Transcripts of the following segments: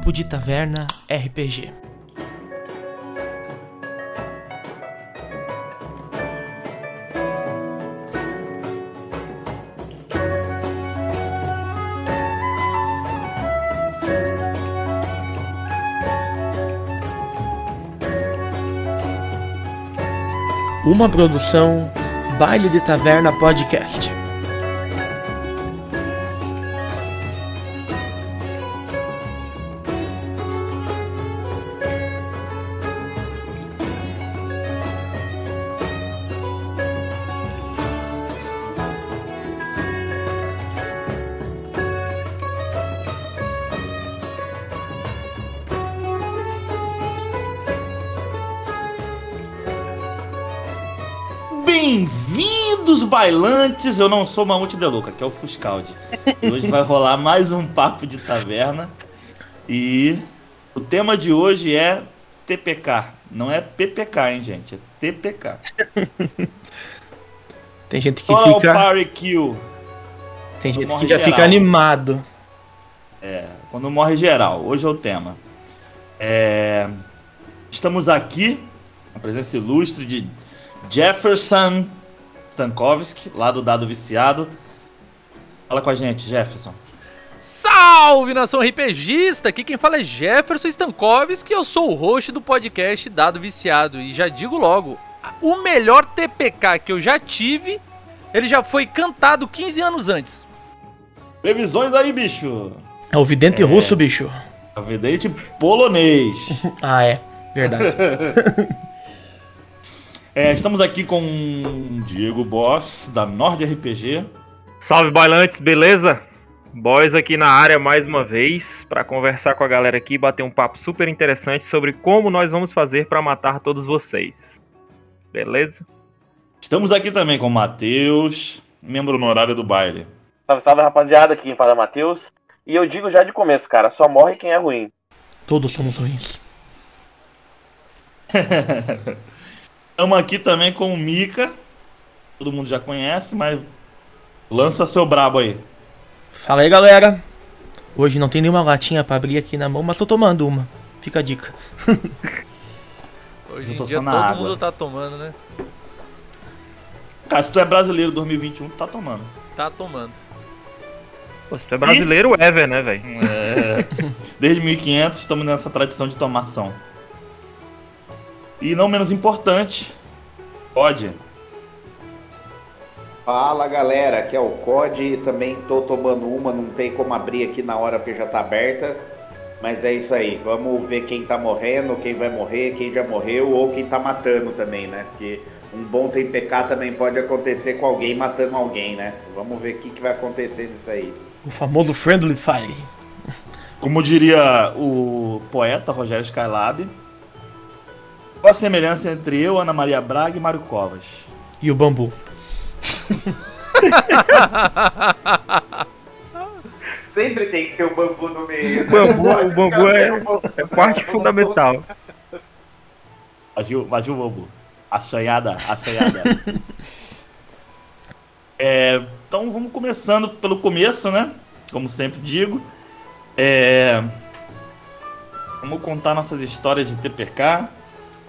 Papo de Taverna RPG. Uma produção Baile de Taverna Podcast. Bailantes! Eu não sou Mamute Deluca, que é o Fuscaldi. E hoje vai rolar mais um papo de taverna. E o tema de hoje é TPK. Não é PPK, hein, gente? É TPK. Tem gente que o fica. Party Kill? Tem gente que já geral. fica animado. É, quando morre geral. Hoje é o tema. É, Estamos aqui, a presença ilustre de Jefferson Stankovski, lá do Dado Viciado. Fala com a gente, Jefferson. Salve nação RPGista! Aqui quem fala é Jefferson Stankovski, eu sou o host do podcast Dado Viciado e já digo logo, o melhor TPK que eu já tive, ele já foi cantado 15 anos antes. Previsões aí, bicho. É o vidente russo, bicho. Evidente polonês. Ah, é. Verdade. É, estamos aqui com Diego Boss, da Nord RPG. Salve bailantes, beleza? Boys aqui na área mais uma vez para conversar com a galera aqui e bater um papo super interessante sobre como nós vamos fazer para matar todos vocês. Beleza? Estamos aqui também com o Matheus, membro honorário do baile. Salve, salve rapaziada, aqui quem fala é Matheus. E eu digo já de começo, cara, só morre quem é ruim. Todos somos ruins. Estamos aqui também com o Mika. Todo mundo já conhece, mas lança seu brabo aí. Fala aí, galera. Hoje não tem nenhuma latinha pra abrir aqui na mão, mas tô tomando uma. Fica a dica. Hoje em tô dia só na todo água. mundo tá tomando, né? Cara, se tu é brasileiro 2021, tu tá tomando. Tá tomando. Pô, se tu é brasileiro, ever, né, velho? É, desde 1500 estamos nessa tradição de tomação. E não menos importante, pode. Fala galera, aqui é o COD, também tô tomando uma, não tem como abrir aqui na hora porque já tá aberta. Mas é isso aí, vamos ver quem tá morrendo, quem vai morrer, quem já morreu ou quem tá matando também, né? Porque um bom TPK também pode acontecer com alguém matando alguém, né? Vamos ver o que, que vai acontecer nisso aí. O famoso Friendly Fire. Como diria o poeta Rogério Skylab, qual a semelhança entre eu, Ana Maria Braga e Mário Covas? E o bambu. Sempre tem que ter o bambu no meio. O bambu, o bambu é, é parte fundamental. Mas e o, mas e o bambu? Assanhada, assanhada. É, então vamos começando pelo começo, né? Como sempre digo. É, vamos contar nossas histórias de TPK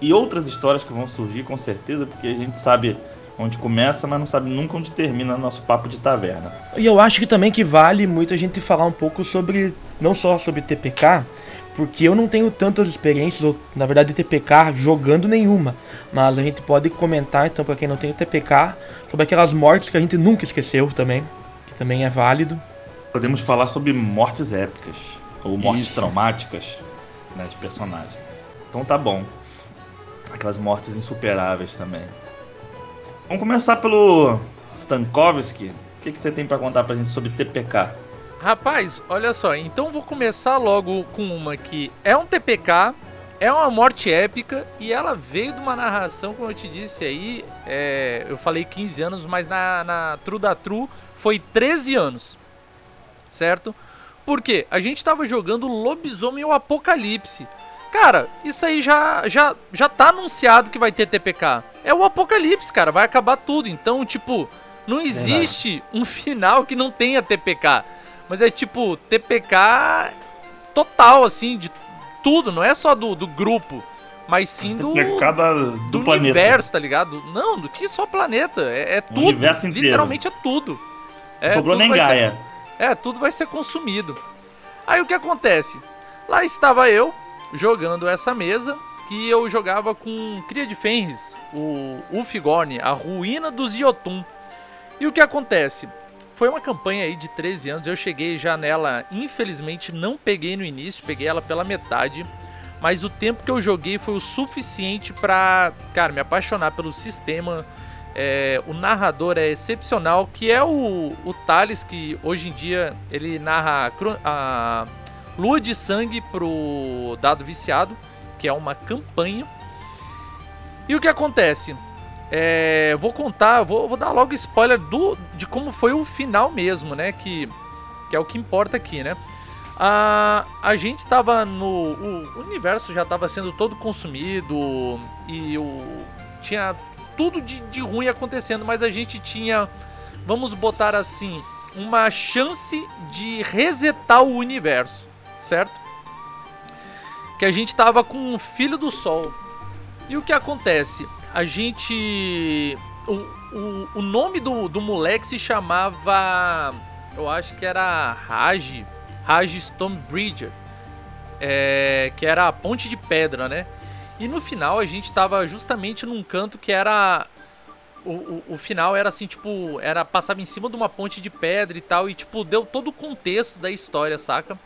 e outras histórias que vão surgir com certeza, porque a gente sabe onde começa, mas não sabe nunca onde termina nosso papo de taverna. E eu acho que também que vale muito a gente falar um pouco sobre, não só sobre TPK, porque eu não tenho tantas experiências, ou na verdade TPK jogando nenhuma, mas a gente pode comentar então para quem não tem TPK sobre aquelas mortes que a gente nunca esqueceu também, que também é válido. Podemos falar sobre mortes épicas ou mortes Isso. traumáticas né, de personagem. Então tá bom. Aquelas mortes insuperáveis também. Vamos começar pelo Stankovski. O que, que você tem pra contar pra gente sobre TPK? Rapaz, olha só, então vou começar logo com uma que é um TPK, é uma morte épica e ela veio de uma narração, como eu te disse aí, é, eu falei 15 anos, mas na, na True da True foi 13 anos, certo? Por quê? A gente tava jogando Lobisomem o Apocalipse. Cara, isso aí já, já, já tá anunciado que vai ter TPK. É o Apocalipse, cara, vai acabar tudo. Então, tipo, não existe um final que não tenha TPK. Mas é tipo, TPK total, assim, de tudo, não é só do, do grupo, mas sim do, Cada do, do planeta. universo, tá ligado? Não, do que só planeta, é, é tudo, universo inteiro. literalmente é tudo. É, Sobrou tudo nem vai ser- Gaia. é, tudo vai ser consumido. Aí o que acontece? Lá estava eu jogando essa mesa que eu jogava com Cria de Fenris, o Ulfigorn, a ruína dos Jotun. E o que acontece? Foi uma campanha aí de 13 anos, eu cheguei já nela, infelizmente não peguei no início, peguei ela pela metade, mas o tempo que eu joguei foi o suficiente pra, cara, me apaixonar pelo sistema. É, o narrador é excepcional, que é o, o Thales, que hoje em dia ele narra a a Lua de Sangue pro Dado Viciado, que é uma campanha. E o que acontece? É, vou contar, vou, vou dar logo spoiler do, de como foi o final mesmo, né? Que, que é o que importa aqui, né? A, a gente estava no. O universo já estava sendo todo consumido e o, tinha tudo de, de ruim acontecendo, mas a gente tinha, vamos botar assim, uma chance de resetar o universo, certo? Que a gente tava com o Filho do Sol. E o que acontece? A gente. O, o, o nome do, do moleque se chamava. Eu acho que era Raj. Raj Stonebridger. É, que era a ponte de pedra, né? E no final a gente tava justamente num canto que era. O, o, o final era assim, tipo, era passava em cima de uma ponte de pedra e tal, e tipo, deu todo o contexto da história, saca?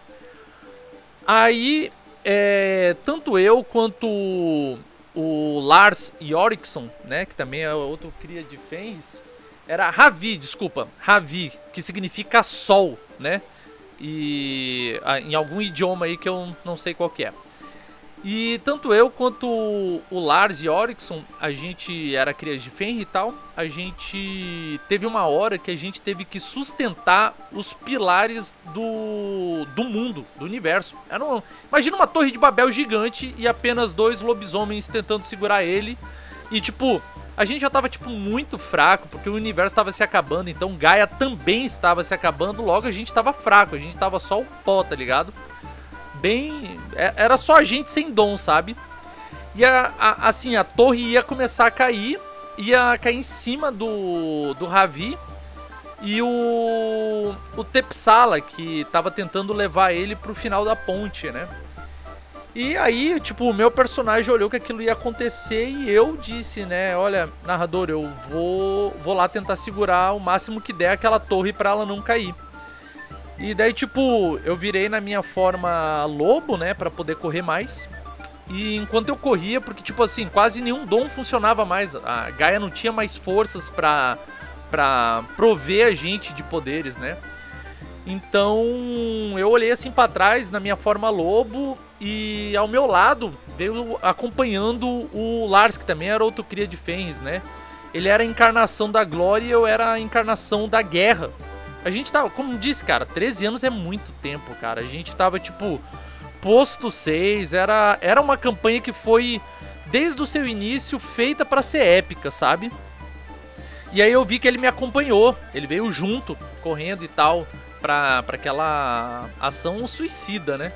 Aí, é, tanto eu quanto o Lars Yorickson, né, que também é outro cria de Fenris, era Ravi, desculpa, Ravi, que significa sol, né? E ah, em algum idioma aí que eu não sei qual que é. E tanto eu quanto o Lars e Orickson, a gente era cria de Fenrir e tal, a gente teve uma hora que a gente teve que sustentar os pilares do, do mundo, do universo. Era um, imagina uma torre de Babel gigante e apenas dois lobisomens tentando segurar ele. E tipo, a gente já tava tipo muito fraco, porque o universo estava se acabando, então Gaia também estava se acabando, logo a gente tava fraco, a gente tava só o pó, tá ligado? Bem. é- Era só a gente sem dom, sabe? E a, a- assim, a torre ia começar a cair, ia cair em cima do, do Ravi. E o, o Tepsala, que tava tentando levar ele pro final da ponte, né? E aí, tipo, o meu personagem olhou que aquilo ia acontecer e eu disse, né? Olha, narrador, eu vou, vou lá tentar segurar o máximo que der aquela torre pra ela não cair. E daí, tipo, eu virei na minha forma lobo, né, Pra poder correr mais. E enquanto eu corria, porque, tipo assim, quase nenhum dom funcionava mais. A Gaia não tinha mais forças pra, pra prover a gente de poderes, né? Então, eu olhei assim pra trás na minha forma lobo e ao meu lado veio acompanhando o Lars, que também era outro cria de Fenris, né? Ele era a encarnação da glória e eu era a encarnação da guerra. A gente tava, como disse, cara, 13 anos é muito tempo, cara. A gente tava, tipo, posto 6. Era, era uma campanha que foi, desde o seu início, feita pra ser épica, sabe? E aí eu vi que ele me acompanhou. Ele veio junto, correndo e tal, pra, pra aquela ação suicida, né?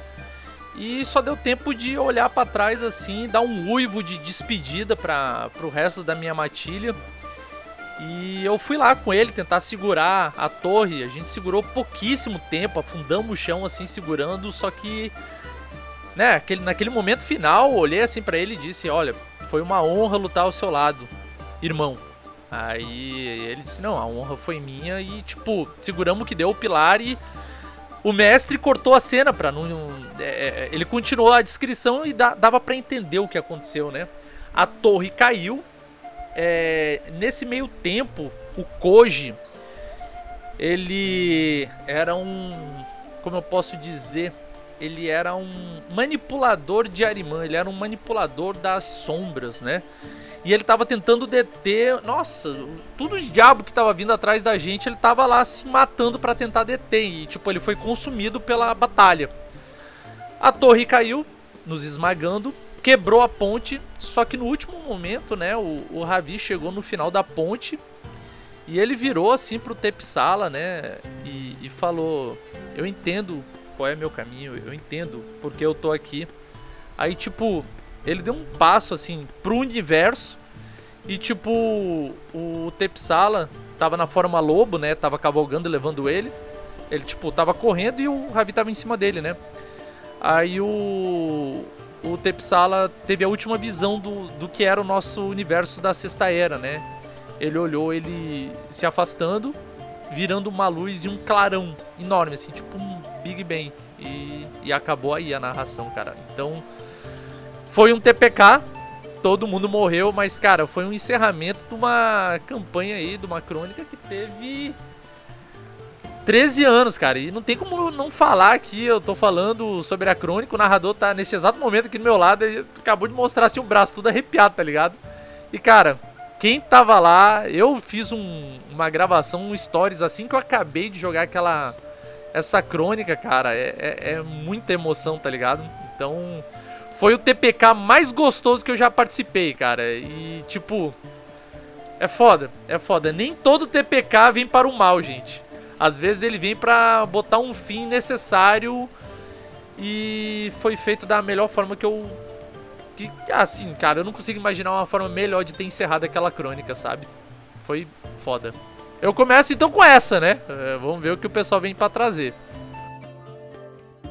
E só deu tempo de olhar pra trás assim, dar um uivo de despedida para pro resto da minha matilha. E eu fui lá com ele tentar segurar a torre. A gente segurou pouquíssimo tempo, afundamos o chão assim segurando, só que né, aquele, naquele momento final, olhei assim pra ele e disse: "Olha, foi uma honra lutar ao seu lado, irmão". Aí ele disse: "Não, a honra foi minha" e tipo, seguramos o que deu o pilar e o mestre cortou a cena pra não. é, é, ele continuou a descrição e dava pra entender o que aconteceu, né? A torre caiu. É, nesse meio tempo, o Koji. Ele era um. Como eu posso dizer? Ele era um manipulador de Ariman. Ele era um manipulador das sombras, né? E ele tava tentando deter. Nossa, tudo os diabo que tava vindo atrás da gente, ele tava lá se matando pra tentar deter. E, tipo, ele foi consumido pela batalha. A torre caiu, nos esmagando, quebrou a ponte. Só que no último momento, né, o, o Ravi chegou no final da ponte. E ele virou assim pro Tepsala, né? E, e falou: Eu entendo qual é meu caminho, eu entendo porque eu tô aqui. Aí, tipo, ele deu um passo assim pro universo e tipo, o Tepsala tava na forma lobo, né? Tava cavalgando e levando ele. Ele, tipo, tava correndo e o Ravi tava em cima dele, né? Aí o. O Tepsala teve a última visão do, do que era o nosso universo da Sexta Era, né? Ele olhou ele se afastando, virando uma luz e um clarão enorme, assim, tipo um Big Bang. E, e acabou aí a narração, cara. Então, foi um TPK, todo mundo morreu, mas, cara, foi um encerramento de uma campanha aí, de uma crônica que teve 13 anos, cara. E não tem como não falar aqui, eu tô falando sobre a crônica, o narrador tá nesse exato momento aqui do meu lado, ele acabou de mostrar assim o braço todo arrepiado, tá ligado? E, cara, quem tava lá, eu fiz um, uma gravação, um stories assim que eu acabei de jogar aquela. Essa crônica, cara, é, é, é muita emoção, tá ligado? Então, foi o TPK mais gostoso que eu já participei, cara. E, tipo, é foda, é foda. Nem todo TPK vem para o mal, gente. Às vezes ele vem para botar um fim necessário e foi feito da melhor forma que eu que assim, cara, eu não consigo imaginar uma forma melhor de ter encerrado aquela crônica, sabe? Foi foda. Eu começo então com essa, né? É, vamos ver o que o pessoal vem para trazer.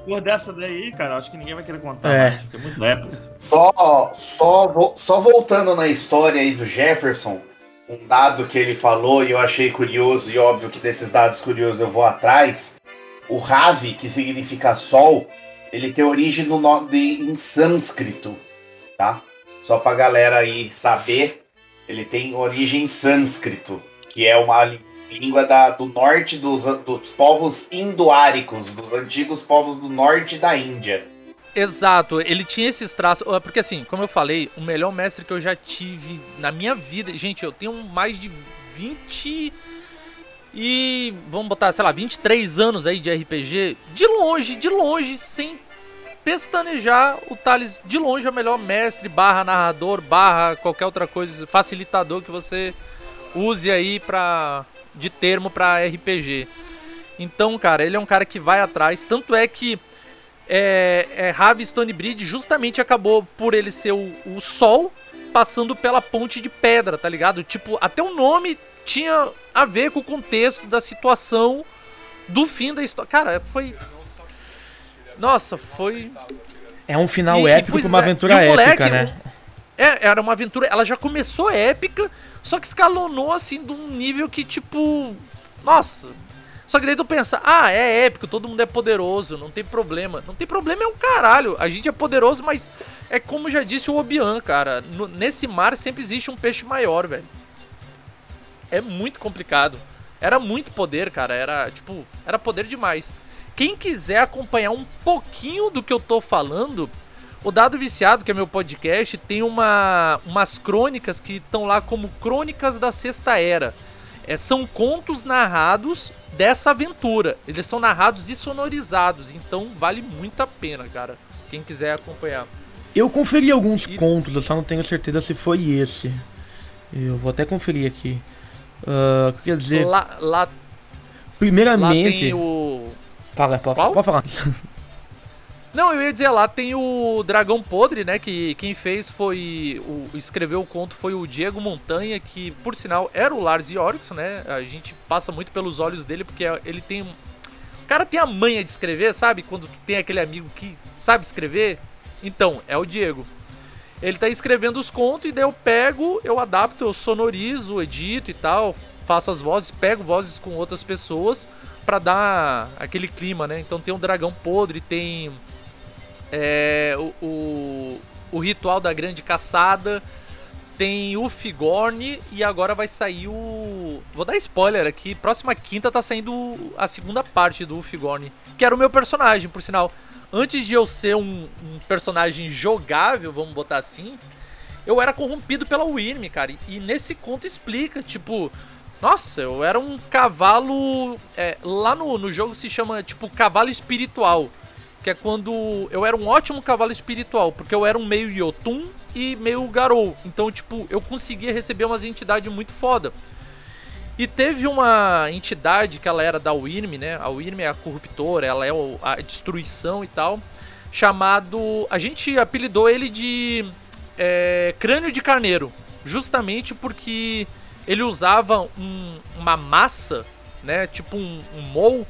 Por dessa daí, cara, acho que ninguém vai querer contar É. mais, porque é muito época. Só, só, só voltando na história aí do Jefferson, um dado que ele falou e eu achei curioso, e óbvio que desses dados curiosos eu vou atrás. O Ravi, que significa sol, ele tem origem no nome em sânscrito, tá? Só pra galera aí saber, ele tem origem em sânscrito, que é uma língua da, do norte dos, dos povos indo-áricos, dos antigos povos do norte da Índia. Exato, ele tinha esses traços. Porque assim, como eu falei, o melhor mestre que eu já tive na minha vida. Gente, eu tenho mais de 20 e. Vamos botar, sei lá, 23 anos aí de RPG. De longe, de longe, sem pestanejar, o Thales de longe é o melhor mestre, barra narrador, barra qualquer outra coisa, facilitador que você use aí pra, de termo pra RPG. Então, cara, ele é um cara que vai atrás. Tanto é que é, é, Ravi Stonebridge justamente acabou por ele ser o, o sol passando pela ponte de pedra, tá ligado? Tipo, até o nome tinha a ver com o contexto da situação do fim da história. Cara, foi. Nossa, foi. É um final E- e, épico pois pra uma é, aventura e o moleque, épica, né? É, era uma aventura. Ela já começou épica, só que escalonou assim de um nível que, tipo. Nossa. Só que daí tu pensa, ah, é épico, todo mundo é poderoso, não tem problema. Não tem problema é um caralho. A gente é poderoso, mas é como já disse o Obian, cara. no- nesse mar sempre existe um peixe maior, velho. É muito complicado. Era muito poder, cara. Era, tipo, era poder demais. Quem quiser acompanhar um pouquinho do que eu tô falando, o Dado Viciado, que é meu podcast, tem uma, umas crônicas que estão lá como Crônicas da Sexta Era. É, são contos narrados dessa aventura. Eles são narrados e sonorizados, então vale muito a pena, cara. Quem quiser acompanhar. Eu conferi alguns E- contos, eu só não tenho certeza se foi esse. Eu vou até conferir aqui. Ah, quer dizer, Lá, lá, lá primeiramente. tem o. Fala, pode, pode falar. Não, eu ia dizer, lá tem o Dragão Podre, né? Que quem fez foi. O, escreveu o conto foi o Diego Montanha, que por sinal era o Lars Yorkson, né? A gente passa muito pelos olhos dele, porque ele tem. O cara tem a manha de escrever, sabe? Quando tem aquele amigo que sabe escrever. Então, é o Diego. Ele tá escrevendo os contos e daí eu pego, eu adapto, eu sonorizo, edito e tal, faço as vozes, pego vozes com outras pessoas pra dar aquele clima, né? Então tem o Dragão Podre, tem é, o, o, o Ritual da Grande Caçada, tem o Figorne e agora vai sair o. Vou dar spoiler aqui, próxima quinta tá saindo a segunda parte do Figorne, que era o meu personagem, por sinal. Antes de eu ser um, um personagem jogável, vamos botar assim, eu era corrompido pela Wyrm, cara. E nesse conto explica, tipo, nossa, eu era um cavalo. é, lá no, no jogo se chama, tipo, cavalo espiritual. Que é quando eu era um ótimo cavalo espiritual, porque eu era um meio Yotun e meio Garou. Então, tipo, eu conseguia receber umas entidades muito foda. E teve uma entidade que ela era da Wyrm, né? A Wyrm é a corruptora, ela é a destruição e tal. Chamado. A gente apelidou ele de é, crânio de carneiro. Justamente porque ele usava um- uma massa, né? Tipo um, um mol,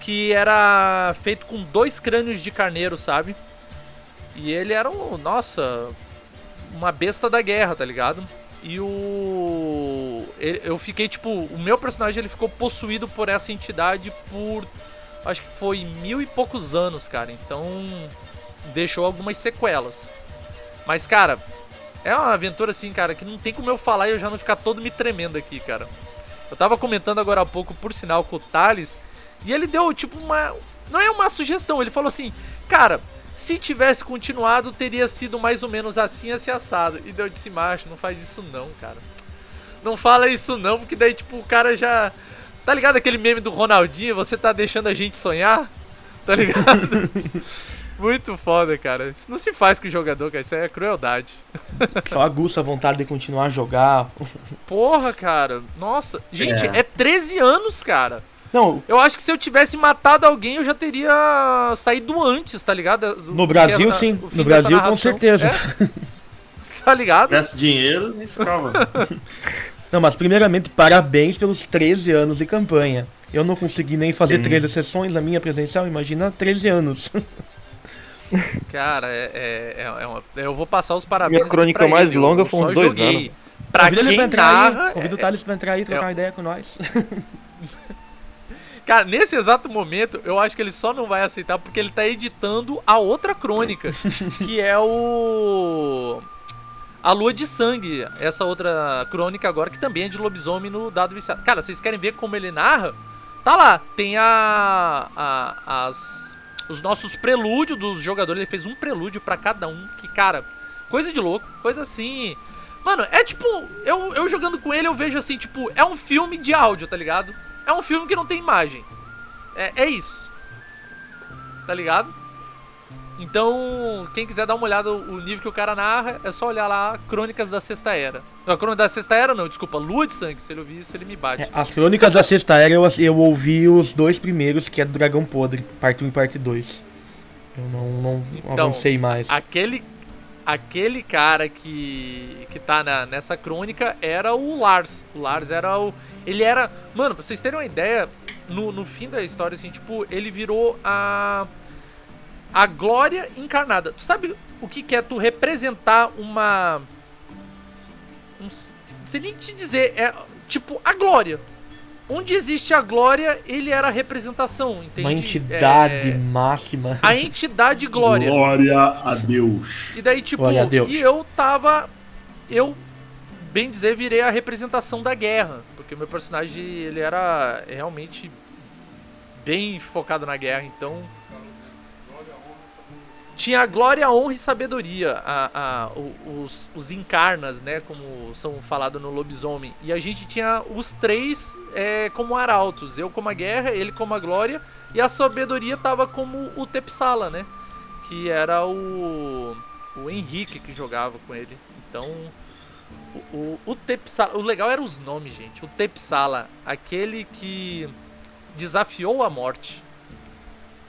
que era feito com dois crânios de carneiro, sabe? E ele era um. Nossa. Uma besta da guerra, tá ligado? E o. Eu fiquei tipo. O meu personagem ele ficou possuído por essa entidade por. Acho que foi mil e poucos anos, cara. Então. Deixou algumas sequelas. Mas, cara. É uma aventura assim, cara, que não tem como eu falar e eu já não ficar todo me tremendo aqui, cara. Eu tava comentando agora há pouco, por sinal, com o Thales. E ele deu, tipo, uma. Não é uma sugestão, ele falou assim, cara. Se tivesse continuado, teria sido mais ou menos assim, assim, assado. E deu disse, macho, não faz isso não, cara. Não fala isso não, porque daí, tipo, o cara já. Tá ligado aquele meme do Ronaldinho? Você tá deixando a gente sonhar? Tá ligado? Muito foda, cara. Isso não se faz com o jogador, cara. Isso é crueldade. Só aguça a vontade de continuar a jogar. Porra, cara. Nossa. Gente, é, 13 anos, cara. Não, Eu acho que se eu tivesse matado alguém, eu já teria saído antes, tá ligado? Do- no Brasil, sim. No Brasil, com certeza. É? Tá ligado? tivesse dinheiro e ficava. Não, mas primeiramente, parabéns pelos 13 anos de campanha. Eu não consegui nem fazer Sim. 13 sessões na minha presencial, imagina 13 anos. Cara, é, é, é- é uma- eu vou passar os parabéns. Minha crônica mais ele, longa foi uns dois joguei. anos. Pra Convida ele quem pra entrar narra, aí. Convida o Thales pra entrar aí e trocar é- uma ideia com nós. Cara, nesse exato momento, eu acho que ele só não vai aceitar porque ele tá editando a outra crônica, que é o. A Lua de Sangue, essa outra crônica agora, que também é de lobisomem no dado viciado. Cara, vocês querem ver como ele narra? Tá lá, tem a. a- as, os nossos prelúdios dos jogadores. Ele fez um prelúdio pra cada um, que, cara, coisa de louco, coisa assim. Mano, é tipo. Eu, eu jogando com ele, eu vejo assim, tipo, é um filme de áudio, tá ligado? É um filme que não tem imagem. É, é isso. Tá ligado? Então, quem quiser dar uma olhada o nível que o cara narra, é só olhar lá Crônicas da Sexta Era. Não, Crônica da Sexta Era não, desculpa, Lua de Sangue. Se ele ouvir isso, ele me bate. É, As crônicas da Sexta Era, eu, eu ouvi os dois primeiros, que é do Dragão Podre, parte 1 e parte 2. Eu não, não Então, avancei mais. Aquele aquele cara que que tá na, nessa crônica era o Lars. O Lars era o ele era, mano, pra vocês terem uma ideia, no, no fim da história assim, tipo, ele virou a a glória encarnada. Tu sabe o que que é tu representar uma um, não sei nem te dizer, é tipo a glória. Onde existe a glória, ele era a representação, entende? Uma entidade É, máxima. a entidade glória. Glória a Deus. E daí, tipo, Glória a Deus. e eu tava. Eu, bem dizer, virei a representação da guerra. Porque o meu personagem, ele era realmente bem focado na guerra, então. Tinha glória, honra e sabedoria, a, a, os, os encarnas, né? Como são falados no lobisomem. E a gente tinha os três é, como arautos. Eu como a guerra, ele como a glória. E a sabedoria tava como o Tepsala, né? Que era o o Henrique que jogava com ele. Então, o, o, o Tepsala. O legal eram os nomes, gente. O Tepsala, aquele que desafiou a morte.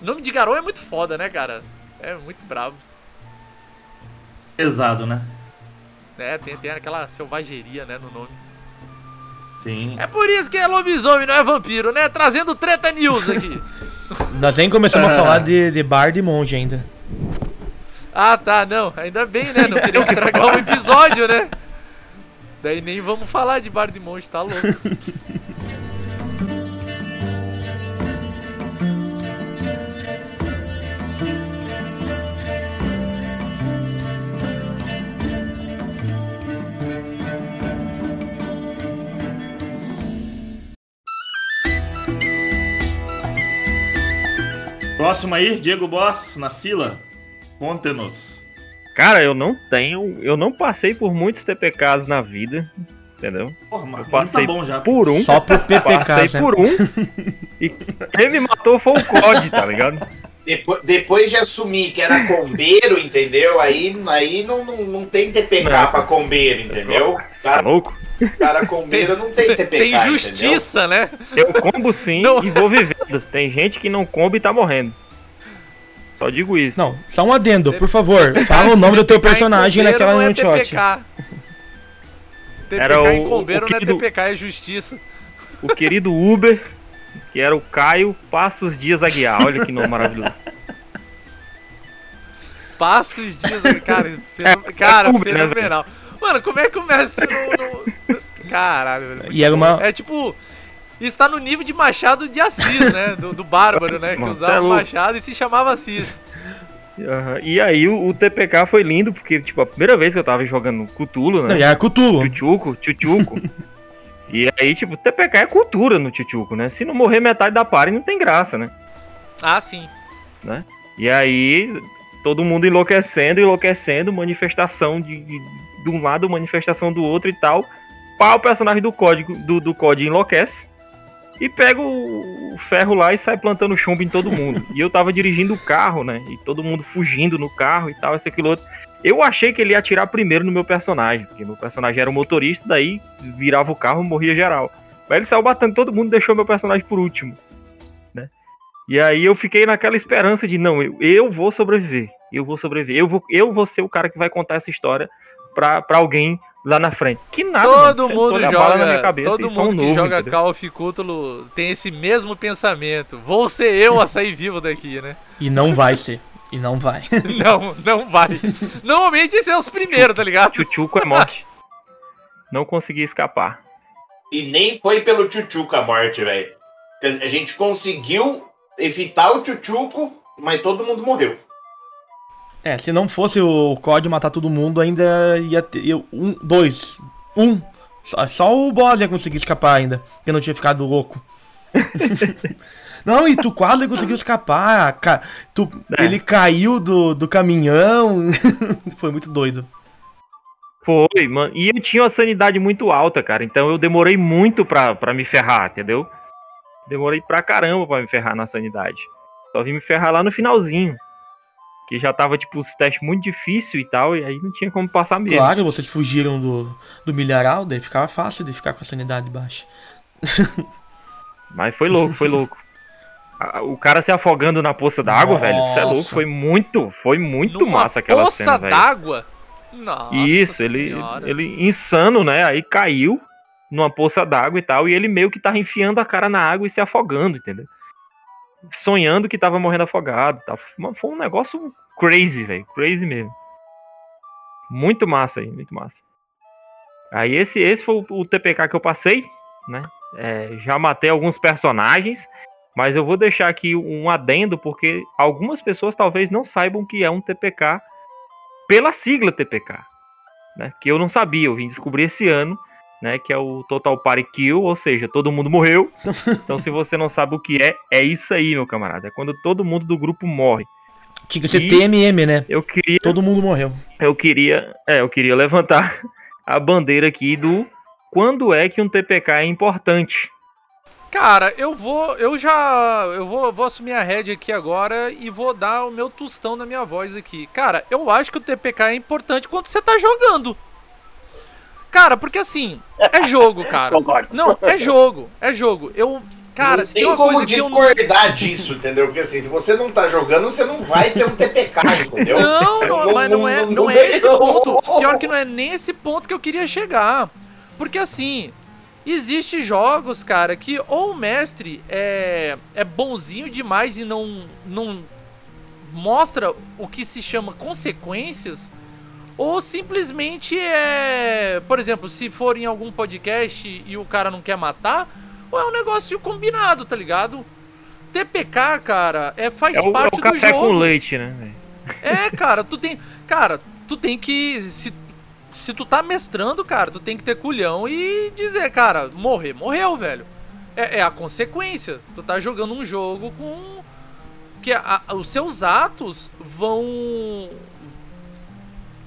Nome de Garou é muito foda, né, cara? É muito brabo. Pesado, né? É, tem, tem aquela selvageria, né, no nome. Sim. É por isso que é lobisomem, não é vampiro, né? Trazendo treta news aqui. Nós nem começamos a falar de, de bar e monge ainda. Ah, tá, não. Ainda bem, né? Não queria estragar o episódio, né? Daí nem vamos falar de Bar de Monte, tá louco. Próximo aí, Diego Boss, na fila. Conte-nos. Cara, eu não tenho. Eu não passei por muitos TPKs na vida. Entendeu? Porra, mas Eu passei tá bom já. Por um. Só pro PPK, Passei né? por um. E quem me matou foi o COD, tá ligado? Depois, depois de assumir que era combeiro, entendeu? Aí, aí não, não, não tem TPK Não. pra combeiro, entendeu? Tá Cara, louco? Cara, combeiro não tem TPK, Tem entendeu? justiça, né? Eu combo sim Não. e vou vivendo. Tem gente que não combe e tá morrendo. Só digo isso. Não, só um adendo, por favor. Fala o nome do teu TPK em personagem naquela não é one shot. TPK. TPK Era em o- Combeiro não é TPK, é justiça. O querido Uber, que era o Caio Passos Dias Aguiar. Olha que nome maravilhoso. Passa os dias, cara, feno- cara, Uber, né, fenomenal. Mano, como é que o mestre não. não... Caralho, velho. E era uma. É tipo. Está no nível de Machado de Assis, né? Do, do Bárbaro, né? Que Mano, usava é o. Machado e se chamava Assis. Aham. E aí o, o TPK foi lindo, porque, tipo, a primeira vez que eu tava jogando Não, né? e era Cthulhu. Tchutchuco, tchutchuco. e aí, tipo, TPK é cultura no tchutchuco, né? Se não morrer metade da party, não tem graça, né? Ah, sim. E aí, todo mundo enlouquecendo, enlouquecendo, manifestação de, de, de um lado, manifestação do outro e tal. Pá, o personagem do código do, do COD enlouquece e pega o, ferro lá e sai plantando chumbo em todo mundo. e eu tava dirigindo o carro, né? E todo mundo fugindo no carro e tal, esse aquilo outro. Eu achei que ele ia atirar primeiro no meu personagem, porque meu personagem era o motorista, daí virava o carro e morria geral. Mas ele saiu batendo todo mundo deixou meu personagem por último. né? E aí eu fiquei naquela esperança de, não, eu, eu vou sobreviver. Eu vou sobreviver. Eu vou, eu vou ser o cara que vai contar essa história pra, pra alguém lá na frente. Que nada, Todo mano, mundo bala na minha joga. cabeça Todo um mundo que novo, joga entendeu? Call of Cthulhu tem esse mesmo pensamento. Vou ser eu a sair vivo daqui, né? E não vai ser. E não vai. Não, não vai. Normalmente esses são os primeiros, tá ligado? Tchutchuco é morte. Não consegui escapar. E nem foi pelo Tchutchuco a morte, velho. A gente conseguiu evitar o Tchutchuco, mas todo mundo morreu. É, se não fosse o COD matar todo mundo, ainda ia ter. Um, dois. Um. Só, só o boss ia conseguir escapar ainda. Que não tinha ficado louco. não, e tu quase conseguiu escapar. Ca, tu, É. Ele caiu do, do caminhão. Foi muito doido. Foi, mano. E eu tinha uma sanidade muito alta, cara. Então eu demorei muito pra, pra me ferrar, entendeu? Demorei pra caramba pra me ferrar na sanidade. Só vim me ferrar lá no finalzinho. Que já tava, tipo, os testes muito difíceis e tal. E aí não tinha como passar mesmo. Claro, vocês fugiram do, do milharal, daí ficava fácil de ficar com a sanidade baixa. Mas foi louco, foi louco. O cara se afogando na poça d'água, velho. Isso é louco. Foi muito, foi muito Numa massa aquela poça cena, velho. d'água? Nossa Isso, ele, ele insano, né? Aí caiu numa poça d'água e tal, e ele meio que tava enfiando a cara na água e se afogando, entendeu? Sonhando que tava morrendo afogado. Mano, Foi um negócio crazy, velho, crazy mesmo. Muito massa aí, muito massa. Aí esse, esse foi o, o TPK que eu passei, né? É, já matei alguns personagens, mas eu vou deixar aqui um adendo porque algumas pessoas talvez não saibam que é um TPK pela sigla TPK, né? Que eu não sabia, eu vim descobrir esse ano, né? Que é o Total Party Kill, ou seja, todo mundo morreu. Então, se você não sabe o que é, é isso aí, meu camarada. É quando todo mundo do grupo morre. Tinha que ser E- TMM, né? Eu queria, Todo mundo morreu. eu queria, é, eu queria levantar a bandeira aqui do quando é que um TPK é importante. Cara, eu vou. Eu já. Eu vou, vou assumir a rédea aqui agora e vou dar o meu tostão na minha voz aqui. Cara, eu acho que o TPK é importante quando você tá jogando. Cara, porque assim, é jogo, cara. Concordo. Não, é jogo, é jogo. Eu. Cara, não se tem tem uma como coisa que eu não. discordar disso, entendeu? Porque assim, se você não tá jogando, você não vai ter um TPK, entendeu? Não, não, Não- mas não é, não- é esse ponto. Pior que não é nem esse ponto que eu queria chegar. Porque assim, existe jogos, cara, que ou o mestre é, é bonzinho demais e não, não mostra o que se chama consequências, ou simplesmente é. Por exemplo, se for em algum podcast e o cara não quer matar, ou é um negócio combinado, tá ligado? TPK, cara, é, faz É o, é parte o do café jogo. com leite, né? É, cara, tu tem. Cara, tu tem que. Se, se tu tá mestrando, cara, tu tem que ter culhão e dizer, cara, morrer, morreu, velho. É, é a consequência. Tu tá jogando um jogo com. Que a- os seus atos vão.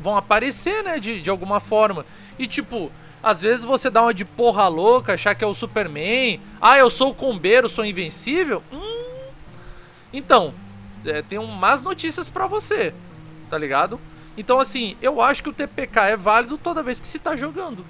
Vão aparecer, né? De, de alguma forma. E tipo. Às vezes você dá uma de porra louca, achar que é o Superman. Ah, eu sou o combeiro, sou invencível. Hum. Então, é, um, más notícias pra você, tá ligado? Então, assim, eu acho que o TPK é válido toda vez que se tá jogando.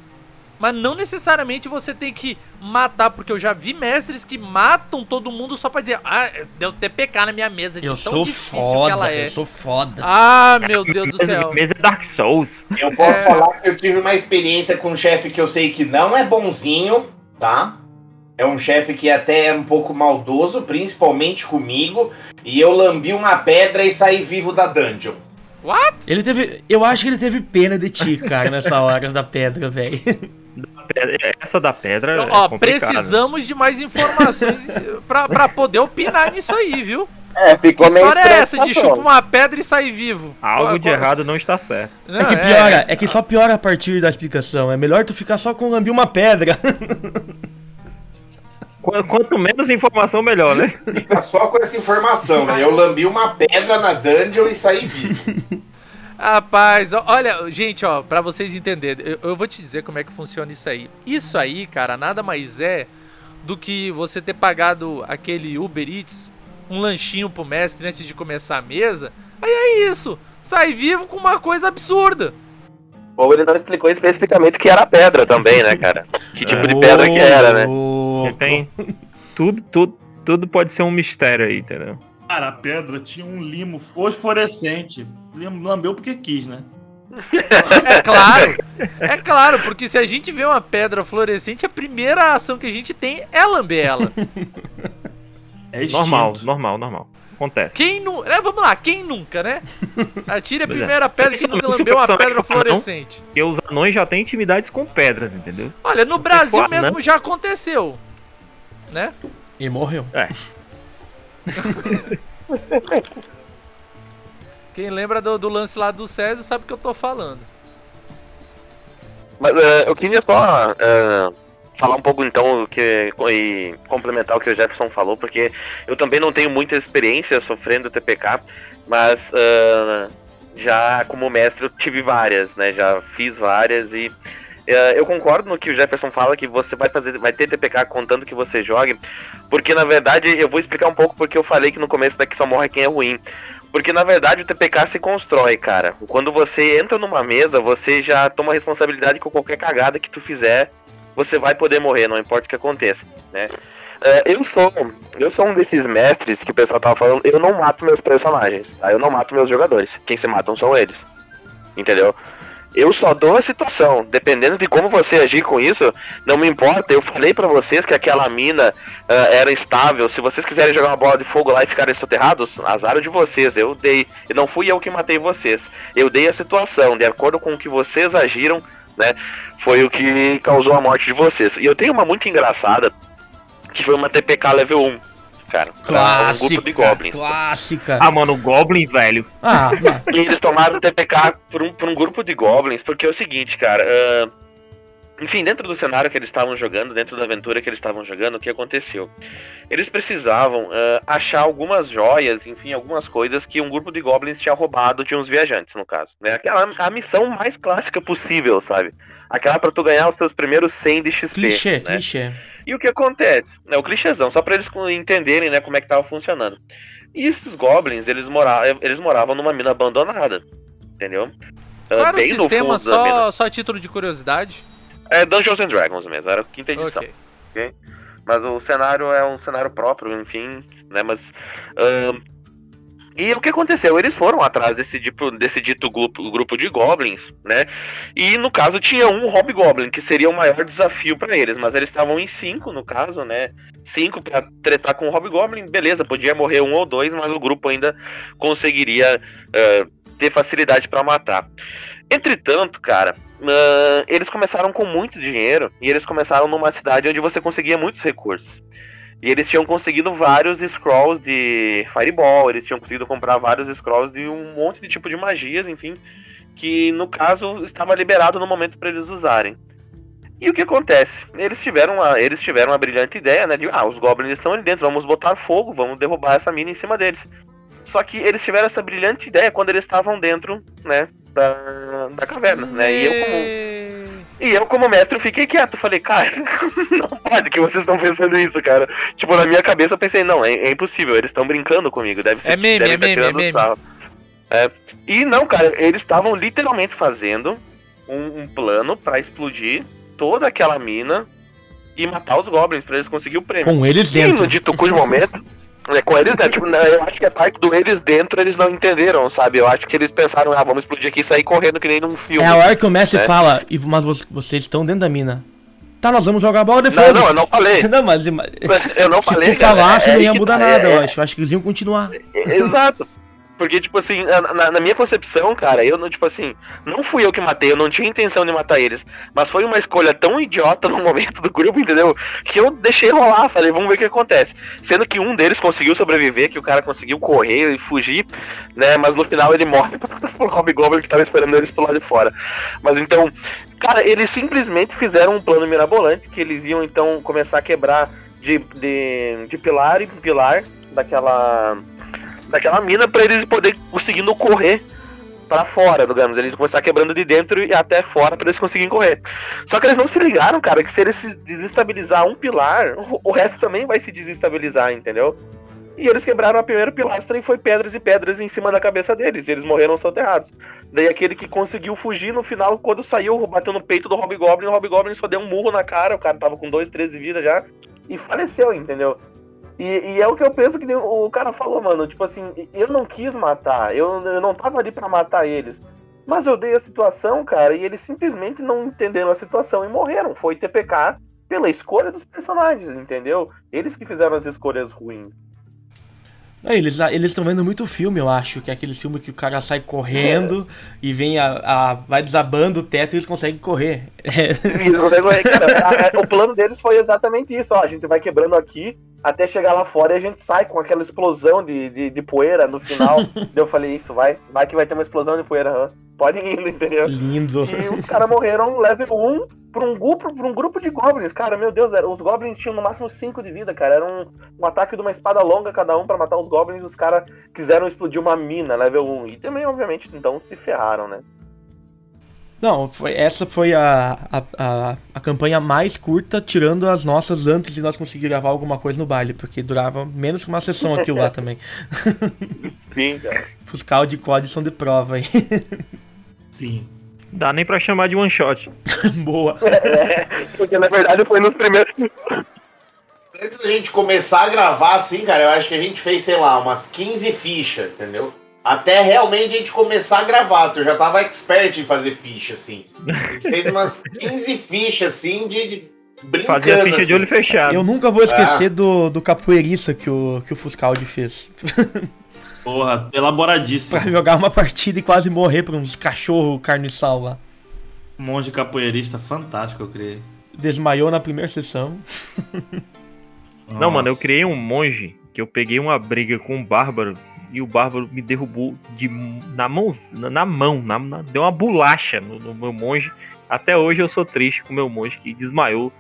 Mas não necessariamente você tem que matar, porque eu já vi mestres que matam todo mundo só pra dizer, ah, deu TPK na minha mesa de Eu tão sou difícil foda, que ela é. eu sou foda. Ah, meu Deus do céu. Mesa é Dark Souls. Eu posso É. falar que eu tive uma experiência com um chefe que eu sei que não é bonzinho, tá? É um chefe que até é um pouco maldoso, principalmente comigo, e eu lambi uma pedra e saí vivo da dungeon. What? Ele teve. Eu acho que ele teve pena de ti, cara, nessa hora da pedra, velho. Essa da pedra é Ó, precisamos de mais informações pra, pra poder opinar nisso aí, viu? É, Que ficou meio história é essa de chupa uma pedra e sair vivo? Algo Qual- de errado não está certo. Não, É que piora, é que só piora a partir da explicação. É melhor tu ficar só com lambi uma pedra. Qu- Quanto menos informação, melhor, né? Fica só com essa informação, né? Eu lambi uma pedra na dungeon e saí vivo. Rapaz, olha, gente, ó, pra vocês entenderem, eu, eu vou te dizer como é que funciona isso aí. Isso aí, cara, nada mais é do que você ter pagado aquele Uber Eats, um lanchinho pro mestre antes de começar a mesa. Aí é isso, sai vivo com uma coisa absurda. Ou ele não explicou especificamente que era pedra também, né, cara? Que tipo de pedra que era, né? Tem tudo, tudo, tudo pode ser um mistério aí, entendeu? Cara, a pedra tinha um limo fosforescente. Lim- Lambeu porque quis, né? É claro, é claro, porque se a gente vê uma pedra fluorescente, a primeira ação que a gente tem é lamber ela. É extinto. Normal, normal, normal. Acontece. Quem nu... é, vamos lá, quem nunca, né? Atire a Pois é. primeira pedra que nunca lambeu uma pedra não. fluorescente. Porque os anões já têm intimidades com pedras, entendeu? Olha, no Brasil mesmo já aconteceu. Né? E morreu. Quem lembra do, do lance lá do Césio sabe o que eu tô falando. Mas eh, eu queria só eh, falar um pouco então que, e complementar o que o Jefferson falou, porque eu também não tenho muita experiência sofrendo TPK, mas eh, já como mestre eu tive várias, né? Já fiz várias e eu concordo no que o Jefferson fala que você vai fazer, vai ter TPK contando que você jogue, porque na verdade eu vou explicar um pouco porque eu falei que no começo daqui só morre quem é ruim. Porque na verdade o TPK se constrói, cara. Quando você entra numa mesa, você já toma responsabilidade com qualquer cagada que tu fizer, você vai poder morrer, não importa o que aconteça, né? É, eu sou, eu sou um desses mestres que o pessoal tava falando, eu não mato meus personagens, tá? Eu não mato meus jogadores. Quem se matam são eles. Entendeu? Eu só dou a situação, dependendo de como você agir com isso, não me importa. Eu falei pra vocês que aquela mina ah, era estável. Se vocês quiserem jogar uma bola de fogo lá e ficarem soterrados, azar de vocês. Eu dei. E não fui eu que matei vocês. Eu dei a situação, de acordo com o que vocês agiram, né? Foi o que causou a morte de vocês. E eu tenho uma muito engraçada, que foi uma TPK level 1, cara. pra um grupo de Clássica, goblins. clássica. Ah, mano, o Goblin, velho. Ah, E eles tomaram TPK por um, por um grupo de goblins, porque é o seguinte, cara. ah, enfim, dentro do cenário que eles estavam jogando, dentro da aventura que eles estavam jogando, o que aconteceu? Eles precisavam ah, achar algumas joias, enfim, algumas coisas que um grupo de goblins tinha roubado de uns viajantes, no caso. Né? Aquela a missão mais clássica possível, sabe? Aquela pra tu ganhar os seus primeiros 100 de XP. clichê, né? clichê. E o que acontece? É o clichêzão, só pra eles entenderem, né, como é que tava funcionando. E esses goblins, eles, mora eles moravam numa mina abandonada, entendeu? Qual Ah, o bem no sistema, só, só a título de curiosidade? É Dungeons and Dragons mesmo, era a quinta edição. Ok. Mas o cenário é um cenário próprio, enfim, né? Mas. E o que aconteceu? Eles foram atrás desse, tipo, desse dito grupo, grupo de goblins, né? E no caso tinha um hobgoblin, que seria o maior desafio pra eles, mas eles estavam em cinco, no caso, né? Cinco pra tretar com o hobgoblin, beleza, podia morrer um ou dois, mas o grupo ainda conseguiria ah, ter facilidade pra matar. Entretanto, cara, ah, eles começaram com muito dinheiro e eles começaram numa cidade onde você conseguia muitos recursos. E eles tinham conseguido vários scrolls de Fireball, eles tinham conseguido comprar vários scrolls de um monte de tipo de magias, enfim, que no caso estava liberado no momento para eles usarem. E o que acontece? Eles tiveram uma, eles tiveram uma brilhante ideia, né? De ah, os goblins estão ali dentro, vamos botar fogo, vamos derrubar essa mina em cima deles. Só que eles tiveram essa brilhante ideia quando eles estavam dentro, né? Da, da caverna, né? E eu como e eu, como mestre, fiquei quieto. Falei, cara, não pode que vocês estão pensando isso, cara. Tipo, na minha cabeça eu pensei, não, é, é impossível, eles estão brincando comigo. Deve ser É meme, devem é tá meme, tirando é meme. sarro. É, e não, cara, eles estavam literalmente fazendo um, um plano pra explodir toda aquela mina e matar os goblins pra eles conseguirem o prêmio. Com eles E dentro. no dito cujo momento. É, com eles dentro. Tipo, né, eu acho que a parte do eles dentro eles não entenderam, sabe? Eu acho que eles pensaram, ah, vamos explodir aqui e sair correndo que nem num filme. É a hora que o Messi É. fala, "E- mas vo- vocês estão dentro da mina. Tá, nós vamos jogar bola de Não, fogo. não, eu não falei. Não, mas, mas Eu não se falei. tu cara, falasse, é- não é ia mudar tá, nada, é- eu acho. Eu acho que eles iam continuar. Exato. Porque, tipo assim, na, na- minha concepção, cara, eu não, tipo assim, não fui eu que matei, eu não tinha intenção de matar eles. Mas foi uma escolha tão idiota no momento do grupo, entendeu? Que eu deixei rolar, falei, vamos ver o que acontece. Sendo que um deles conseguiu sobreviver, que o cara conseguiu correr e fugir, né? Mas no final ele morre pro Hobgoblin que tava esperando eles pro lado de fora. Mas então, cara, eles simplesmente fizeram um plano mirabolante, que eles iam então começar a quebrar de, de, de pilar em pilar daquela daquela mina pra eles poderem conseguindo correr pra fora, digamos. Eles começar quebrando de dentro e até fora pra eles conseguirem correr. Só que eles não se ligaram, cara, que se eles se desestabilizar um pilar, o- resto também vai se desestabilizar, entendeu? E eles quebraram a primeira pilastra e foi pedras e pedras em cima da cabeça deles. Eles morreram soterrados. Daí aquele que conseguiu fugir no final, quando saiu, bateu no peito do Hobgoblin, o Hobgoblin só deu um murro na cara, o cara tava com 2, 3 de vida já, e faleceu, entendeu? E, e é o que eu penso que o cara falou, mano. Tipo assim, eu não quis matar. Eu, eu não tava ali pra matar eles. Mas eu dei a situação, cara, e eles simplesmente não entenderam a situação e morreram. Foi TPK pela escolha dos personagens, entendeu? Eles que fizeram as escolhas ruins. É, eles eles estão vendo muito filme, eu acho, que é aquele filme que o cara sai correndo e vem a, a- vai desabando o teto e eles conseguem correr. É, eles conseguem correr, cara. O plano deles foi exatamente isso, ó. A gente vai quebrando aqui até chegar lá fora e a gente sai com aquela explosão de, de, de poeira no final. Eu falei, isso, vai, vai que vai ter uma explosão de poeira. Pode ir indo, entendeu? lindo. E os caras morreram level 1 pra um, grupo, pra um grupo de goblins. Cara, meu Deus, era- os goblins tinham no máximo 5 de vida, cara. Era um, um ataque de uma espada longa cada um pra matar os goblins. Os caras quiseram explodir uma mina, level 1. E também, obviamente, então se ferraram, né? Não, foi, essa foi a, a, a, a campanha mais curta, tirando as nossas antes de nós conseguir gravar alguma coisa no baile, porque durava menos que uma sessão aquilo lá também. Sim, cara. Os de COD são de prova aí. Sim. Dá nem pra chamar de one shot. Boa. É, porque na verdade foi nos primeiros. Antes da gente começar a gravar, assim, cara, eu acho que a gente fez, sei lá, umas 15 fichas, entendeu? Até realmente a gente começar a gravar. assim, Eu já tava expert em fazer ficha, assim. A gente fez umas 15 fichas, assim, de, de brincando. Fazia ficha assim. de olho fechado. Eu nunca vou esquecer do, do capoeiriça que o, que o Fuscaldi fez. Porra, elaboradíssimo. pra jogar uma partida e quase morrer pra uns cachorro carniçal lá. Monge capoeirista fantástico, eu criei. Desmaiou na primeira sessão. Não, mano, eu criei um monge que eu peguei uma briga com um bárbaro e o bárbaro me derrubou de, na mão, na, na mão, na, na- deu uma bolacha no, no meu monge. Até hoje eu sou triste com o meu monge que desmaiou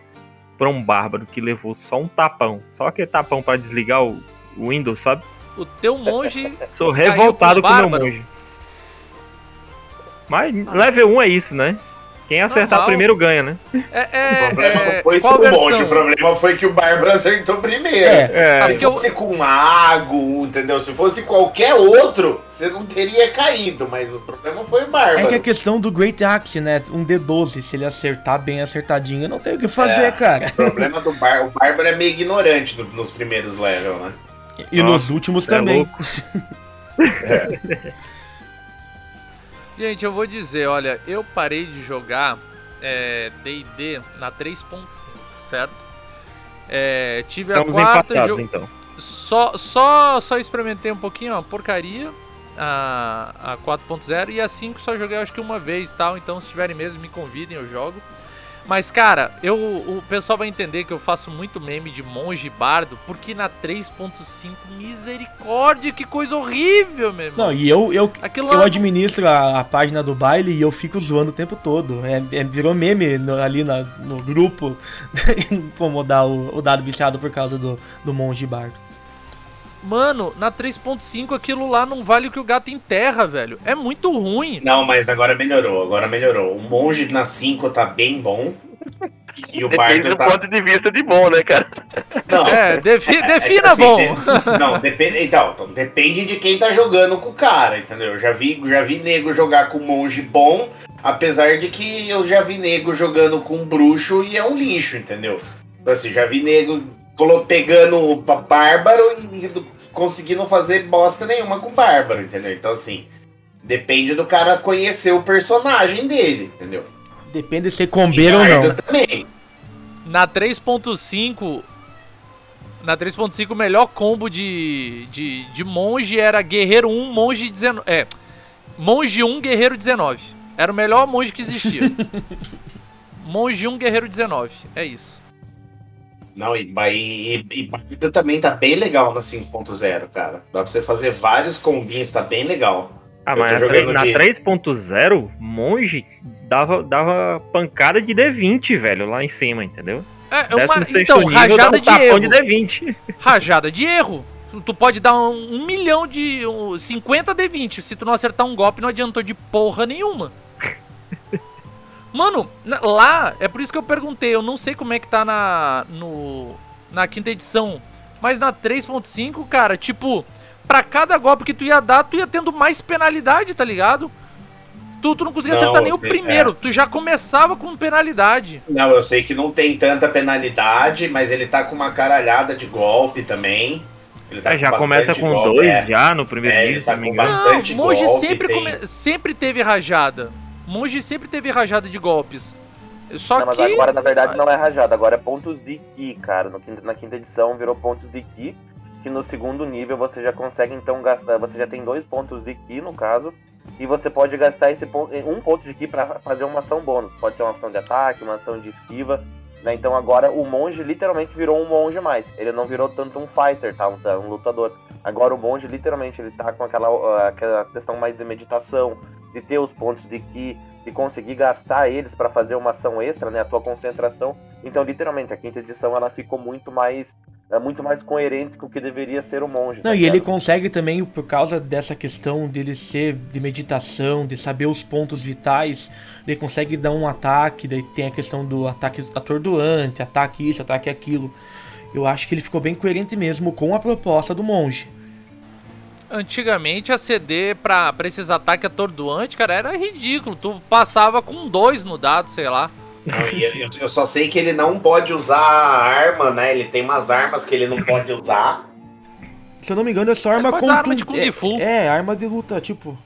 pra um bárbaro que levou só um tapão. Só aquele tapão pra desligar o, o Windows, sabe? O teu monge. Sou revoltado com o o meu monge. Mas level 1 é isso, né? Quem acertar Normal. primeiro ganha, né? É, O é, problema é, não foi qual o o problema foi que o Bárbaro acertou primeiro. É, É. Se eu- fosse com um mago, entendeu? Se fosse qualquer outro, você não teria caído, mas o problema foi o Bárbaro. É que a questão do Great Axe, né? Um D12, se ele acertar bem acertadinho, não tem o que fazer, É. cara. O problema do Bar... o Bárbaro é meio ignorante no- nos primeiros levels, né? E Nossa, nos últimos é também. louco. Gente, eu vou dizer, olha, eu parei de jogar é, D&D na 3.5, certo? É, tive a Estamos quarta, empatados, jo- então. só, só, só experimentei um pouquinho, uma porcaria, a, a 4.0, e a 5 só joguei acho que uma vez tal, então se tiverem mesmo me convidem, eu jogo. Mas cara, eu, o pessoal vai entender que eu faço muito meme de monge bardo, porque na 3.5, misericórdia, que coisa horrível, meu irmão. Não, e eu, eu, Aquilo eu lá administro a, a página do baile e eu fico zoando o tempo todo. É, é- virou meme no- ali na- no grupo incomodar o, o dado viciado por causa do, do monge bardo. Mano, na 3.5 aquilo lá não vale o que o gato enterra, velho. É muito ruim. Não, mas agora melhorou, agora melhorou. O monge na 5 tá bem bom. E o Depende Bardo do tá. ponto de vista de bom, né, cara? Não, É, defi- defina assim, bom. de- não, depende. Então, então, depende de quem tá jogando com o cara, entendeu? Eu já vi, já vi nego jogar com monge bom Apesar de que eu já vi nego jogando com bruxo e é um lixo, entendeu? Então, assim, já vi nego pegando o ba- bárbaro e do- conseguindo fazer bosta nenhuma com o bárbaro, entendeu? Então, assim, depende do cara conhecer o personagem dele, entendeu? Depende de ser combeiro ou não. também. Na 3.5. Na 3.5 o melhor combo de, de, de monge era guerreiro 1, monge 19. É. Monge 1, guerreiro 19. Era o melhor monge que existia. monge 1, guerreiro 19. É isso. Não, e, e, e, Bardo também tá bem legal na 5.0, cara. Dá pra você fazer vários combinhos, tá bem legal. Ah, Eu mas na, jogando na de- 3.0, monge dava, dava pancada de D20, velho, lá em cima, entendeu? É, é uma, 16º então, rajada de erro. de D20. Rajada de erro. Tu- Tu pode dar um, um milhão de. um, 50 D20. Se tu não acertar um golpe, não adiantou de porra nenhuma. Mano, lá, é por isso que eu perguntei. Eu não sei como é que tá na. No, na quinta edição. Mas na 3.5, cara, tipo, pra cada golpe que tu ia dar, tu ia tendo mais penalidade, tá ligado? Tu, tu não conseguia Não, acertar nem o primeiro. Tu já começava com penalidade. Não, eu sei que não tem tanta penalidade, mas ele tá com uma caralhada de golpe também. Ele tá É, já com começa com golpe, dois é. já no primeiro É, nível, ele se tá não me com engano. bastante Não, golpe, sempre, tem- come- sempre teve rajada. Monge sempre teve rajada de golpes. Só Não, mas que. agora na verdade não é rajada, agora é pontos de ki, cara. No quinta- na quinta edição virou pontos de ki, que no segundo nível você já consegue então gastar. Você já tem dois pontos de ki no caso, e você pode gastar esse ponto, um ponto de ki pra fazer uma ação bônus. Pode ser uma ação de ataque, uma ação de esquiva. Né? Então agora o monge literalmente virou um monge mais. Ele não virou tanto um fighter, tá? Um, lutador. Agora o monge literalmente ele tá com aquela, ah, aquela questão mais de meditação, de ter os pontos de ki, de conseguir gastar eles pra fazer uma ação extra, né? A tua concentração. Então, literalmente, a quinta edição ela ficou muito mais é muito mais coerente com o que deveria ser o monge. Não, tá e ele consegue também, por causa dessa questão dele ser de meditação, de saber os pontos vitais, ele consegue dar um ataque, daí tem a questão do ataque atordoante, ataque isso, ataque aquilo. Eu acho que ele ficou bem coerente mesmo com a proposta do monge. Antigamente a CD pra, pra esses ataques atordoantes, cara, era ridículo. Tu passava com dois no dado, sei lá. Eu, eu só sei que ele não pode usar a arma, né? Ele tem umas armas que ele não pode usar. Se eu não me engano, é só arma de contundente. Kung Fu. É, é, arma de luta, tipo.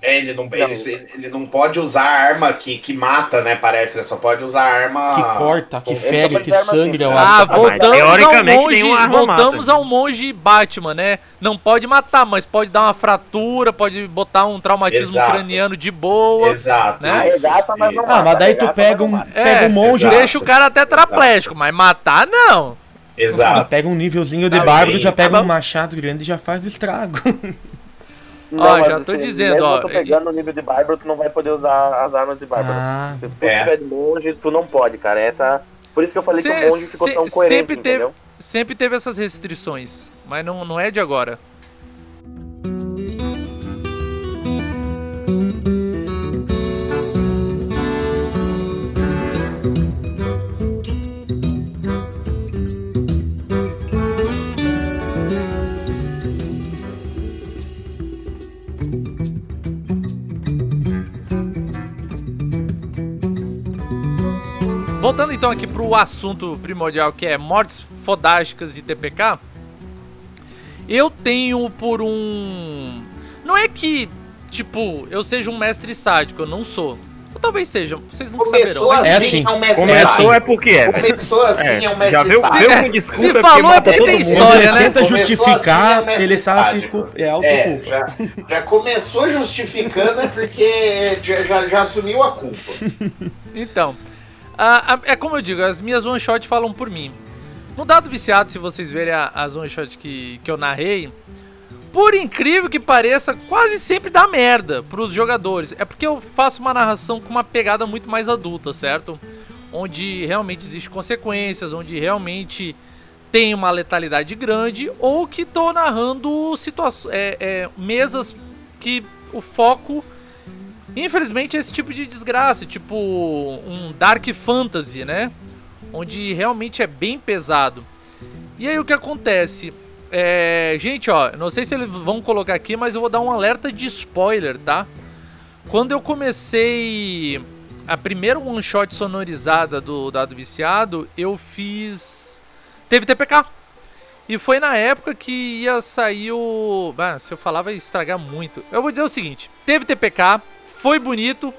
É, ele não, ele, ele não pode usar arma que, que mata, né? Parece. Ele só pode usar a arma. Que corta, que fere, que sangra. assim. Ah, voltamos ao teoricamente monge. Voltamos mata. ao monge Batman, né? Não pode matar, mas pode dar uma fratura, pode botar um traumatismo Exato. craniano de boa. Exato. né? isso, Arregaça, mas não isso. Ah, mas daí tu pega um, não pega um monge, exato. Deixa o cara tetraplégico, mas matar não. Exato. pega um nívelzinho de Tá bárbaro, já tá pega um bom. machado grande e já faz o estrago. Ó, mas já tô assim, dizendo, mesmo ó, tu pegando no nível de bárbaro, tu não vai poder usar as armas de bárbaro. ah, Se tu É. tiver de monge, tu não pode, cara. Essa... Por isso que eu falei que o monge ficou cê- tão coerente, sempre teve- entendeu? Sempre teve essas restrições, mas não, não é de agora. Voltando então aqui pro assunto primordial que é mortes fodásticas e TPK. Eu tenho por um. Não é que, tipo, eu seja um mestre sádico, eu não sou. Ou talvez seja, vocês nunca Começou saberão. mas- É assim, assim. é um mestre Começou sábio. é porque é. Começou assim, é, um já mestre viu, sábio. viu É, com desculpa se porque falou é porque tem história, né? tenta Começou justificar, assim, é ele tá sádico. é É, autoculpa. já, já começou justificando é porque já, já, já assumiu a culpa. Então, é como eu digo, as minhas one shot falam por mim. No dado viciado, se vocês verem as one shot que, que eu narrei, por incrível que pareça, quase sempre dá merda pros jogadores. É porque eu faço uma narração com uma pegada muito mais adulta, certo? Onde realmente existem consequências, onde realmente tem uma letalidade grande, ou que tô narrando situações, é, é, mesas que o foco Infelizmente é esse tipo de desgraça, tipo um Dark Fantasy, né? Onde realmente é bem pesado. E aí o que acontece? É, gente, ó, não sei se eles vão colocar aqui, mas eu vou dar um alerta de spoiler, tá? quando eu comecei a primeira one shot sonorizada do Dado Viciado, eu fiz. Teve TPK. E foi na época que ia sair o. Ah, se eu falar vai estragar muito. Eu vou dizer o seguinte: teve TPK, foi bonito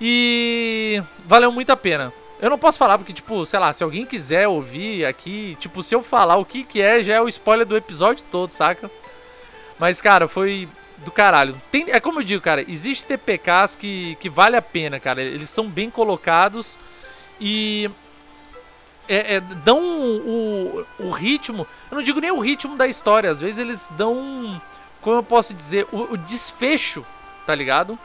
e valeu muito a pena. Eu não posso falar porque, tipo, sei lá, se alguém quiser ouvir aqui, tipo, se eu falar o que que é, já é o spoiler do episódio todo, saca? Mas, cara, foi do caralho. Tem, é como eu digo, cara, existe TPKs que, que vale a pena, cara. Eles são bem colocados e é, é, dão o, o ritmo. Eu não digo nem o ritmo da história, às vezes eles dão, como eu posso dizer, o, o desfecho, tá ligado?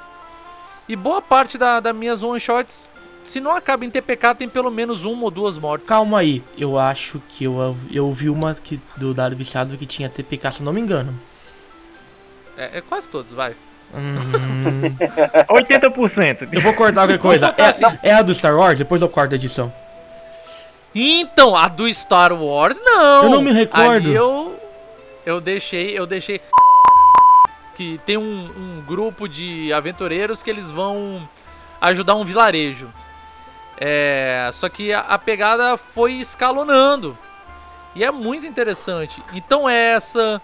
E boa parte da, das minhas one shots, se não acaba em TPK, tem pelo menos uma ou duas mortes. Calma aí, eu acho que eu, eu vi uma que, do Dado Viciado que tinha TPK, se não me engano. É, é quase todos, vai. Hum, 80%. eu vou cortar qualquer coisa. É, é a do Star Wars? Depois eu corto a edição. Então, a do Star Wars, não. Eu não me recordo. Ali eu, eu deixei, eu deixei que tem um, um grupo de aventureiros que eles vão ajudar um vilarejo. É, só que a, a pegada foi escalonando. E é muito interessante. Então essa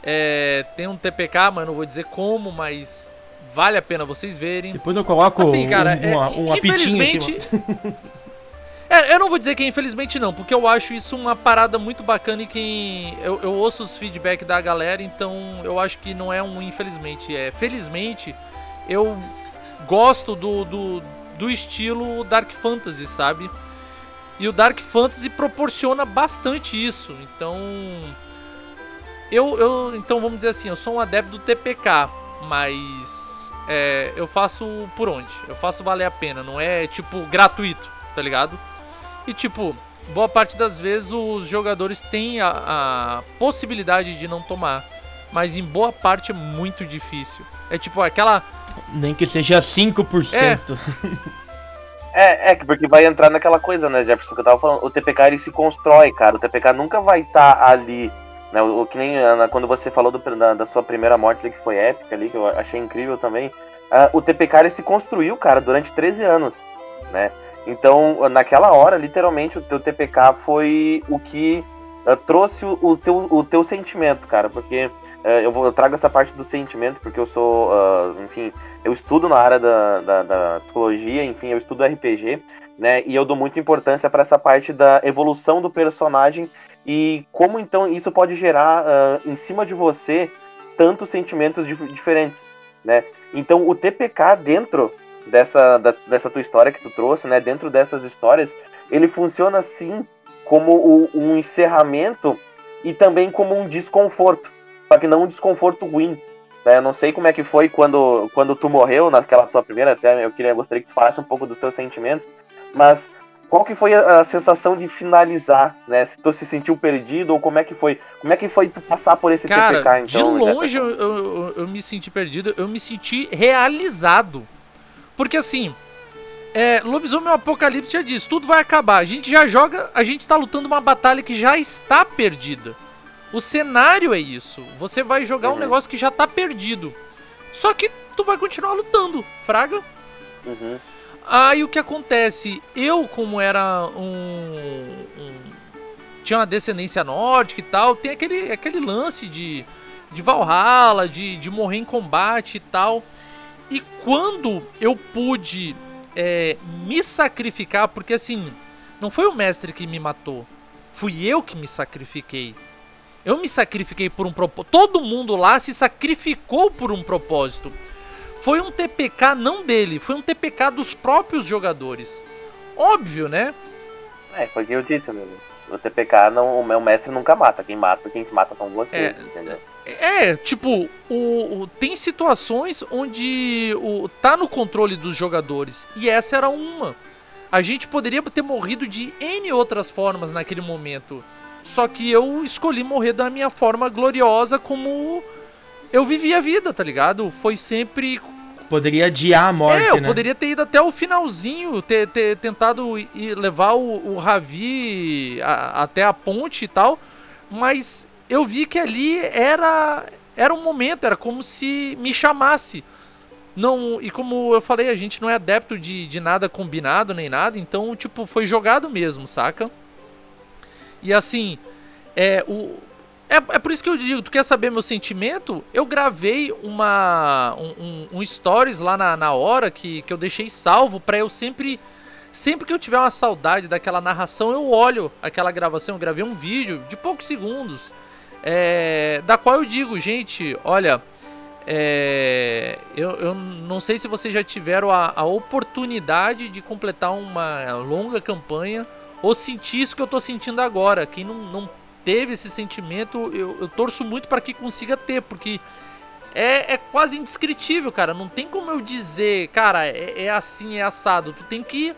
é, tem um TPK, mas não vou dizer como, mas vale a pena vocês verem. Depois eu coloco Assim, cara, um, uma, é, um apitinho em infelizmente. É, eu não vou dizer que infelizmente não, porque eu acho isso uma parada muito bacana e quem. Eu, eu ouço os feedback da galera, então eu acho que não é um infelizmente. É felizmente eu gosto do, do, do estilo Dark Fantasy, sabe? E o Dark Fantasy proporciona bastante isso. Então. Eu, eu. Então vamos dizer assim, eu sou um adepto do TPK, mas. É, eu faço por onde? Eu faço valer a pena, não é tipo gratuito, tá ligado? E tipo, boa parte das vezes os jogadores têm a, a possibilidade de não tomar. Mas em boa parte é muito difícil. É tipo aquela. Nem que seja 5%. É, é, que porque vai entrar naquela coisa, né, Jefferson, que eu tava falando. O TPK ele se constrói, cara. O TPK nunca vai estar ali. Né, o, o que nem Ana, quando você falou do, da, da sua primeira morte ali, que foi épica ali, que eu achei incrível também. ah, o TPK ele se construiu, cara, durante 13 anos, né? Então, naquela hora, literalmente, o teu TPK foi o que ah, trouxe o, o teu, o teu sentimento, cara, porque eh, eu, vou, eu trago essa parte do sentimento, porque eu sou, ah, enfim, eu estudo na área da, da, da psicologia, enfim, eu estudo RPG, né, e eu dou muita importância para essa parte da evolução do personagem e como então isso pode gerar ah, em cima de você tantos sentimentos dif- diferentes, né? Então o TPK dentro dessa, da- dessa tua história que tu trouxe, né? Dentro dessas histórias, ele funciona assim como o- um encerramento e também como um desconforto, só que não um desconforto ruim. Né? Eu não sei como é que foi quando, quando tu morreu naquela tua primeira, até eu queria gostaria que tu falasse um pouco dos teus sentimentos, mas qual que foi a, a sensação de finalizar, né? Se tu se sentiu perdido ou como é que foi? Como é que foi tu passar por esse Cara, TPK então? de longe eu, eu- eu me senti perdido, eu me senti realizado. Porque assim, é, Lobisomem Apocalipse já diz, tudo vai acabar. A gente já joga, a gente tá lutando uma batalha que já está perdida. O cenário é isso. Você vai jogar um Uhum. negócio que já tá perdido. Só que tu vai continuar lutando, fraga. Uhum. Aí o que acontece? Eu, como era um. um- tinha uma descendência nórdica e tal, tem aquele, aquele lance de, de Valhalla, de, de morrer em combate e tal. E quando eu pude é, me sacrificar, porque assim, não foi o mestre que me matou, fui eu que me sacrifiquei. Eu me sacrifiquei por um propósito. Todo mundo lá se sacrificou por um propósito foi um TPK não dele, foi um TPK dos próprios jogadores. Óbvio, né? É, foi o que eu disse, meu. O TPK, não, o meu mestre nunca mata. Quem mata, quem se mata são vocês, É, entendeu? É, tipo, o, o- tem situações onde o, tá no controle dos jogadores. E essa era uma. A gente poderia ter morrido de N outras formas naquele momento. Só que eu escolhi morrer da minha forma gloriosa como eu vivi a vida, tá ligado? Foi sempre Poderia adiar a morte, é, eu né? poderia ter ido até o finalzinho, ter, ter tentado ir levar o, o Ravi a- até a ponte e tal, mas eu vi que ali era era um momento, era como se me chamasse. não. E como eu falei, a gente não é adepto de, de nada combinado nem nada, então, tipo, foi jogado mesmo, saca? E assim, é o. É, é por isso que eu digo, tu quer saber meu sentimento? Eu gravei uma um, um, um stories lá na, na hora que, que eu deixei salvo pra eu sempre Sempre que eu tiver uma saudade daquela narração, eu olho aquela gravação. Eu gravei um vídeo de poucos segundos, é, da qual eu digo, gente, olha, é, eu, eu, não sei se vocês já tiveram a, a, oportunidade de completar uma longa campanha ou sentir isso que eu estou sentindo agora. Quem não, não teve esse sentimento, eu, eu torço muito para que consiga ter, porque é, é, quase indescritível, cara. Não tem como eu dizer, cara, é, é assim, é assado. Tu tem que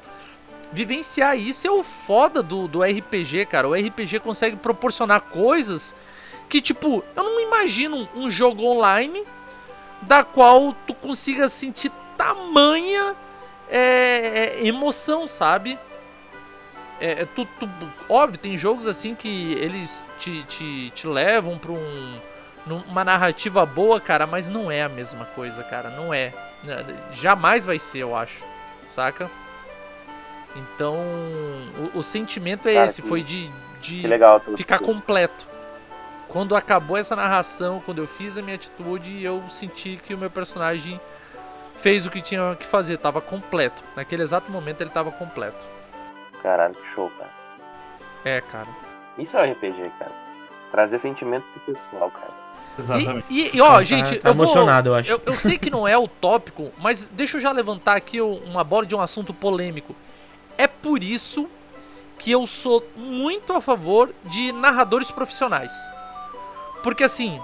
vivenciar. Isso é o foda do, do RPG, cara. O RPG consegue proporcionar coisas que, tipo, eu não imagino um jogo online da qual tu consiga sentir tamanha é, é, emoção, sabe? É, é, tu, tu, óbvio, tem jogos assim que eles te, te, te levam pra um, uma narrativa boa, cara, mas não é a mesma coisa, cara. Não é. Jamais vai ser, eu acho. Saca? Então, o, o sentimento é Cara, esse, que, foi de, de legal, ficar completo. Quando acabou essa narração, quando eu fiz a minha atitude, eu senti que o meu personagem fez o que tinha que fazer, tava completo. Naquele exato momento ele tava completo. Caralho, que show, cara. É, cara. Isso é RPG, cara. Trazer sentimento pro pessoal, cara. Exatamente. E, e, ó, tá, gente, tá eu emocionado, vou, eu acho. Eu, eu sei que não é o tópico, mas deixa eu já levantar aqui uma bola de um assunto polêmico. É por isso que eu sou muito a favor de narradores profissionais. Porque assim,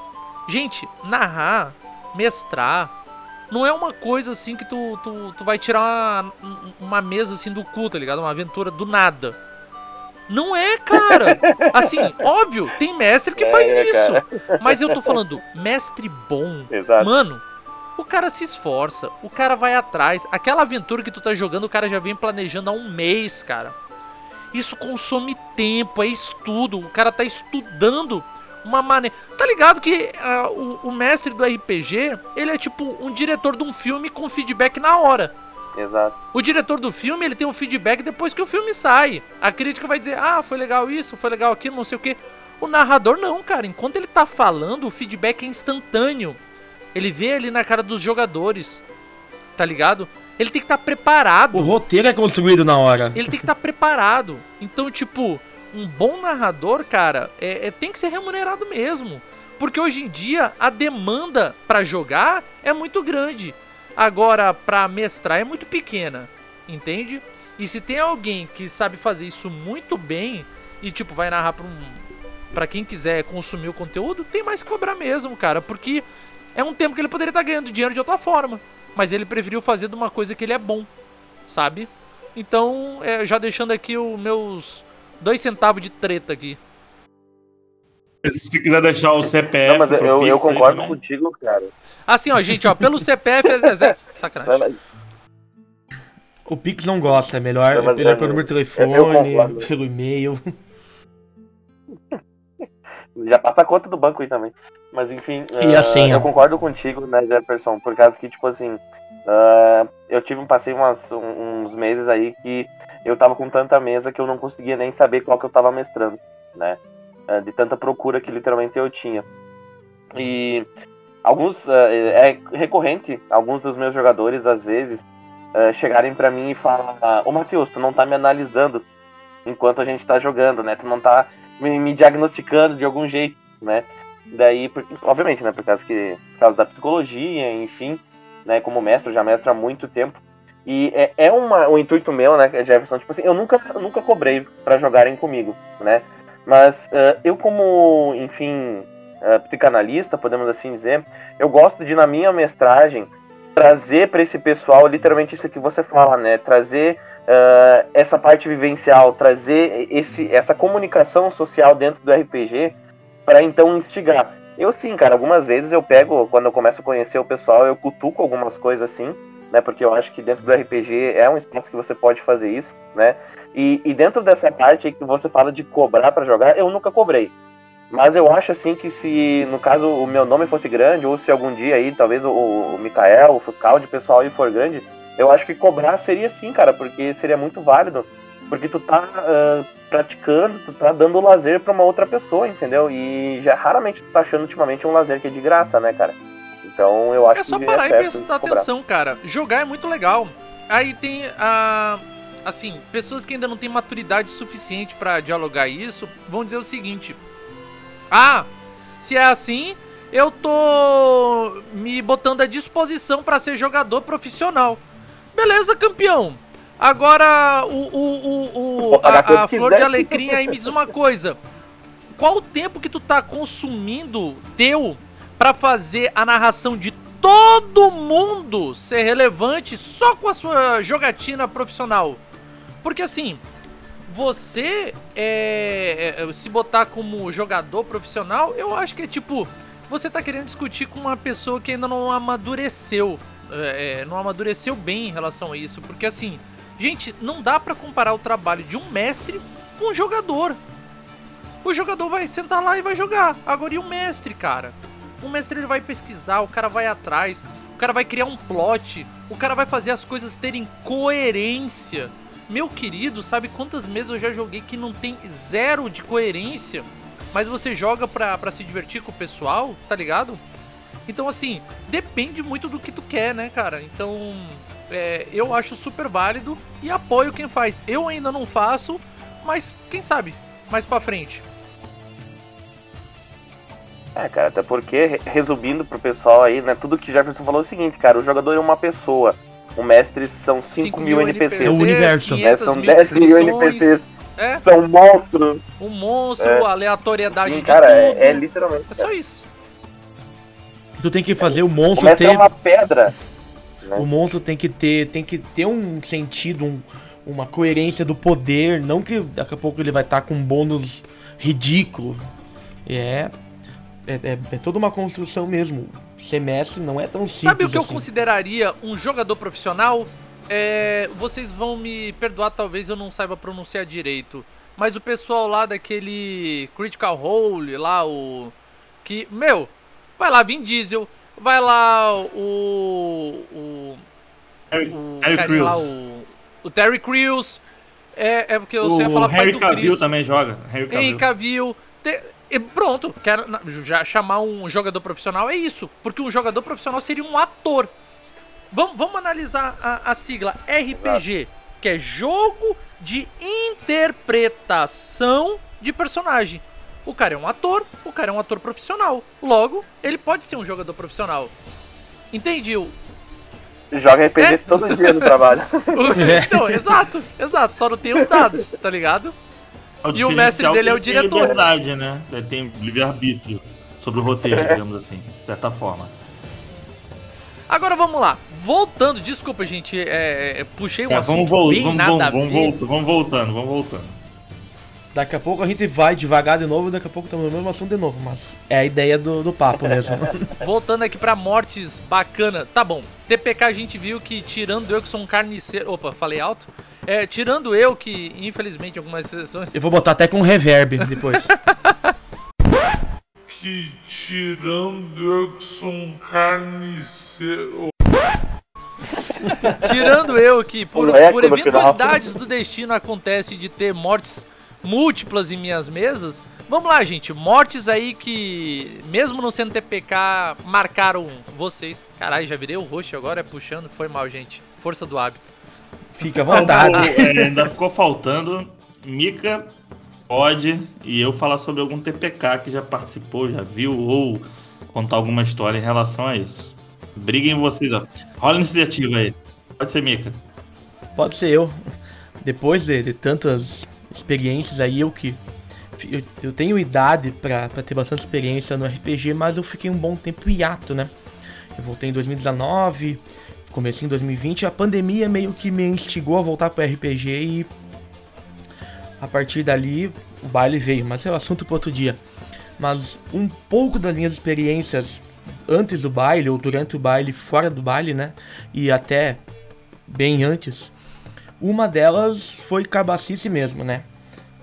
gente, narrar, mestrar, não é uma coisa assim que tu, tu, tu vai tirar uma, uma mesa assim do cu, tá ligado? Uma aventura do nada. Não é, cara. Assim, óbvio, tem mestre que faz é, isso. Cara. Mas eu tô falando, mestre bom. Exato. Mano, o cara se esforça, o cara vai atrás. Aquela aventura que tu tá jogando, o cara já vem planejando há um mês, cara. Isso consome tempo, é estudo. O cara tá estudando uma maneira. Tá ligado que uh, o, o, mestre do RPG, ele é tipo um diretor de um filme com feedback na hora. Exato. O diretor do filme, ele tem um feedback depois que o filme sai. A crítica vai dizer, ah, foi legal isso, foi legal aquilo, não sei o que. O narrador não, cara. Enquanto ele tá falando, o feedback é instantâneo. Ele vê ali na cara dos jogadores. Tá ligado? Ele tem que estar tá preparado. O roteiro é construído na hora. Ele tem que estar tá preparado. Então, tipo, um bom narrador, cara, é, é, tem que ser remunerado mesmo. Porque hoje em dia a demanda para jogar é muito grande. Agora, para mestrar é muito pequena. Entende? E se tem alguém que sabe fazer isso muito bem e, tipo, vai narrar pra um. Pra quem quiser consumir o conteúdo, tem mais que cobrar mesmo, cara. Porque é um tempo que ele poderia estar ganhando dinheiro de outra forma. Mas ele preferiu fazer de uma coisa que ele é bom, sabe? Então, é, já deixando aqui os meus dois centavos de treta aqui. Se quiser deixar o CPF. Não, mas eu, eu concordo contigo, cara. Assim, ó, gente, ó, pelo CPF é. é sacanagem. O Pix não gosta, é melhor, não, é melhor pelo número de telefone, pelo e-mail. Já passa a conta do banco aí também. Mas enfim, e assim, eu concordo contigo, né, Jefferson, por causa que, tipo assim, uh, eu tive um passei umas, uns meses aí que eu tava com tanta mesa que eu não conseguia nem saber qual que eu tava mestrando, né? Uh, de tanta procura que literalmente eu tinha. E alguns, uh, é recorrente, alguns dos meus jogadores, às vezes, chegarem para mim e falar: Ô Matheus, tu não tá me analisando enquanto a gente tá jogando, né? Tu não tá me, diagnosticando de algum jeito, né? Daí, porque, obviamente, né, por causa, que, por causa da psicologia, enfim, né, como mestre, já mestra há muito tempo. E é, é uma, um intuito meu, né, Jefferson, tipo assim, eu nunca, nunca cobrei para jogarem comigo, né, mas uh, eu como, enfim, uh, psicanalista, podemos assim dizer, eu gosto de, na minha mestragem, trazer para esse pessoal literalmente isso que você fala, né, trazer uh, essa parte vivencial, trazer esse, essa comunicação social dentro do RPG, para então instigar. Eu sim, cara, algumas vezes eu pego, quando eu começo a conhecer o pessoal, eu cutuco algumas coisas assim, né? Porque eu acho que dentro do RPG é um espaço que você pode fazer isso, né? E, e dentro dessa parte que você fala de cobrar para jogar, eu nunca cobrei. Mas eu acho assim que se, no caso, o meu nome fosse grande, ou se algum dia aí, talvez o, o Mikael, o Fuscaldi, o pessoal aí for grande, eu acho que cobrar seria sim, cara, porque seria muito válido. Porque tu tá uh, praticando, tu tá dando lazer para uma outra pessoa, entendeu? E já raramente tu tá achando ultimamente um lazer que é de graça, né, cara? Então eu acho É só que parar e certo prestar atenção, cara. Jogar é muito legal. Aí tem a. Assim, pessoas que ainda não têm maturidade suficiente pra dialogar isso vão dizer o seguinte: Ah, se é assim, eu tô me botando à disposição pra ser jogador profissional. Beleza, campeão. Agora, o, o, o, o- a, a flor de alecrim aí me diz uma coisa. Qual o tempo que tu tá consumindo teu pra fazer a narração de todo mundo ser relevante só com a sua jogatina profissional? Porque assim, você é, é, se botar como jogador profissional, eu acho que é tipo, você tá querendo discutir com uma pessoa que ainda não amadureceu, é, é, não amadureceu bem em relação a isso, porque assim, gente, não dá pra comparar o trabalho de um mestre com um jogador. O jogador vai sentar lá e vai jogar. Agora e o mestre, cara? O mestre ele vai pesquisar, o cara vai atrás, o cara vai criar um plot, o cara vai fazer as coisas terem coerência. Meu querido, sabe quantas mesas eu já joguei que não tem zero de coerência, mas você joga pra, pra se divertir com o pessoal, tá ligado? Então, assim, depende muito do que tu quer, né, cara? Então, é, eu acho super válido e apoio quem faz. Eu ainda não faço, mas quem sabe, mais pra frente. É, cara, até porque, re- resumindo pro pessoal aí, né, tudo que o Jefferson falou é o seguinte, cara, o jogador é uma pessoa, o mestre são 5 mil NPCs, É o universo. né, 500 são mil 10 mil NPCs, É, são monstros, um monstro, É. aleatoriedade Sim, de cara, tudo. é, é literalmente, É só isso. Tu tem que fazer o o monstro mestre é ter. uma pedra, né? O monstro tem que ter. Tem que ter um sentido, um- uma coerência do poder. Não que daqui a pouco ele vai estar com um bônus ridículo. É. É, é- é toda uma construção mesmo. Ser mestre não é tão simples. Sabe o que eu assim. consideraria um jogador profissional? É, vocês vão me perdoar, talvez eu não saiba pronunciar direito. Mas o pessoal lá daquele Critical Role, lá o. Que. Meu, vai lá Vin Diesel, vai lá o. O. Harry, o Harry lá, Crews. o. O Terry Crews. É, é porque eu O sei falar pai Harry Cavill também joga. Harry Cavill. Henry Cavill. Te- e pronto, quero já chamar um jogador profissional é isso. Porque um jogador profissional seria um ator. Vamos, vamos analisar a, a sigla RPG, que é jogo de interpretação de personagem. O cara é um ator, o cara é um ator profissional. Logo, ele pode ser um jogador profissional. Entende? O- joga RPG É. todo dia no trabalho. então, exato, exato. Só não tem os dados, tá ligado? O E o mestre dele é o diretor. Tem liberdade, né? Ele tem livre-arbítrio sobre o roteiro, digamos assim, de certa forma. Agora vamos lá. Voltando, desculpa, gente, é, é, puxei um É, assunto vamos, bem vamos, nada vamos, a vamos, vamos voltando, vamos voltando. Daqui a pouco a gente vai devagar de novo, daqui a pouco estamos no mesmo assunto de novo, mas é a ideia do, do papo mesmo. Voltando aqui pra mortes bacana. Tá bom, TPK a gente viu que tirando eu que sou um carniceiro... Opa, falei alto. É, tirando eu que, infelizmente, algumas sessões... Eu vou botar até com reverb depois. que tirando eu que sou um carniceiro. Tirando eu que, por, eco por eventualidades do destino, acontece de ter mortes múltiplas em minhas mesas. Vamos lá, gente. Mortes aí que, mesmo não sendo TPK, marcaram vocês. Caralho, já virei o roxo agora, é puxando. Foi mal, gente. Força do hábito. Fica à vontade. É, ainda ficou faltando Mika, pode e eu falar sobre algum TPK que já participou, já viu, ou contar alguma história em relação a isso. Briguem vocês, ó. Rola a iniciativa aí. Pode ser Mika. Pode ser eu. Depois de, de tantas experiências aí, eu que. Eu, eu tenho idade pra ter bastante experiência no RPG, mas eu fiquei um bom tempo hiato, né? Eu voltei em 2019, comecei em 2020. A pandemia meio que me instigou a voltar pro RPG e. A partir dali, o baile veio, mas é o assunto para outro dia. Mas um pouco das minhas experiências antes do baile, ou durante o baile, fora do baile, né? E até bem antes. Uma delas foi cabacice mesmo, né?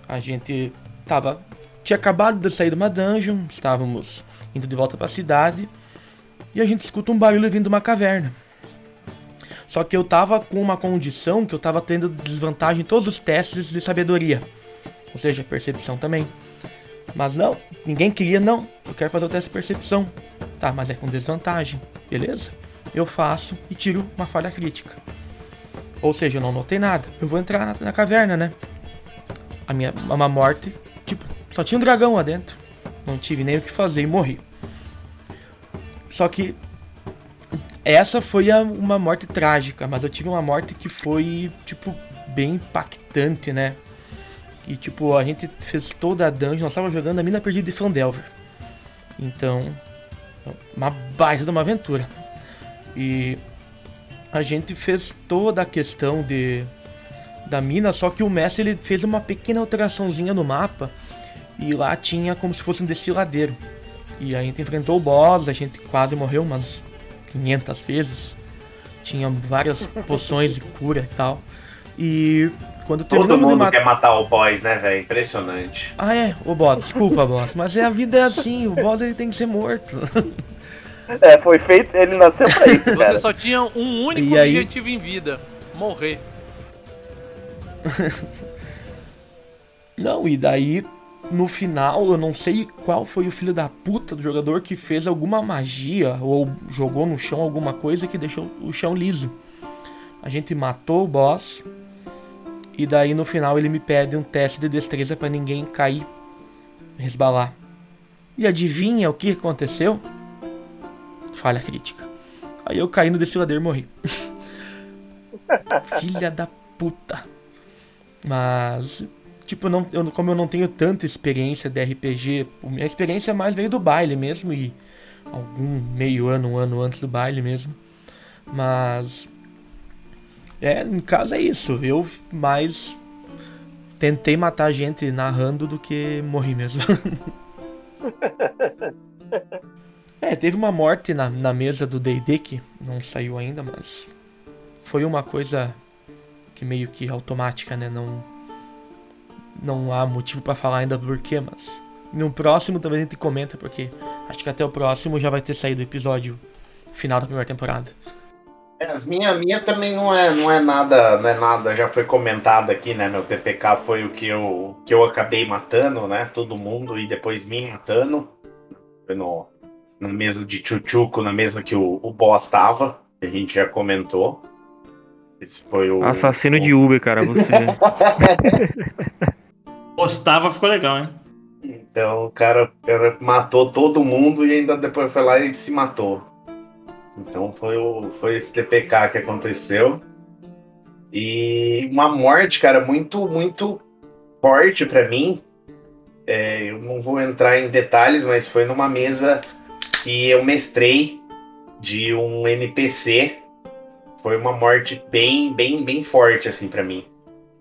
A gente tava tinha acabado de sair de uma dungeon, estávamos indo de volta para a cidade e a gente escuta um barulho vindo de uma caverna. Só que eu tava com uma condição que eu tava tendo desvantagem em todos os testes de sabedoria. Ou seja, percepção também. Mas não, ninguém queria, não. Eu quero fazer o teste de percepção. Tá, mas é com desvantagem, beleza? Eu faço e tiro uma falha crítica. Ou seja, eu não notei nada. Eu vou entrar na, na caverna, né? A minha uma morte, tipo, só tinha um dragão lá dentro. Não tive nem o que fazer e morri. Só que essa foi a, uma morte trágica, mas eu tive uma morte que foi, tipo, bem impactante, né? E, tipo, a gente fez toda a dungeon, nós tava jogando a mina perdida de Fandelver. Então, uma baita de uma aventura. E a gente fez toda a questão de da mina, só que o mestre ele fez uma pequena alteraçãozinha no mapa e lá tinha como se fosse um destiladeiro. E a gente enfrentou o boss, a gente quase morreu umas 500 vezes. Tinha várias poções de cura e tal. E quando Todo mundo quer matar o boss, né, velho? Impressionante. Ah, é? O boss, desculpa, boss. Mas é, a vida é assim, o boss ele tem que ser morto. É, foi feito, ele nasceu pra isso, Você só tinha um único e objetivo aí... em vida, morrer. Não, e daí no final, eu não sei qual foi o filho da puta do jogador que fez alguma magia ou jogou no chão alguma coisa que deixou o chão liso. A gente matou o boss e daí no final ele me pede um teste de destreza para ninguém cair, resbalar. E adivinha o que aconteceu? Falha crítica. Aí eu caí no destilador e morri. Filha da puta. Mas tipo, não, eu, como eu não tenho tanta experiência de RPG, minha experiência mais veio do baile mesmo e algum meio ano, um ano antes do baile mesmo. Mas é, em casa é isso. Eu mais tentei matar gente narrando do que morri mesmo. é, teve uma morte na, na mesa do D&D que não saiu ainda, mas foi uma coisa que meio que automática, né? Não não há motivo para falar ainda por quê, mas no próximo talvez a gente comenta, porque acho que até o próximo já vai ter saído o episódio final da primeira temporada. É, as minha, minha também não é, não é nada, não é nada, já foi comentado aqui, né? Meu TPK foi o que eu, que eu acabei matando, né? Todo mundo e depois me matando. Foi no, na mesa de Chuchuco, na mesa que o, o boss tava, que a gente já comentou. Esse foi o. Assassino o... de Uber, cara, você. Postava, ficou legal, hein? Então o cara, o cara matou todo mundo e ainda depois foi lá e se matou. Então foi, o, foi esse TPK que aconteceu. E uma morte, cara, muito, muito forte para mim. É, eu não vou entrar em detalhes, mas foi numa mesa que eu mestrei de um NPC. Foi uma morte bem, bem, bem forte, assim, para mim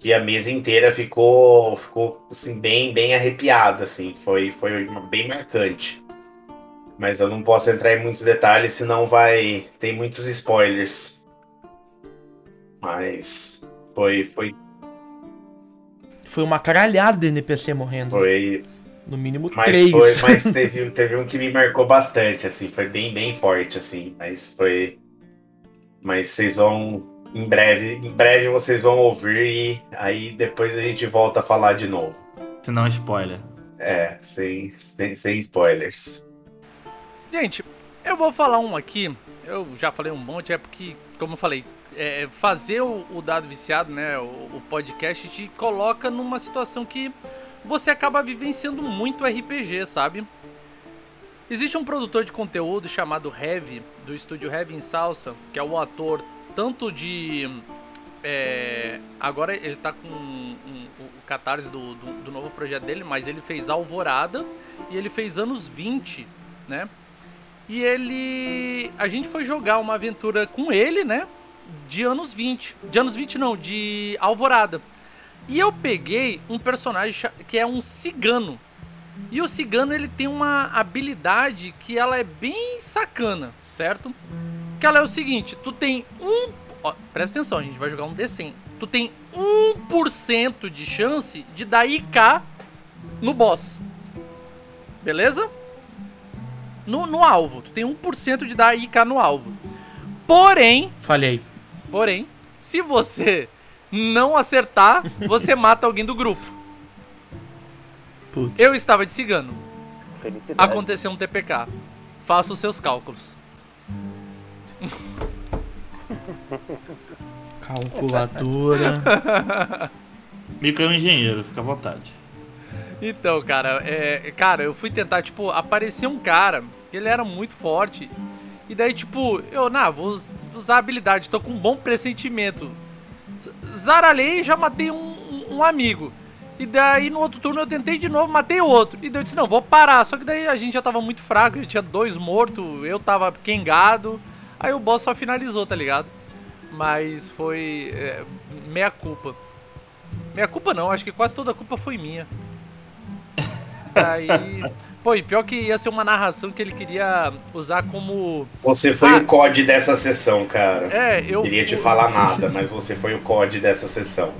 que a mesa inteira ficou, ficou assim, bem, bem arrepiada, assim, foi, foi bem marcante. Mas eu não posso entrar em muitos detalhes, senão vai. Tem muitos spoilers. Mas foi. Foi, foi uma caralhada de NPC morrendo. Foi. No mínimo mas três. Foi, mas teve, teve um que me marcou bastante, assim, foi bem, bem forte, assim. Mas foi. Mas vocês vão em breve, em breve vocês vão ouvir e aí depois a gente volta a falar de novo. Se não spoiler. É, sem, sem, sem spoilers. Gente, eu vou falar um aqui. Eu já falei um monte, é porque, como eu falei, é, fazer o, o, dado viciado, né, o, o, podcast, te coloca numa situação que você acaba vivenciando muito RPG, sabe? Existe um produtor de conteúdo chamado Heavy, do estúdio Heavy em Salsa, que é o ator tanto de. É, agora ele tá com um, um, o catarse do, do, do, novo projeto dele, mas ele fez Alvorada e ele fez anos 20, né? E ele. A gente foi jogar uma aventura com ele, né? De anos 20. De anos 20 não, de Alvorada. E eu peguei um personagem que é um cigano. E o cigano ele tem uma habilidade que ela é bem sacana, certo? Que ela é o seguinte, tu tem um... Ó, presta atenção, a gente vai jogar um D100. Tu tem 1% de chance de dar IK no boss. Beleza? No, no alvo. Tu tem 1% de dar IK no alvo. Porém, Falhei. porém, se você não acertar, você mata alguém do grupo. Putz. Eu estava de cigano. Felicidade. Aconteceu um TPK. Faça os seus cálculos. Calculadora. Mica é um engenheiro, fica à vontade. Então, cara, é, cara, eu fui tentar, tipo, aparecer um cara que ele era muito forte. E daí, tipo, eu, não, vou us- usar a habilidade, tô com um bom pressentimento. Z- Zaralhei e já matei um, um- amigo. E daí no outro turno eu tentei de novo, matei outro. E daí eu disse, não, vou parar. Só que daí a gente já tava muito fraco, já tinha dois mortos, eu tava quengado. Aí o boss só finalizou, tá ligado? Mas foi é, meia culpa. Meia culpa não, acho que quase toda a culpa foi minha. Aí. Pô, e pior que ia ser uma narração que ele queria usar como. Você foi Ah. o COD dessa sessão, cara. É, eu. Não queria te falar nada, mas você foi o COD dessa sessão.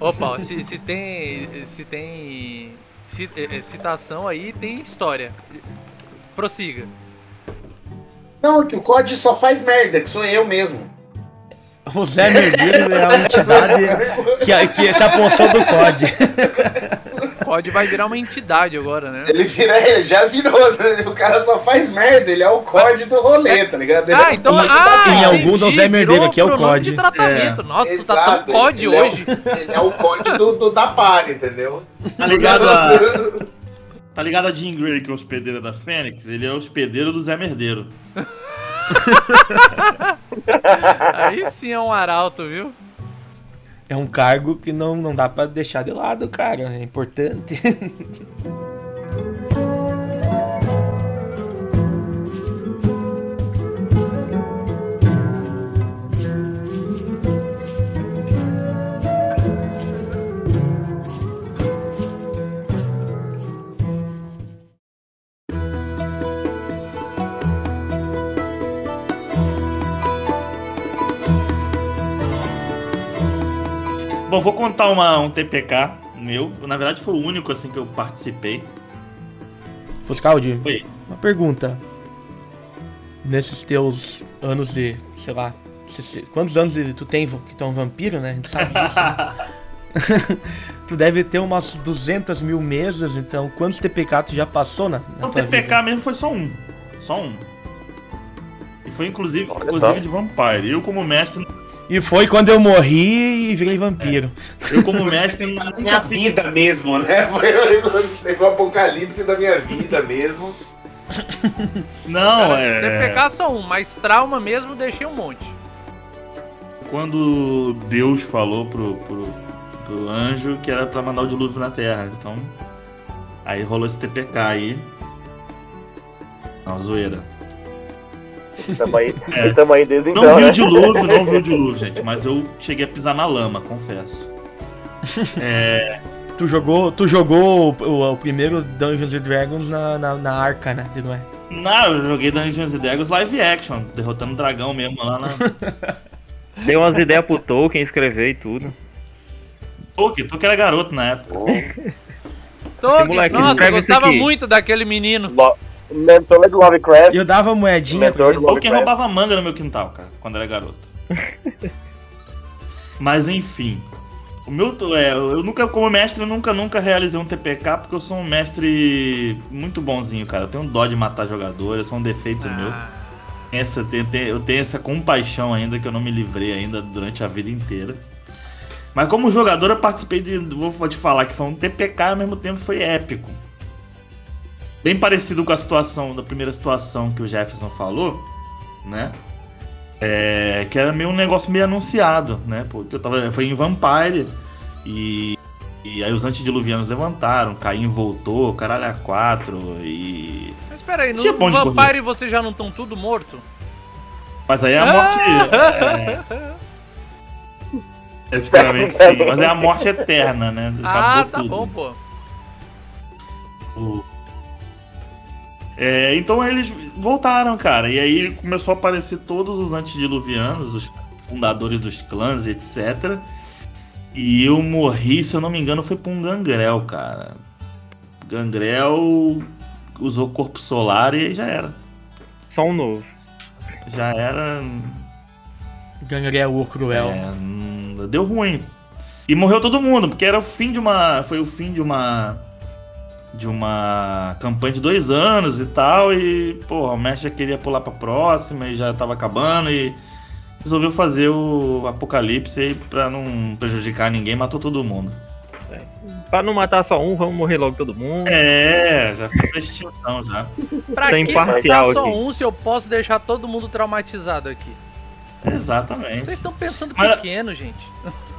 Opa, se, se tem. Se tem. é, é, citação aí, tem história. Prossiga. Não, que o COD só faz merda, que sou eu mesmo. O Zé Merdeiro é a entidade que, que se apossou do COD. Pode vai virar uma entidade agora, né? Ele vira, ele já virou, né? o cara só faz merda, ele é o COD do rolê, tá ligado? Ele Ah, é então. o COD Ah, Em alguns é o Zé Merdeiro, aqui é o COD. de tratamento. Nossa, tu tá Exato, tão COD ele é o- hoje. Ele é o COD do, do- da party, entendeu? Tá ligado a, tá ligado a Jean Grey, que é hospedeira da Fênix? Ele é hospedeiro do Zé Merdeiro. Aí sim é um arauto, viu? É um cargo que não, não dá pra deixar de lado, cara. É importante. Bom, vou contar uma, um TPK meu. Na verdade, foi o único assim que eu participei. Fuscaldi, Oi. uma pergunta. Nesses teus anos de, sei lá, quantos anos de- tu tem que tu é um vampiro, né? A gente sabe disso. né? tu deve ter umas 200 mil mesas, então quantos TPK tu já passou na, na O TPK vida? mesmo foi só um. Só um. E foi inclusive, inclusive de Vampire. Eu como mestre. E foi quando eu morri e virei vampiro. Eu como mestre Minha nunca fiz. vida mesmo, né? Foi, teve o apocalipse da minha vida mesmo. Não, Cara, é. TPK só um, mas trauma mesmo deixei um monte. Quando Deus falou pro, pro, pro anjo que era pra mandar o dilúvio na terra. Então. Aí rolou esse TPK aí. Não, zoeira. Tamo aí, É. tamo aí desde Não então, vi né? o dilúvio, não vi o dilúvio, gente. Mas eu cheguei a pisar na lama, confesso. É. Tu jogou, tu jogou o, o- o primeiro Dungeons and Dragons na, na, na arca, né? De Noé. Não, eu joguei Dungeons and Dragons live action, derrotando o dragão mesmo lá na. Deu umas ideias pro Tolkien escrever e tudo. Tolkien, tu que era garoto na época. Tolkien, moleque, nossa, eu gostava muito daquele menino. Lo- Mentor de Lovecraft. Eu dava moedinha pra ele. do Tolkien Lovecraft. roubava manga no meu quintal, cara, quando era garoto. Mas enfim. O meu. É, eu nunca, como mestre, eu nunca, nunca realizei um TPK porque eu sou um mestre muito bonzinho, cara. Eu tenho dó de matar jogadores, é só um defeito meu. Ah, Essa, tem- tem- eu tenho essa compaixão ainda que eu não me livrei ainda durante a vida inteira. Mas como jogador eu participei de. Vou te falar que foi um TPK ao mesmo tempo foi épico. Bem parecido com a situação, da primeira situação que o Jefferson falou, né? É, que era meio um negócio meio anunciado, né? Porque eu tava. Foi em Vampire e. E aí os antediluvianos levantaram, Caim voltou, caralho a quatro e. Mas espera aí, no de Vampire vocês já não estão tudo morto? Mas aí é a morte. É... Basicamente sim, mas é a morte eterna, né? ah, Acabou tá tudo. bom, pô. O- É, então eles voltaram, cara. E aí começou a aparecer todos os antediluvianos, os fundadores dos clãs, etc. E eu morri, se eu não me engano, foi pra um gangrel, cara. Gangrel usou corpo solar e já era. Só um novo. Já era. Gangrel cruel. É, hum, deu ruim. E morreu todo mundo, porque era o fim de uma. Foi o fim de uma. De uma campanha de dois anos e tal. E, pô, o mestre já queria pular pra próxima e já tava acabando. E resolveu fazer o apocalipse aí pra não prejudicar ninguém, matou todo mundo. Pra não matar só um, vamos morrer logo todo mundo. É, já fez a extinção já. Pra Sem que matar só aqui. um se eu posso deixar todo mundo traumatizado aqui? Exatamente. Vocês estão pensando Mas- pequeno, gente.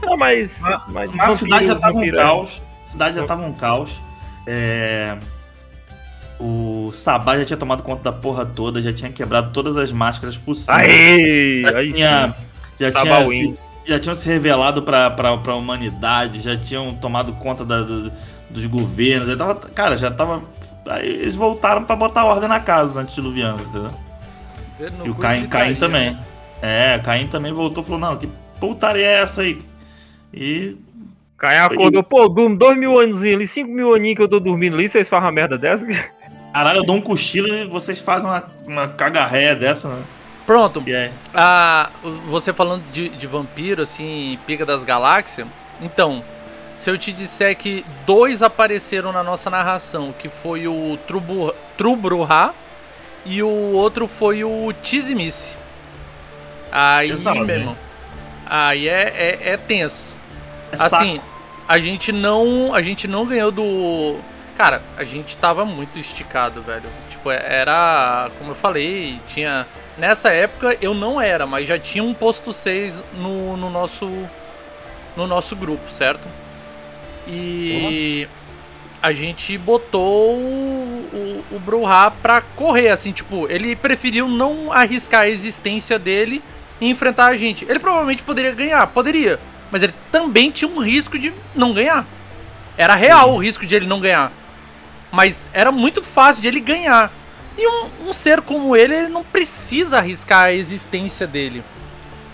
Não, mas. Mas- mas a cidade já tava um caos. A cidade já tava um caos. É... O Sabá já tinha tomado conta da porra toda, já tinha quebrado todas as máscaras possíveis. Aê! já Aí tinha, já tinha, se, já tinham se revelado pra, pra, pra humanidade, já tinham tomado conta da- do- dos governos. Já tava, cara, já tava. Aí eles voltaram pra botar ordem na casa os antediluvianos, entendeu? No E o Caim, Caim também. É, Caim também voltou e falou, não, que putaria é essa aí? E Caio acordou, pô, durmo dois mil anos ali, cinco mil aninhos que eu tô dormindo ali, vocês fazem uma merda dessa? Caralho, eu dou um cochilo e vocês fazem uma, uma cagarréia dessa, né? Pronto. É. Ah, você falando de, de vampiro, assim, Pica das Galáxias. Então, se eu te disser que dois apareceram na nossa narração, que foi o Trubu- Trubruhá e o outro foi o Tizimice. Aí, meu irmão, aí é, é, é tenso. É Assim, saco. a gente não, a gente não ganhou do, cara, a gente tava muito esticado, velho. Tipo, era, como eu falei, tinha nessa época eu não era, mas já tinha um posto 6 no, no nosso no nosso grupo, certo? E a gente botou o, o, o Bruhá pra correr, assim, tipo, ele preferiu não arriscar a existência dele e enfrentar a gente. Ele provavelmente poderia ganhar, poderia, mas ele também tinha um risco de não ganhar. Era real o risco de ele não ganhar. Mas era muito fácil de ele ganhar. E um, um ser como ele, ele não precisa arriscar a existência dele.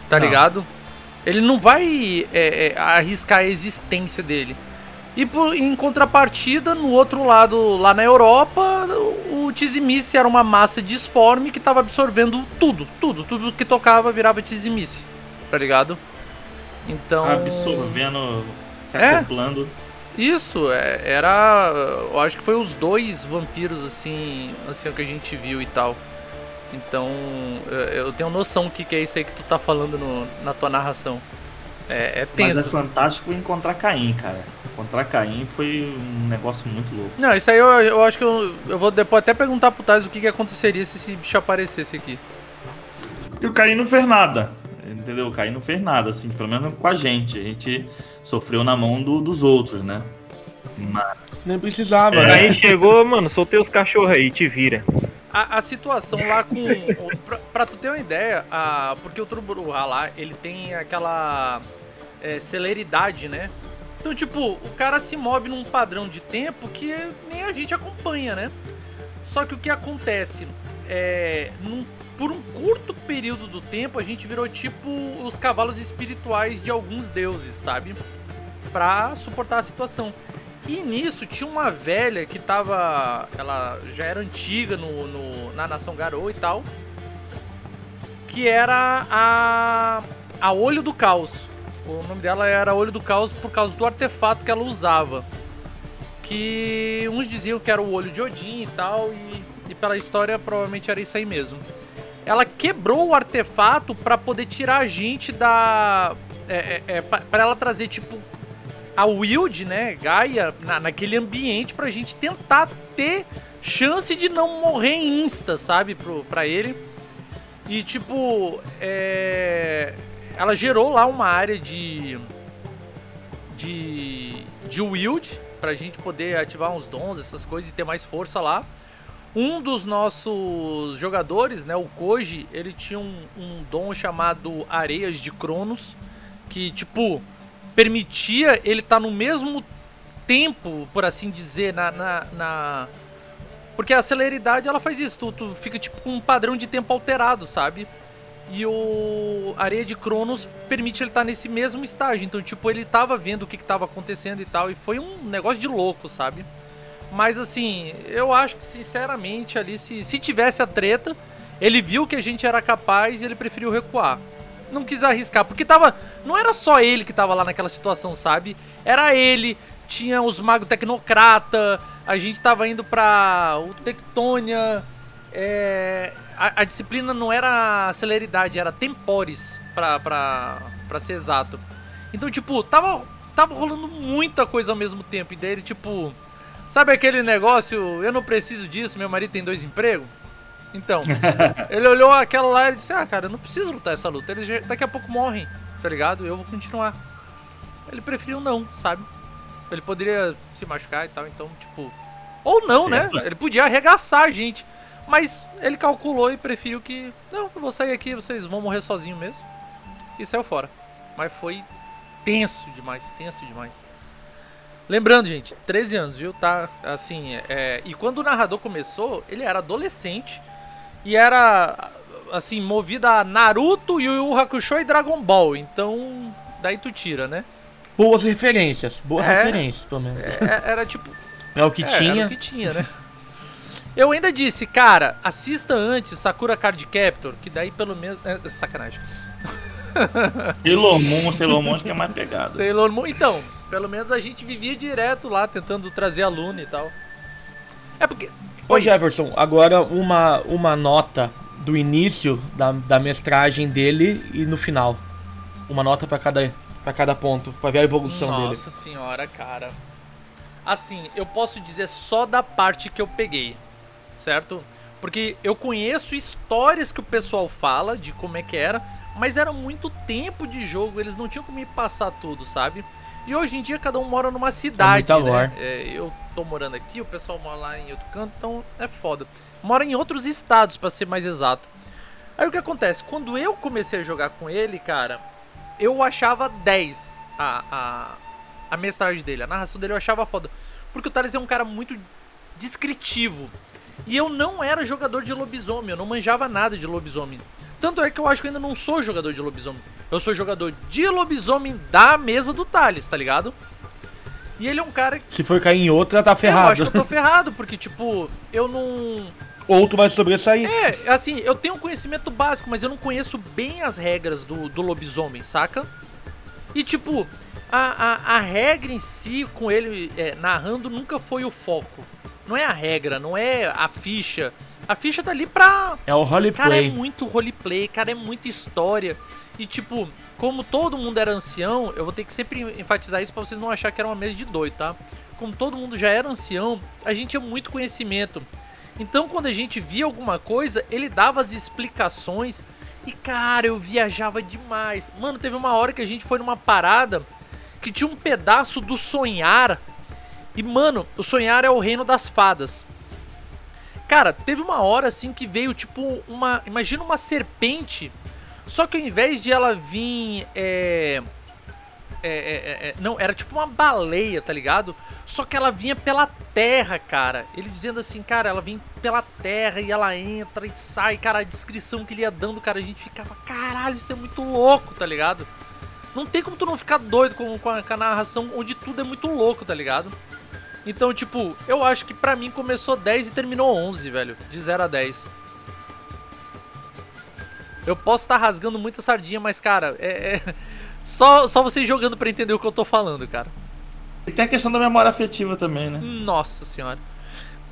Tá Não. ligado? Ele não vai é, é, arriscar a existência dele. E por- em contrapartida, no outro lado, lá na Europa, o Tizimice era uma massa disforme que tava absorvendo tudo, tudo, tudo que tocava virava Tizimice, tá ligado? Então. Absorvendo, se É. acoplando. Isso, é- era. Eu acho que foi os dois vampiros, assim, assim, o que a gente viu e tal. Então, eu- tenho noção do que, que é isso aí que tu tá falando no- na tua narração. É, é Mas é tenso. fantástico encontrar Caim, cara. Encontrar Caim foi um negócio muito louco. Não, isso aí eu, eu acho que eu, eu vou depois até perguntar pro Tais o que, que aconteceria se esse bicho aparecesse aqui. Porque o Caim não fez nada. Entendeu? O Caim não fez nada, assim, pelo menos com a gente. A gente sofreu na mão do- dos outros, né? Mas Nem precisava, É. né? Aí chegou, mano, soltei os cachorros aí, te vira. A, a situação lá com. o- pra, pra tu ter uma ideia, a, porque o Truburá lá, ele tem aquela é, celeridade, né? Então, tipo, o cara se move num padrão de tempo que nem a gente acompanha, né? Só que o que acontece é. num- por um curto período do tempo, a gente virou tipo os cavalos espirituais de alguns deuses, sabe? Pra suportar a situação. E nisso tinha uma velha que tava. Ela já era antiga no, no- na Nação Garou e tal. Que era a. A Olho do Caos. O nome dela era Olho do Caos por causa do artefato que ela usava. Que uns diziam que era o olho de Odin e tal. E, e pela história provavelmente era isso aí mesmo. Ela quebrou o artefato pra poder tirar a gente da. É, é, é, pra ela trazer, tipo, a Wild, né, Gaia, na, naquele ambiente pra gente tentar ter chance de não morrer insta, sabe, pro, pra ele. E tipo, é, ela gerou lá uma área de de de Wild pra gente poder ativar uns dons, essas coisas e ter mais força lá. Um dos nossos jogadores, né, o Koji, ele tinha um, um dom chamado Areias de Cronos, que tipo permitia ele estar no mesmo tempo, por assim dizer, na, na, na- Porque a celeridade ela faz isso, tu, tu fica tipo com um padrão de tempo alterado, sabe? E o Areia de Cronos permite ele estar nesse mesmo estágio. Então, tipo, ele tava vendo o que, que tava acontecendo e tal. E foi um negócio de louco, sabe? Mas assim, eu acho que sinceramente ali, se, se tivesse a treta, ele viu que a gente era capaz e ele preferiu recuar. Não quis arriscar, porque tava. Não era só ele que tava lá naquela situação, sabe? Era ele, tinha os magos tecnocrata, a gente tava indo pra o Tectônia. É, a, a disciplina não era celeridade, era tempores, pra, pra, pra ser exato. Então, tipo, tava, tava rolando muita coisa ao mesmo tempo. E daí ele, tipo. Sabe aquele negócio, eu não preciso disso, meu marido tem dois empregos? Então, ele olhou aquela lá e disse: Ah, cara, eu não preciso lutar essa luta. Eles já- daqui a pouco morrem, tá ligado? Eu vou continuar. Ele preferiu não, sabe? Ele poderia se machucar e tal, então, tipo. Ou não, Certo. né? Ele podia arregaçar a gente. Mas ele calculou e preferiu que. Não, eu vou sair aqui, vocês vão morrer sozinho mesmo. E saiu fora. Mas foi tenso demais, tenso demais. Lembrando, gente, 13 anos, viu? Tá assim. É... E quando o narrador começou, ele era adolescente e era assim, movido a Naruto, Yu Yu Hakusho e Dragon Ball. Então, daí tu tira, né? Boas referências, boas É. referências, pelo menos. É- era tipo. É o que é, tinha. Era o que tinha, né? Eu ainda disse, cara, assista antes Sakura Card Captor, que daí pelo menos. É, sacanagem. Sailor Moon, Sailor Moon acho que é mais pegado. Sailor Moon. Então, pelo menos a gente vivia direto lá, tentando trazer a Luna e tal. É porque. Ô Jefferson, agora uma, uma nota do início da, da mestragem dele e no final. Uma nota pra cada, pra cada ponto, pra ver a evolução dele. Nossa senhora, cara. Assim, eu posso dizer só da parte que eu peguei, certo? Porque eu conheço histórias que o pessoal fala de como é que era, mas era muito tempo de jogo, eles não tinham como me passar tudo, sabe? E hoje em dia cada um mora numa cidade, muita né? É, eu tô morando aqui, o pessoal mora lá em outro canto, então é foda. Mora em outros estados, pra ser mais exato. Aí o que acontece? Quando eu comecei a jogar com ele, cara, eu achava 10 a, a, a mestragem dele, a narração dele eu achava foda. Porque o Thales é um cara muito descritivo. E eu não era jogador de lobisomem, eu não manjava nada de lobisomem. Tanto é que eu acho que eu ainda não sou jogador de lobisomem. Eu sou jogador de lobisomem da mesa do Thales, tá ligado? E ele é um cara que Se for cair em outra, tá eu acho ferrado. que eu tô ferrado, porque, tipo, eu não. Ou tu vai sobressair. É, assim, eu tenho um conhecimento básico, mas eu não conheço bem as regras do, do lobisomem, saca? E tipo, a, a, a regra em si, com ele é, narrando, nunca foi o foco. Não é a regra, não é a ficha. A ficha tá ali pra. É o Cara, é roleplay. muito roleplay, cara, é muita história. E tipo, como todo mundo era ancião, eu vou ter que sempre enfatizar isso pra vocês não acharem que era uma mesa de doido, tá? Como todo mundo já era ancião, a gente tinha muito conhecimento. Então, quando a gente via alguma coisa, ele dava as explicações. E cara, eu viajava demais. Mano, teve uma hora que a gente foi numa parada que tinha um pedaço do sonhar. E mano, o sonhar é o reino das fadas. Cara, teve uma hora assim que veio tipo uma. Imagina uma serpente. Só que ao invés de ela vir. É, é, é, é, é, não, era tipo uma baleia, tá ligado? Só que ela vinha pela terra, cara. Ele dizendo assim, cara, ela vem pela terra e ela entra e sai, cara. A descrição que ele ia dando, cara, a gente ficava, caralho, isso é muito louco, tá ligado? Não tem como tu não ficar doido com, com, a, com a narração onde tudo é muito louco, tá ligado? Então, tipo, eu acho que pra mim começou 10 e terminou 11, velho. De 0 a 10. Eu posso estar rasgando muita sardinha, mas, cara, é. é- Só, só vocês jogando pra entender o que eu tô falando, cara. E tem a questão da memória afetiva também, né? Nossa senhora.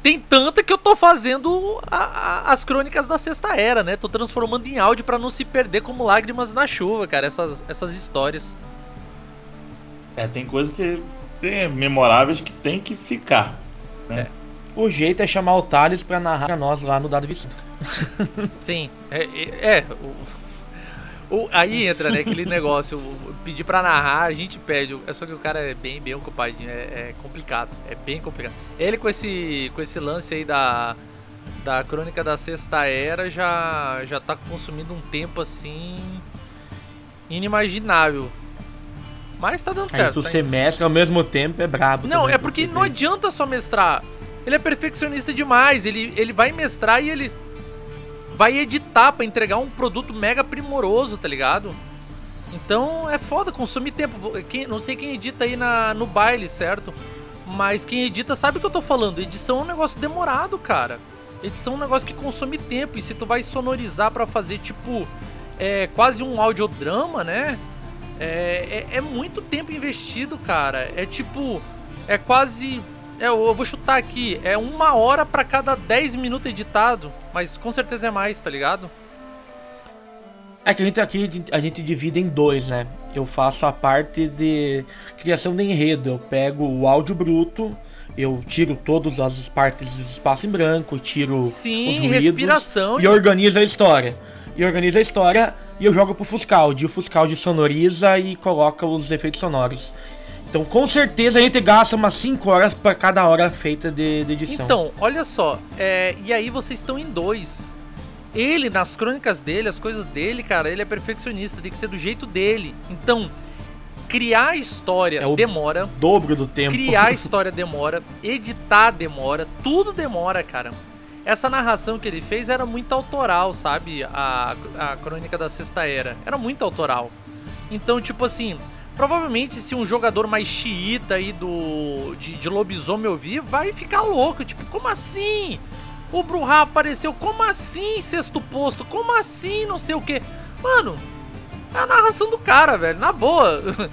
Tem tanta que eu tô fazendo a- a- as crônicas da sexta era, né? Tô transformando em áudio pra não se perder como lágrimas na chuva, cara, essas, essas histórias. É, tem coisas que tem memoráveis que tem que ficar. O jeito é chamar o Thales pra narrar pra nós lá no Dado Vicente. Sim, é. é, é, o- o- aí entra, né, aquele negócio, pedir pra narrar, a gente pede, é só que o cara é bem, bem ocupadinho, é, é complicado, é bem complicado. Ele com esse, com esse lance aí da, da crônica da sexta era já, já tá consumindo um tempo assim inimaginável. Mas tá dando Aí certo. tu tá semestre ao mesmo tempo é brabo. não, também, é porque não adianta só mestrar. Ele é perfeccionista demais. Ele, ele vai mestrar e ele vai editar pra entregar um produto mega primoroso, tá ligado? Então é foda consumir tempo. Quem, não sei quem edita aí na, no baile, certo? Mas quem edita sabe o que eu tô falando. Edição é um negócio demorado, cara. Edição é um negócio que consome tempo. E se tu vai sonorizar para fazer, tipo, é, quase um audiodrama, né? É, é, é, muito tempo investido, cara. É tipo. É quase. É, eu vou chutar aqui. É uma hora para cada 10 minutos editado. Mas com certeza é mais, tá ligado? É que a gente aqui a gente divide em dois, né? Eu faço a parte de criação de enredo. Eu pego o áudio bruto, eu tiro todas as partes do espaço em branco, tiro Sim, os ruídos respiração e organizo a história. E organizo a história e eu jogo pro Fuscaldi. O Fuscaldi sonoriza e coloca os efeitos sonoros. Então, com certeza a gente gasta umas 5 horas para cada hora feita de, de, edição. Então, olha só, é, e aí vocês estão em dois. Ele, nas crônicas dele, as coisas dele, cara, ele é perfeccionista, tem que ser do jeito dele. Então, criar a história É o demora. dobro do tempo. Criar a história demora, editar demora, tudo demora, cara. Essa narração que ele fez era muito autoral, sabe? A, a Crônica da Sexta Era. Era muito autoral. Então, tipo assim, provavelmente se um jogador mais xiita aí do de, de lobisomem ouvir, vai ficar louco. Tipo, como assim? O Bruhá apareceu, como assim, sexto posto? Como assim, não sei o que? Mano, é a narração do cara, velho, na boa.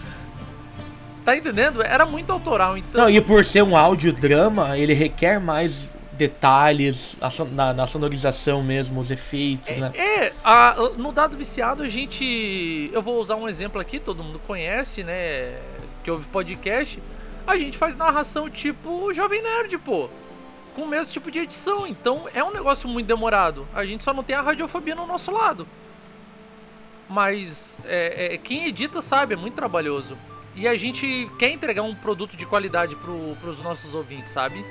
tá entendendo? Era muito autoral, então. Não, e por ser um audiodrama, ele requer mais detalhes a na, na sonorização mesmo, os efeitos, né? É, a- no dado viciado a gente. Eu vou usar um exemplo aqui, todo mundo conhece, né? Que ouve podcast. A gente faz narração tipo Jovem Nerd, pô. Com o mesmo tipo de edição. Então é um negócio muito demorado. A gente só não tem a radiofobia no nosso lado. Mas é, é, quem edita sabe, é muito trabalhoso. E a gente quer entregar um produto de qualidade pro, pros nossos ouvintes, sabe?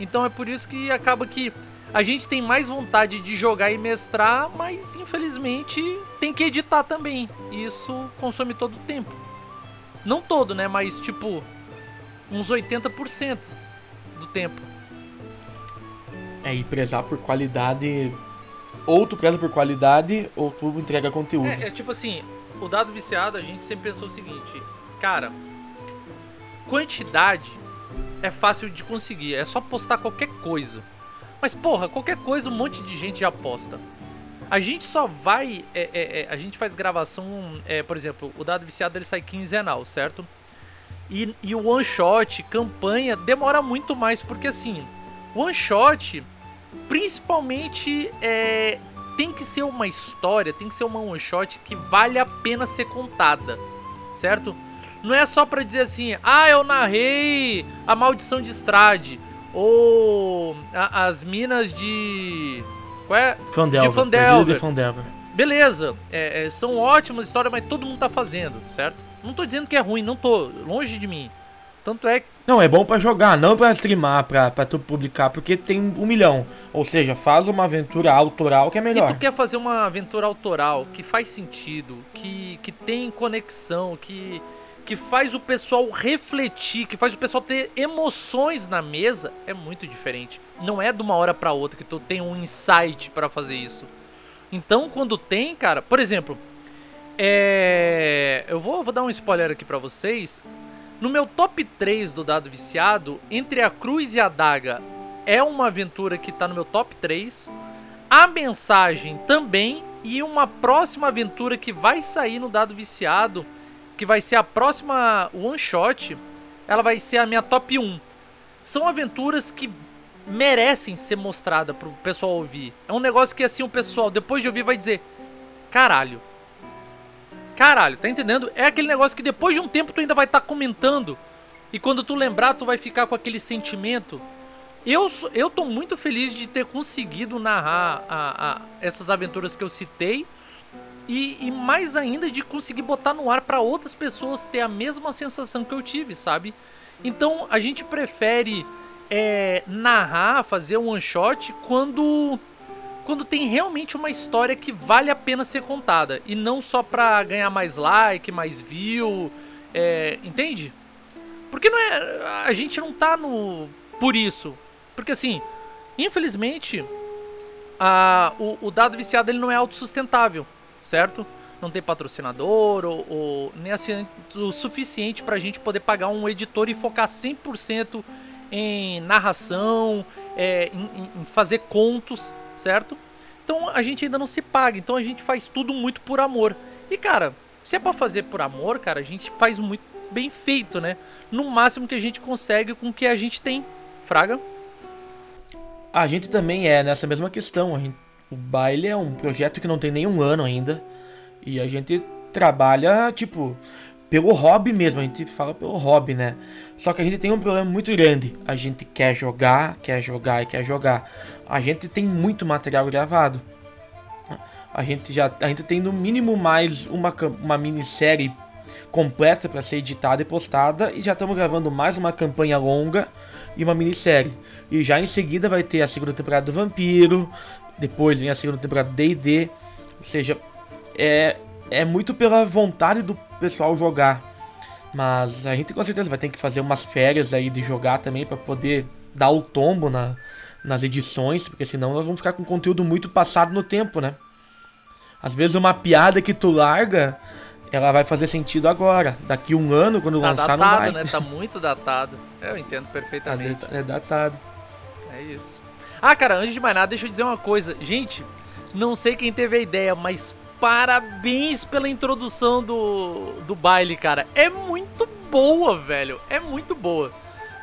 Então é por isso que acaba que a gente tem mais vontade de jogar e mestrar, mas infelizmente tem que editar também. E isso consome todo o tempo. Não todo, né? Mas tipo, uns 80% do tempo. É, e prezar por qualidade. Ou tu preza por qualidade, ou tu entrega conteúdo. É, é tipo assim, o dado viciado a gente sempre pensou o seguinte, cara, quantidade é fácil de conseguir, é só postar qualquer coisa. Mas porra, qualquer coisa um monte de gente já posta. A gente só vai, é, é, é, a gente faz gravação, é, por exemplo, o dado viciado ele sai quinzenal, certo? E, e o one shot, campanha, demora muito mais porque assim, one shot, principalmente é, tem que ser uma história, tem que ser uma one shot que vale a pena ser contada, certo? Não é só pra dizer assim, ah, eu narrei a maldição de Estrade ou a- as minas de qual é? Fandelver. de Fandelver. De Fandelver. Beleza, é, é, são ótimas histórias, mas todo mundo tá fazendo, certo? Não tô dizendo que é ruim, não tô, longe de mim. Tanto é que Não, é bom pra jogar, não pra streamar, pra, pra tu publicar, porque tem um milhão. Ou seja, faz uma aventura autoral que é E melhor. tu quer fazer uma aventura autoral que faz sentido, que, que tem conexão, que, que faz o pessoal refletir, que faz o pessoal ter emoções na mesa, é muito diferente. Não é de uma hora pra outra que tu tem um insight pra fazer isso. Então, quando tem, cara, por exemplo, é, eu vou, vou dar um spoiler aqui pra vocês. No meu top 3 do dado viciado, entre a cruz e a daga, é uma aventura que tá no meu top 3 a mensagem também e uma próxima aventura que vai sair no dado viciado, que vai ser a próxima one shot, ela vai ser a minha top 1. São aventuras que merecem ser mostrada pro pessoal ouvir. É um negócio que assim o pessoal depois de ouvir vai dizer: "Caralho. Caralho, tá entendendo? É aquele negócio que depois de um tempo tu ainda vai estar comentando e quando tu lembrar tu vai ficar com aquele sentimento eu, eu tô muito feliz de ter conseguido narrar a- a- essas aventuras que eu citei e, e mais ainda de conseguir botar no ar para outras pessoas ter a mesma sensação que eu tive, sabe? Então a gente prefere é, narrar, fazer um one shot quando quando tem realmente uma história que vale a pena ser contada e não só pra ganhar mais like, mais view, é, entende? Porque não é a gente não tá no por isso, porque assim, infelizmente, a, o, o dado viciado ele não é autossustentável, certo? não tem patrocinador ou, ou nem assim o suficiente pra gente poder pagar um editor e focar 100% em narração, é, em, em fazer contos, certo? Então a gente ainda não se paga, então a gente faz tudo muito por amor. E cara, se é pra fazer por amor, cara, a gente faz muito bem feito, né? No máximo que a gente consegue com o que a gente tem. Fraga? A gente também é nessa mesma questão. Gente, o baile é um projeto que não tem nenhum ano ainda. E a gente trabalha, tipo, pelo hobby mesmo. A gente fala pelo hobby, né? Só que a gente tem um problema muito grande. A gente quer jogar, quer jogar e quer jogar. A gente tem muito material gravado. A gente já a gente tem no mínimo mais uma, uma minissérie completa para ser editada e postada. E já estamos gravando mais uma campanha longa e uma minissérie. E já em seguida vai ter a segunda temporada do Vampiro. Depois vem a segunda temporada DD. Ou seja, é, é muito pela vontade do pessoal jogar. Mas a gente com certeza vai ter que fazer umas férias aí de jogar também para poder dar o tombo na, nas edições, porque senão nós vamos ficar com conteúdo muito passado no tempo, né? Às vezes uma piada que tu larga, ela vai fazer sentido agora. Daqui um ano, quando tá lançar, datado, não vai. né? Tá muito datado. Eu entendo perfeitamente. É datado. É isso. Ah, cara, antes de mais nada, deixa eu dizer uma coisa. Gente, não sei quem teve a ideia, mas parabéns pela introdução do, do baile, cara. É muito boa, velho. É muito boa.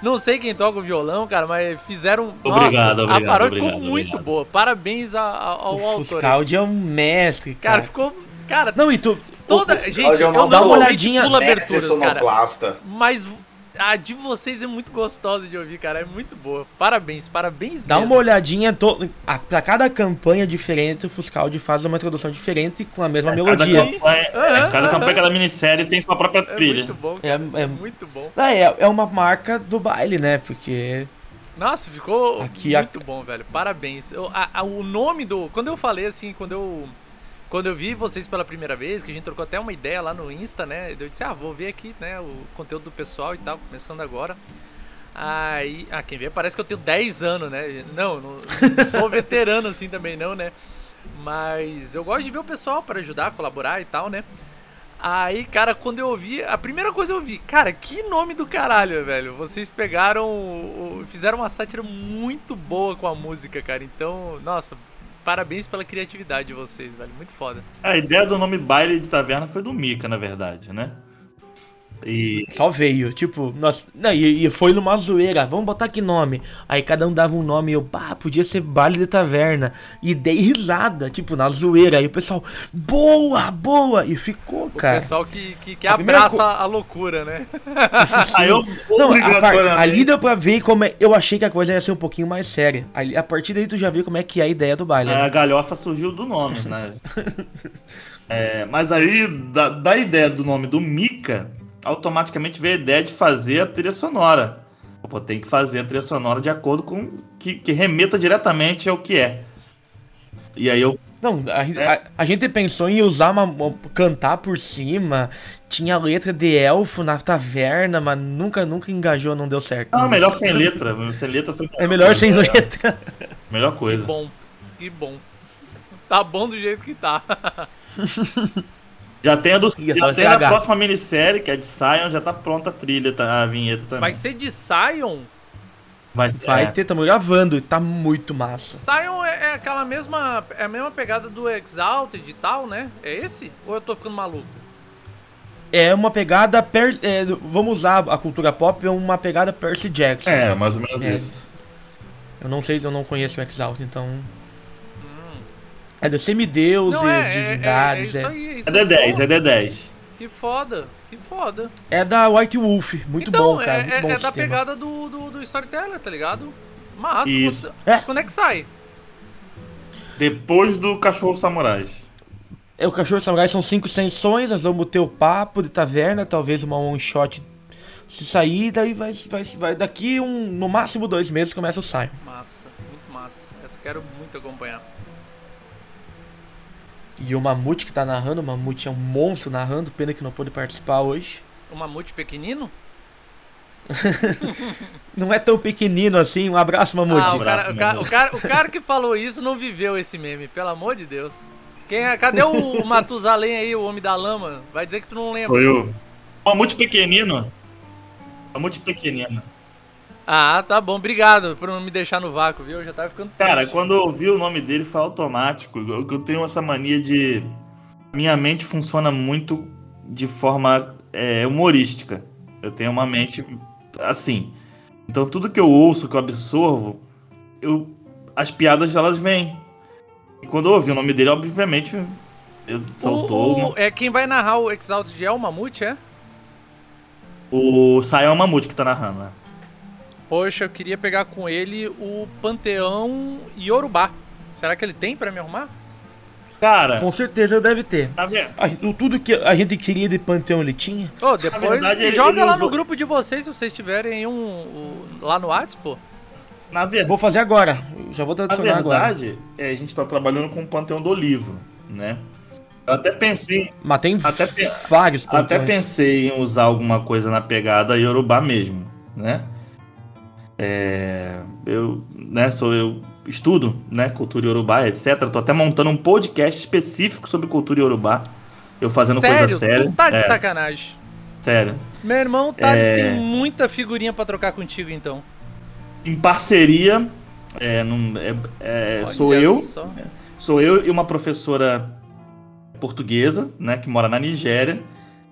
Não sei quem toca o violão, cara, mas fizeram. Obrigado, Nossa, obrigado, A paródia obrigado, ficou muito obrigado. boa. Parabéns a- a- ao O autor. Fuscaldi é um mestre, Cara, cara. ficou. Cara, Não, e tu. toda. o Gente, é eu uma dá uma olhadinha- pulo Mestre aberturas, cara. Mas a de vocês é muito gostosa de ouvir, cara. É muito boa. Parabéns, parabéns Dá mesmo. uma olhadinha, to... a, pra cada campanha diferente, o Fuscaldi faz uma introdução diferente com a mesma Cada melodia. campanha, é, cada campanha, cada minissérie tem sua própria É trilha. muito bom. É, é, Muito bom. É, é uma marca do baile, né? Porque Nossa, ficou Aqui a- muito bom, velho. Parabéns. Eu- a- a- o nome do. Quando eu falei assim, quando eu. Quando eu vi vocês pela primeira vez, que a gente trocou até uma ideia lá no Insta, né? Eu disse, ah, vou ver aqui, né, o conteúdo do pessoal e tal, começando agora. Aí, ah, quem vê parece que eu tenho 10 anos, né? Não, não, não sou veterano assim também não, né? Mas eu gosto de ver o pessoal para ajudar, colaborar e tal, né? Aí, cara, quando eu ouvi, a primeira coisa eu vi, cara, que nome do caralho, velho. Vocês pegaram, fizeram uma sátira muito boa com a música, cara. Então, nossa, parabéns pela criatividade de vocês, velho. Muito foda. A ideia do nome Baile de Taverna foi do Mika, na verdade, né? E só veio, tipo, nós, não, e, e foi numa zoeira, vamos botar que nome? Aí cada um dava um nome e eu, pá, podia ser baile de taverna. E dei risada, tipo, na zoeira. Aí o pessoal, boa, boa! E ficou, O cara. pessoal que, que, que A abraça co- a loucura, né? aí eu Não, a par- ali deu pra ver como é. Eu achei que a coisa ia ser um pouquinho mais séria. Ali, a partir daí tu já viu como é que é a ideia do baile. É, né? a galhofa surgiu do nome, né? É, mas aí, da, da ideia do nome do Mika, automaticamente veio a ideia de fazer a trilha sonora. Pô, tem que fazer a trilha sonora de acordo com. que, que remeta diretamente ao que é. E aí eu. Não, a, É. a- a gente pensou em usar uma, uma- cantar por cima. Tinha letra de elfo na taverna, mas nunca, nunca engajou, não deu certo. Não, melhor sem letra. Sem letra foi. É melhor sem letra. Melhor Que coisa. bom, que bom. Tá bom do jeito que tá. Já tem a, do, já tem a próxima minissérie, que é de Sion, já tá pronta a trilha, tá- a vinheta também. Vai ser de Sion. Vai, Vai é. ter, tamo gravando e tá muito massa. Sion é, é aquela mesma. É a mesma pegada do Exalted e tal, né? É esse? Ou eu tô ficando maluco? É uma pegada. Per, é, vamos usar a cultura pop, é uma pegada Percy Jackson. É, mais ou menos É. isso. Eu não sei, eu não conheço o Exalt, então. É dos semideuses, Não, é, é, é, é divindades. isso É, aí. É, É aí. D10, Pô, é D10. Que foda, que foda. é da White Wolf. Muito então, bom, cara. é, muito é- bom é da pegada do, do, do Storyteller, tá ligado? Massa. Isso. você- É. Quando é que sai? Depois do Cachorro Samurais. É, o Cachorro Samurai são cinco sessões, nós vamos ter o papo de taverna, talvez uma one shot se sair, daí vai, vai, vai daqui um, no máximo dois meses começa o Sion. Massa, muito massa. Essa quero muito acompanhar. E o Mamute que tá narrando, o Mamute é um monstro narrando, pena que não pôde participar hoje. O mamute pequenino? Não é tão pequenino assim, um abraço, Mamute. Ah, o cara, o, cara, o, cara, o cara que falou isso não viveu esse meme, pelo amor de Deus. Quem é? Cadê o, o Matusalém aí, o homem da lama? Vai dizer que tu não lembra. Foi eu. Mamute pequenino. Mamute pequenino. Ah, tá bom. Obrigado por não me deixar no vácuo, viu? Eu já tava ficando Cara, triste. quando eu ouvi o nome dele foi automático. Eu, eu tenho essa mania de. Minha mente funciona muito de forma é, humorística. Eu tenho uma mente assim. Então tudo que eu ouço, que eu absorvo, eu, as piadas elas vêm. E quando eu ouvi o nome dele, obviamente, eu saltou. O, o- é quem vai narrar o Exalted é o Mamute, é? O Sayão Mamute que tá narrando, né? Poxa, eu queria pegar com ele o Panteão Yorubá. Será que ele tem pra me arrumar? Cara, Com certeza deve ter. tá vendo? A- tudo que a gente queria de Panteão ele tinha. Ô, depois verdade, ele- joga ele lá usou- no grupo de vocês se vocês tiverem um, um- lá no WhatsApp, pô. Na verdade. Vou fazer agora. Já vou Na adicionar agora. verdade, é, a gente tá trabalhando com o Panteão do Livro, né? Eu até pensei, Mas tem Até vários até pensei em usar alguma coisa na pegada Yorubá mesmo, né? É, eu, né, sou eu estudo, né, cultura Yorubá, etc. Tô até montando um podcast específico sobre cultura Yorubá. Eu fazendo sério? coisa séria. Tu tá de é, sacanagem. sério. Meu irmão Thales É. tem muita figurinha pra trocar contigo, então. Em parceria, é, num- é- é, sou eu, só. Sou eu e uma professora portuguesa, né, que mora na Nigéria.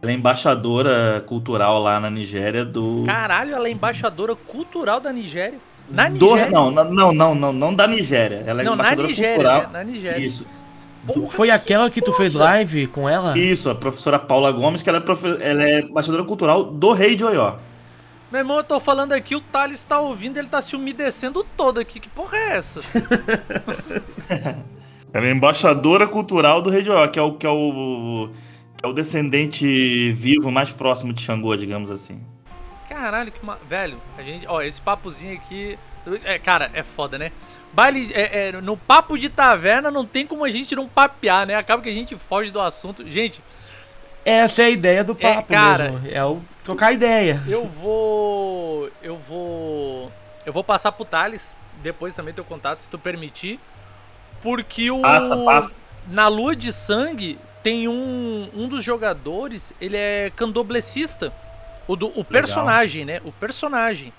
Ela é embaixadora cultural lá na Nigéria do. Caralho, ela é embaixadora cultural da Nigéria. Na do- Nigéria? não, na- não, não, não, não da Nigéria. Ela é Não, na embaixadora Nigéria, cultural. né? Na Nigéria. Isso. Foi aquela que tu fez live com ela? Isso, a professora Paula Gomes, que ela é, profe- ela é embaixadora cultural do Rei de Oió. Meu irmão, eu tô falando aqui, o Thales tá ouvindo, ele tá se umedecendo todo aqui. Que porra é essa? Ela é embaixadora cultural do Rei de Oió, que é o que é o, que é o descendente vivo mais próximo de Xangô, digamos assim. Caralho, que ma... Velho, a gente. Ó, esse papozinho aqui. É, cara, é foda, né? Baile. É, é, no papo de taverna não tem como a gente não papear, né? Acaba que a gente foge do assunto. Gente, Essa é a ideia do papo cara, mesmo. É o trocar ideia. eu vou. Eu vou. Eu vou passar pro Thales. Depois também teu contato, se tu permitir. Porque o. Passa, passa. Na Lua de Sangue tem um. Um dos jogadores, ele é candoblecista. O, do, o personagem, né? O personagem.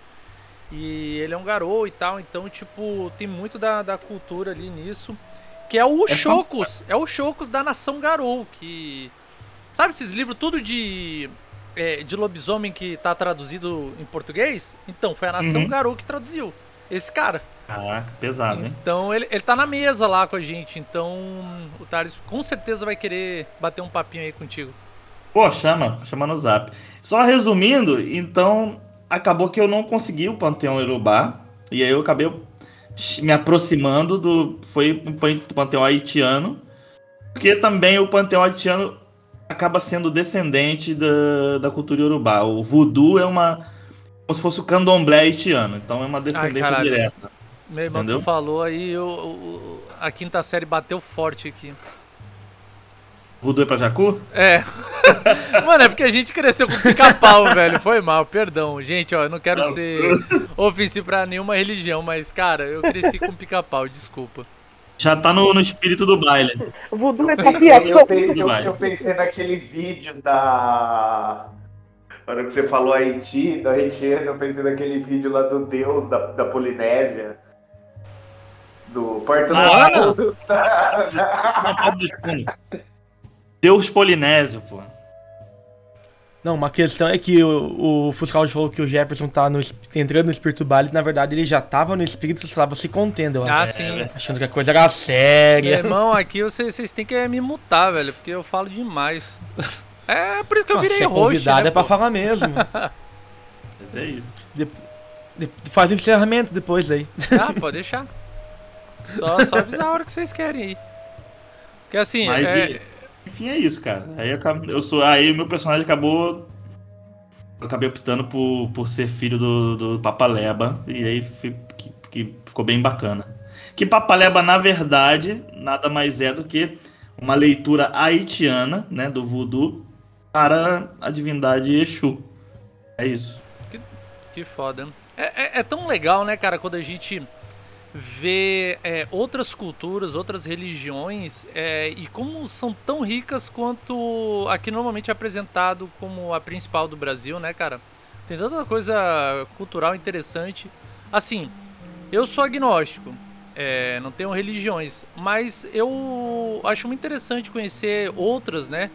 E ele é um garoto e tal, então, tipo, tem muito da, da cultura ali nisso. Que é o É Chocos. É o Chocos da Nação Garou, que. Sabe esses livros tudo de. é, de lobisomem que tá traduzido em português? Então, foi a Nação Uhum. Garou que traduziu. Esse cara. Caraca, pesado, hein? Então ele, ele tá na mesa lá com a gente. Então o Thales com certeza vai querer bater um papinho aí contigo. Pô, chama, chama no zap. Só resumindo, então acabou que eu não consegui o Panteão Urubá. E aí eu acabei me aproximando do. Foi o pan- Panteão Haitiano. Porque também o Panteão Haitiano acaba sendo descendente da, da cultura Urubá. O voodoo é uma. Como se fosse o candomblé haitiano. Então é uma descendência caralho. direta. Meu irmão, Entendeu? tu falou aí, eu- eu- a quinta série bateu forte aqui. Voodoo é pra Jacu? É. Mano, é porque a gente cresceu com pica-pau, velho. Foi mal, perdão. Gente, ó, eu não quero Não. ser ofensivo pra nenhuma religião, mas, cara, eu cresci com pica-pau, desculpa. Já tá no, no espírito do baile. Voodoo é Eu, tapiação. pensei, eu, Vai. eu pensei naquele vídeo da. Na hora que você falou Haiti, da haitiano, eu pensei naquele vídeo lá do Deus da, da Polinésia. Do Porto Ah, fundos. Deus Polinésio, pô. Não, uma questão é que o, o Fuscal falou que o Jefferson tá no, entrando no espírito do baile, na verdade ele já tava no espírito, só tava se contendo, eu Ah, acho. sim. Achando que a coisa era Meu séria. irmão, aqui vocês, vocês têm que me mutar, velho, porque eu falo demais. É por isso que eu virei se é roxo, convidado né, é pra pô? falar mesmo. Mas é isso. De- faz o encerramento depois aí. Ah, pode deixar. Só, só avisar a hora que vocês querem aí. Porque assim, Mas é, e- enfim, é isso, cara. Aí eu, eu sou. Aí o meu personagem acabou. Eu acabei optando por, por ser filho do, do Papaleba. E aí fi- que, que ficou bem bacana. Que Papaleba, na verdade, nada mais é do que uma leitura haitiana, né, do voodoo, para a divindade Exu. É isso. que foda. É, é- é tão legal, né, cara, quando a gente ver é, outras culturas, outras religiões é, e como são tão ricas quanto aqui normalmente é apresentado como a principal do Brasil, né, cara? Tem tanta coisa cultural interessante. Assim, eu sou agnóstico, é, não tenho religiões, mas eu acho muito interessante conhecer outras, né?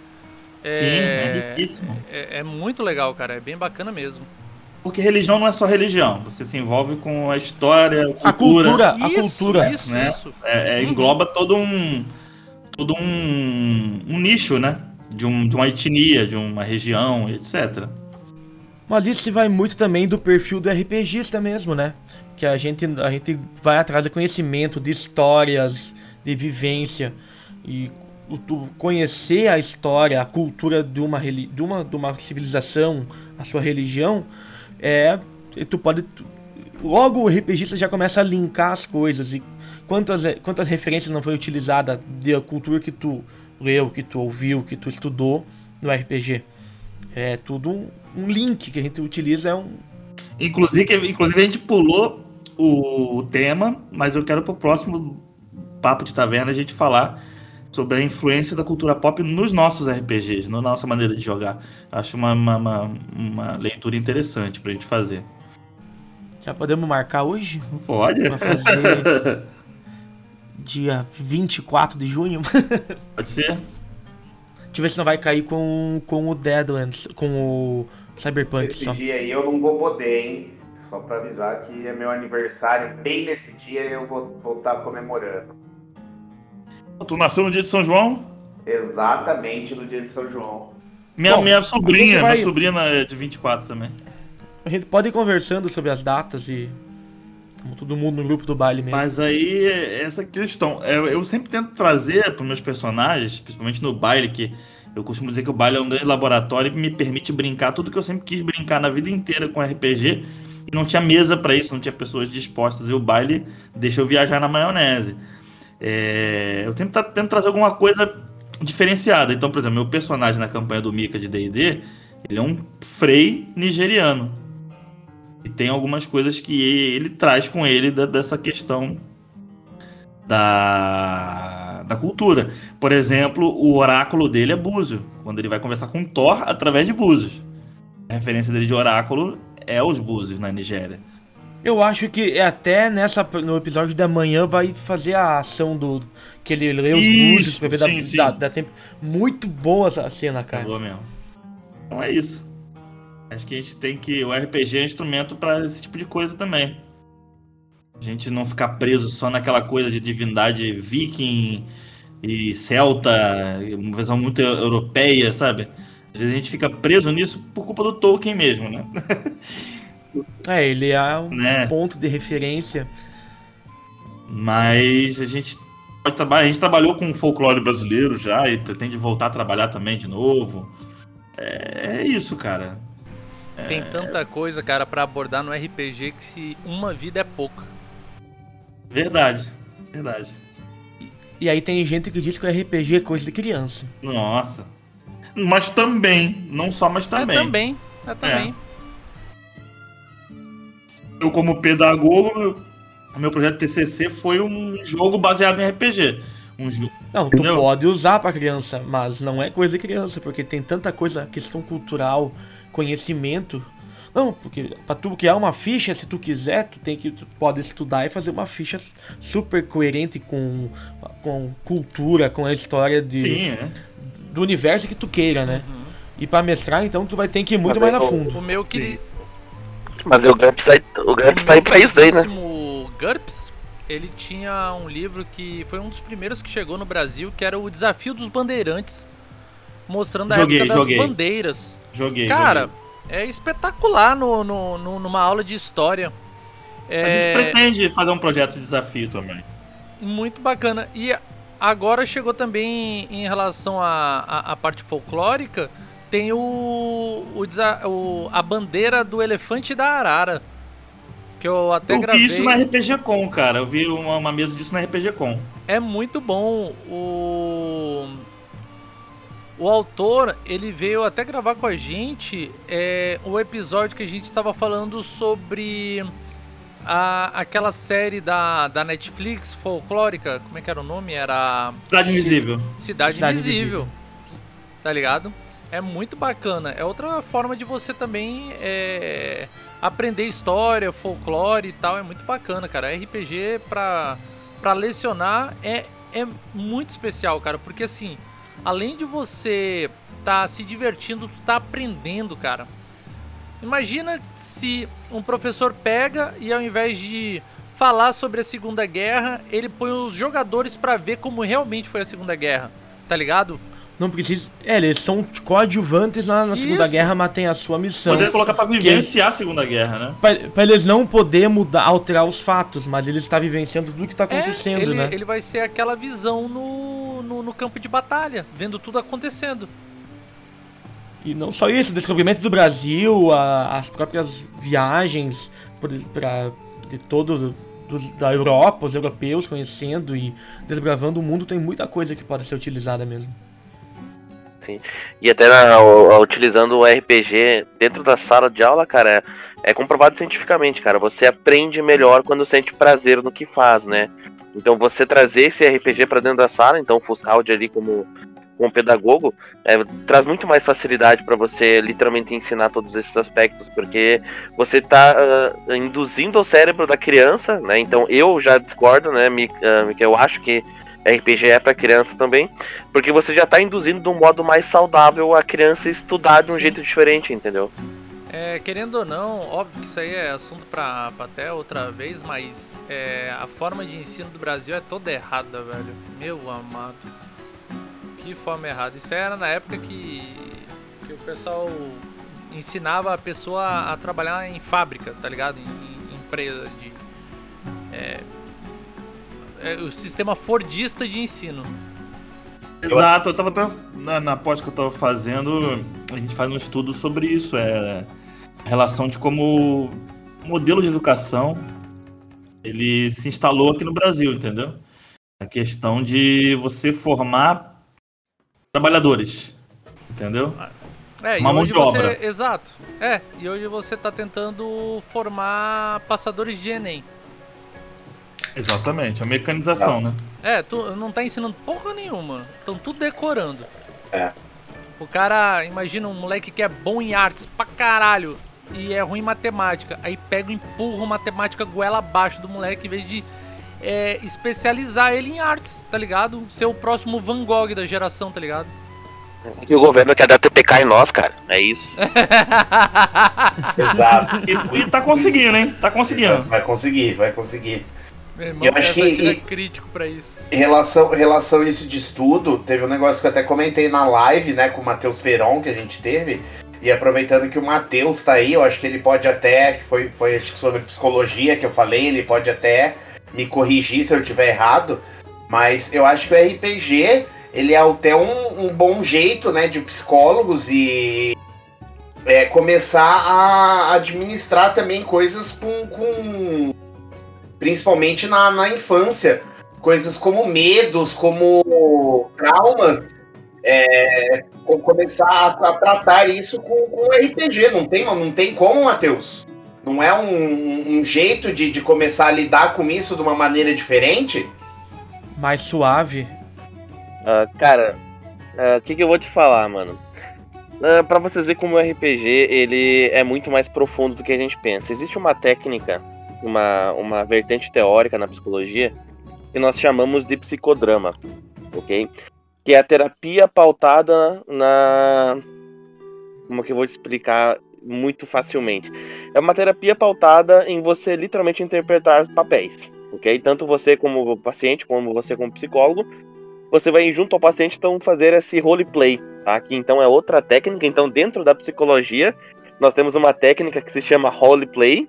É, Sim, é riquíssimo. É, é muito legal, cara. É bem bacana mesmo. Porque religião não é só religião, você se envolve com a história, a A cultura. cultura, a Isso, cultura. Isso, né? isso. É, é, Uhum. engloba todo um todo um, um nicho, né? De, um, de uma etnia, de uma região, etc. Mas isso se vai muito também do perfil do RPGista mesmo, né? Que a gente, a gente vai atrás de conhecimento, de histórias, de vivência. E tu conhecer a história, a cultura de uma, de uma, de uma civilização, a sua religião, é. Tu pode. tu- logo o RPGista já começa a linkar as coisas. E quantas, quantas referências não foi utilizada da cultura que tu leu, que tu ouviu, que tu estudou no RPG. É tudo um, um link que a gente utiliza, é um. Inclusive, inclusive a gente pulou o tema, mas eu quero pro próximo papo de taverna a gente falar sobre a influência da cultura pop nos nossos RPGs, na nossa maneira de jogar. Acho uma, uma, uma, uma leitura interessante pra gente fazer. Já podemos marcar hoje? Pode? Pra fazer dia 24 de junho. Pode ser? Deixa eu ver se não vai cair com, com o Deadlands, com o Cyberpunk Esse só. dia aí eu não vou poder, hein? Só pra avisar que é meu aniversário. Bem nesse dia eu vou estar comemorando. Tu nasceu no dia de São João? Exatamente no dia de São João. Minha, Bom, minha sobrinha, vai- minha sobrinha é de 24 também. A gente pode ir conversando sobre as datas e. Todo mundo no grupo do baile mesmo. Mas aí, é essa questão. Eu, eu sempre tento trazer para meus personagens, principalmente no baile, que eu costumo dizer que o baile é um grande laboratório que me permite brincar tudo que eu sempre quis brincar na vida inteira com RPG. E não tinha mesa para isso, não tinha pessoas dispostas. E o baile deixa eu viajar na maionese. É, eu tento, tento trazer alguma coisa diferenciada. Então, por exemplo, meu personagem na campanha do Mika de D&D, ele é um frei nigeriano. E tem algumas coisas que ele traz com ele da- dessa questão da, da cultura. Por exemplo, o oráculo dele é Búzio, quando ele vai conversar com Thor através de Búzios. A referência dele de oráculo é os Búzios na Nigéria. Eu acho que é até nessa, no episódio da manhã vai fazer a ação do. Que ele lê os Isso, músicos pra ver da- sim, sim. da, da tempo. Muito boa essa cena, cara. Boa mesmo. Então é isso. Acho que a gente tem que. O RPG é um instrumento para esse tipo de coisa também. A gente não ficar preso só naquela coisa de divindade viking e celta, uma visão muito europeia, sabe? Às vezes a gente fica preso nisso por culpa do Tolkien mesmo, né? É, ele é um Né? ponto de referência. Mas a gente pode trabalhar. A gente trabalhou com o folclore brasileiro já e pretende voltar a trabalhar também de novo. É, é isso, cara. Tem tanta coisa, cara, pra abordar no RPG que se uma vida é pouca. Verdade. Verdade. E aí tem gente que diz que o RPG é coisa de criança. Nossa. Mas também, não só, mas também. É também, é também. Eu, como pedagogo, meu- o meu projeto TCC foi um jogo baseado em RPG. Um jogo. Não, tu Entendeu? pode usar pra criança, mas não é coisa de criança, porque tem tanta coisa, questão cultural, conhecimento. Não, porque pra tu criar uma ficha, se tu quiser, tu tem que tu pode estudar e fazer uma ficha super coerente com com cultura, com a história de, Sim, é. do universo que tu queira, né? Uhum. E pra mestrar, então tu vai ter que ir muito mais a fundo. O meu que. Mas o GURPS, aí- o GURPS tá aí pra isso daí, né? O GURPS, ele tinha um livro que foi um dos primeiros que chegou no Brasil, que era o Desafio dos Bandeirantes, mostrando a Joguei, época das joguei. bandeiras. Joguei. Cara, joguei. é espetacular no, no- no- numa aula de história. A É gente pretende fazer um projeto de desafio também. muito bacana. E agora chegou também em relação à à- à parte folclórica, tem o, o, o- a bandeira do elefante da arara. Que eu até eu gravei. vi isso na RPG Com, cara. Eu vi uma, uma mesa disso na RPG Com. É muito bom. O o autor ele veio até gravar com a gente é, o episódio que a gente estava falando sobre a, aquela série da, da Netflix folclórica, como é que era o nome? Era Cidade Invisível. Cidade, Cidade Invisível. Invisível. Tá ligado? É muito bacana. É outra forma de você também é, aprender história, folclore e tal. É muito bacana, cara. RPG pra, pra lecionar é, é muito especial, cara. Porque assim, além de você tá se divertindo, tu tá aprendendo, cara. Imagina se um professor pega e ao invés de falar sobre a Segunda Guerra, ele põe os jogadores pra ver como realmente foi a Segunda Guerra. Tá ligado? Não precisa. É, eles são coadjuvantes na, na Segunda Isso. Guerra, mas tem a sua missão. Poder colocar pra que é- vivenciar a Segunda Guerra, né? Pra, pra eles não poder mudar, alterar os fatos, mas ele está vivenciando tudo que tá acontecendo, é, ele, né? ele vai ser aquela visão no, no, no campo de batalha, vendo tudo acontecendo. E não só isso, o descobrimento do Brasil, a- as próprias viagens por, pra, de todo dos- da Europa, os europeus conhecendo e desbravando o mundo, tem muita coisa que pode ser utilizada mesmo. E até na- o- utilizando o RPG dentro da sala de aula, cara, é, é comprovado cientificamente, cara. Você aprende melhor quando sente prazer no que faz, né? Então você trazer esse RPG pra dentro da sala, então o ali como, como pedagogo, é, traz muito mais facilidade pra você literalmente ensinar todos esses aspectos, porque você tá ah, induzindo o cérebro da criança, né? Então eu já discordo, né, ah, que eu acho que RPG é pra criança também, porque você já tá induzindo de um modo mais saudável a criança estudar de um Sim. jeito diferente, entendeu? É, querendo ou não, óbvio que isso aí é assunto pra, pra até outra vez, mas é, a forma de ensino do Brasil é toda errada, velho. Meu amado. Que forma errada. Isso era na época que, que o pessoal ensinava a pessoa a trabalhar em fábrica, tá ligado? Em, em empresa de. É, é o sistema fordista de ensino. Exato, eu tava até na, na pós que eu tava fazendo, a gente faz um estudo sobre isso, é a relação de como o modelo de educação ele se instalou aqui no Brasil, entendeu? A questão de você formar trabalhadores, entendeu? É, Uma mão de você. obra. Exato. É, e hoje você tá tentando formar passadores de Enem. Exatamente, a mecanização, né? É, tu não tá ensinando porra nenhuma. Estão tudo decorando. É. O cara, imagina um moleque que é bom em artes pra caralho e é ruim em matemática. Aí pega e empurra matemática goela abaixo do moleque em vez de é, especializar ele em artes, tá ligado? Ser o próximo Van Gogh da geração, tá ligado? E o governo quer dar TPK em nós, cara. É isso. Exato. E, e tá conseguindo, hein? Tá conseguindo. Vai conseguir, vai conseguir. Meu irmão, Eu acho essa que- e- crítico pra isso. Em relação, relação a isso de estudo, teve um negócio que eu até comentei na live, né, com o Matheus Feron, que a gente teve. E aproveitando que o Matheus tá aí, eu acho que ele pode até, que foi, foi acho que sobre psicologia que eu falei, ele pode até me corrigir se eu tiver errado. Mas eu acho que o RPG, ele é até um, um bom jeito, né, de psicólogos e é, começar a administrar também coisas com. com principalmente na, na infância. Coisas como medos, como traumas. É, co- começar a, a tratar isso com, com RPG. Não tem, não tem como, Matheus. Não é um, um jeito de, de começar a lidar com isso de uma maneira diferente? Mais suave. Ah, cara, ah, o que, que eu vou te falar, mano? Uh, para vocês verem como o RPG ele é muito mais profundo do que a gente pensa. Existe uma técnica, uma, uma vertente teórica na psicologia que nós chamamos de psicodrama, ok? Que é a terapia pautada na. Como que eu vou te explicar muito facilmente? É uma terapia pautada em você literalmente interpretar papéis, ok? Tanto você como paciente, como você como psicólogo, você vai junto ao paciente então fazer esse roleplay, tá? Que então é outra técnica. Então dentro da psicologia nós temos uma técnica que se chama roleplay,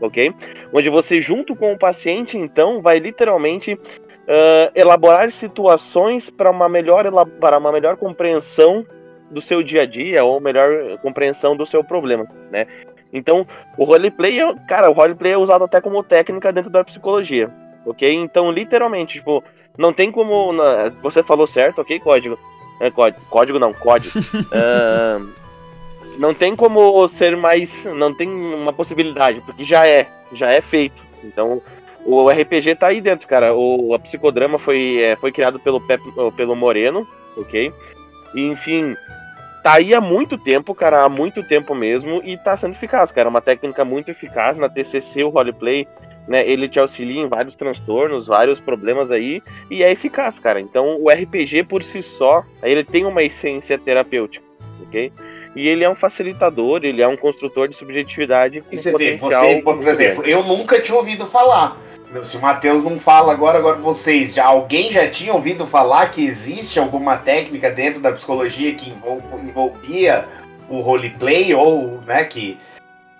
ok? Onde você junto com o paciente então vai literalmente ah, elaborar situações para uma melhor para uma melhor compreensão do seu dia a dia ou melhor compreensão do seu problema, né? Então o roleplay, é, cara, o roleplay é usado até como técnica dentro da psicologia, ok? Então literalmente tipo não tem como. Você falou certo, ok, código? É, código, código não, código. Ah, não tem como ser mais. Não tem uma possibilidade, porque já é. Já é feito. Então, o RPG tá aí dentro, cara. O a psicodrama foi, é, foi criado pelo Pep, pelo Moreno, ok? E, enfim, tá aí há muito tempo, cara, há muito tempo mesmo, e tá sendo eficaz, cara. Uma técnica muito eficaz. Na TCC, o roleplay, né, ele te auxilia em vários transtornos, vários problemas aí, e é eficaz, cara. Então, o RPG por si só, ele tem uma essência terapêutica, ok? E ele é um facilitador, ele é um construtor de subjetividade. E você vê, você, por exemplo, eu nunca tinha ouvido falar. Se o Matheus não fala agora, agora vocês, já alguém já tinha ouvido falar que existe alguma técnica dentro da psicologia que envolvia o roleplay ou, né, que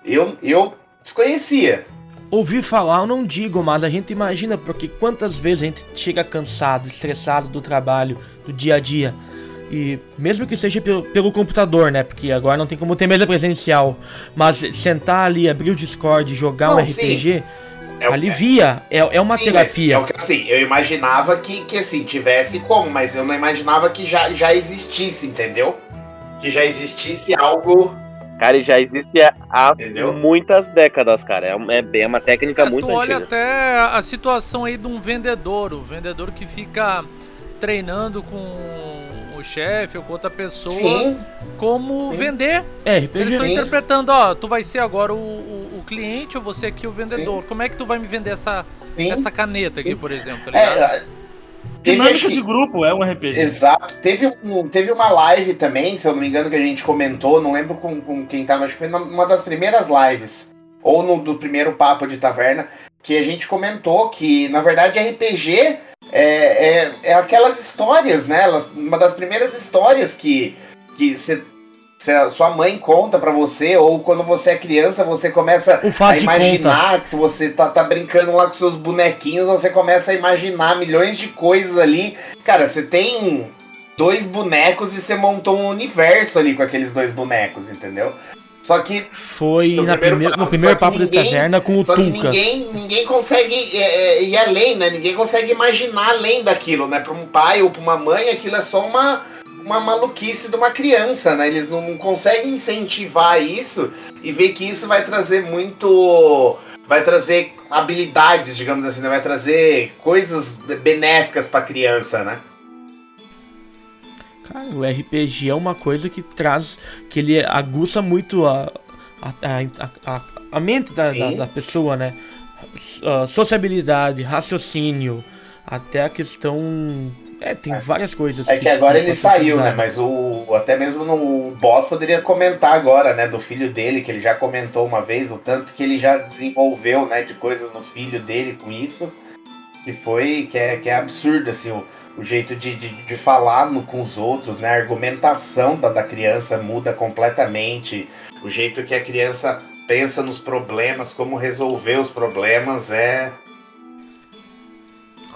eu, eu desconhecia. Ouvir falar eu não digo, mas a gente imagina porque quantas vezes a gente chega cansado, estressado do trabalho, do dia a dia. E mesmo que seja pelo, pelo computador, né? Porque agora não tem como ter mesa presencial. Mas sentar ali, abrir o Discord, jogar não, um RPG. É alivia. É, é uma sim, terapia. É o que, assim, eu imaginava que, que assim, tivesse como, mas eu não imaginava que já, já existisse, entendeu? Que já existisse algo. Cara, já existe há Entendeu? muitas décadas, cara. É, é, é uma técnica é, muito tu antiga. olha até a situação aí de um vendedor, o vendedor que fica treinando com o chefe ou com outra pessoa Sim. como Sim. vender. É, RPG. Eles estão interpretando, ó, tu vai ser agora o, o, o, cliente ou você aqui o vendedor. Sim. Como é que tu vai me vender essa, essa caneta aqui, por exemplo, tá É, Dinâmica que... de grupo é um RPG. Exato. Teve, um, teve uma live também, se eu não me engano, que a gente comentou, não lembro com, com quem tava, acho que foi numa das primeiras lives, ou no do primeiro papo de taverna, que a gente comentou que, na verdade, RPG é, é, é aquelas histórias, né? Uma das primeiras histórias que, que você a sua mãe conta para você, ou quando você é criança, você começa a imaginar que se você tá, tá brincando lá com seus bonequinhos, você começa a imaginar milhões de coisas ali. Cara, você tem dois bonecos e você montou um universo ali com aqueles dois bonecos, entendeu? Só que. Foi no primeiro, papo, no primeiro papo ninguém, da taverna com o Só Tucas. que ninguém, ninguém consegue é, é, ir além, né? Ninguém consegue imaginar além daquilo, né? Para um pai ou para uma mãe, aquilo é só uma, uma maluquice de uma criança, né? Eles não conseguem incentivar isso e ver que isso vai trazer muito. Vai trazer habilidades, digamos assim, né? vai trazer coisas benéficas para a criança, né? Cara, o RPG é uma coisa que traz. que ele aguça muito a, a, a, a, a mente da, da, da, pessoa, né? Uh, sociabilidade, raciocínio, até a questão. É, tem é. várias coisas. É que, que agora ele saiu, né? Mas o. Até mesmo no boss poderia comentar agora, né? Do filho dele, que ele já comentou uma vez, o tanto que ele já desenvolveu, né? De coisas no filho dele com isso. Que foi. Que é, que é absurdo, assim. O, o jeito de, de, de falar no, com os outros, né? A argumentação da, da criança muda completamente. O jeito que a criança pensa nos problemas, como resolver os problemas é.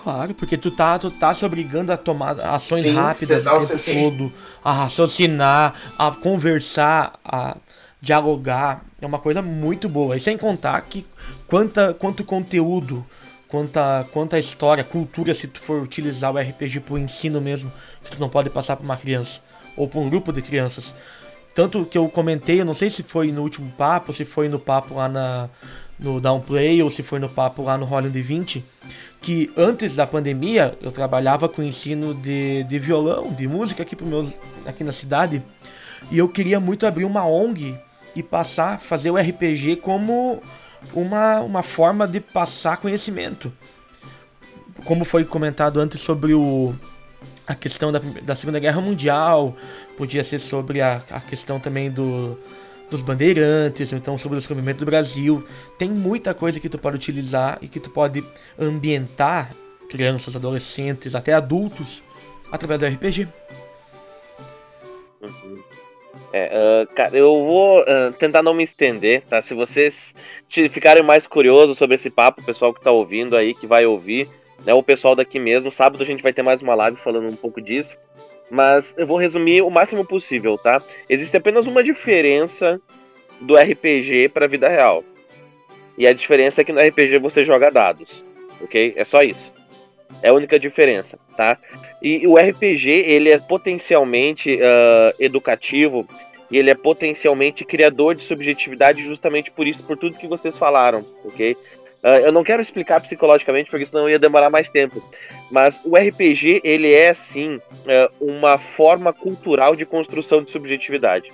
Claro, porque tu tá, tu tá se obrigando a tomar ações Sim, rápidas o tempo assim. todo, a raciocinar, a conversar, a dialogar. É uma coisa muito boa. E sem contar que quanta, quanto conteúdo quanto a, quanto a história, cultura, se tu for utilizar o RPG pro ensino mesmo, que tu não pode passar para uma criança ou para um grupo de crianças. Tanto que eu comentei, eu não sei se foi no último papo, se foi no papo lá na, no Downplay ou se foi no papo lá no Holland 20, que antes da pandemia eu trabalhava com ensino de, de violão, de música aqui, pro meus, aqui na cidade, e eu queria muito abrir uma ONG e passar, fazer o RPG como uma, uma forma de passar conhecimento. Como foi comentado antes sobre o, a questão da, da Segunda Guerra Mundial, podia ser sobre a, a questão também do, dos bandeirantes, então sobre o descobrimento do Brasil. Tem muita coisa que tu pode utilizar e que tu pode ambientar crianças, adolescentes, até adultos através do RPG. Uhum. É, uh, cara, eu vou uh, tentar não me estender, tá? Se vocês ficarem mais curiosos sobre esse papo, o pessoal que tá ouvindo aí, que vai ouvir, né? O pessoal daqui mesmo, sábado a gente vai ter mais uma live falando um pouco disso. Mas eu vou resumir o máximo possível, tá? Existe apenas uma diferença do RPG para a vida real. E a diferença é que no RPG você joga dados, ok? É só isso. É a única diferença, tá? E o RPG, ele é potencialmente uh, educativo e ele é potencialmente criador de subjetividade justamente por isso, por tudo que vocês falaram, ok? Uh, eu não quero explicar psicologicamente, porque senão ia demorar mais tempo. Mas o RPG, ele é, sim, uh, uma forma cultural de construção de subjetividade.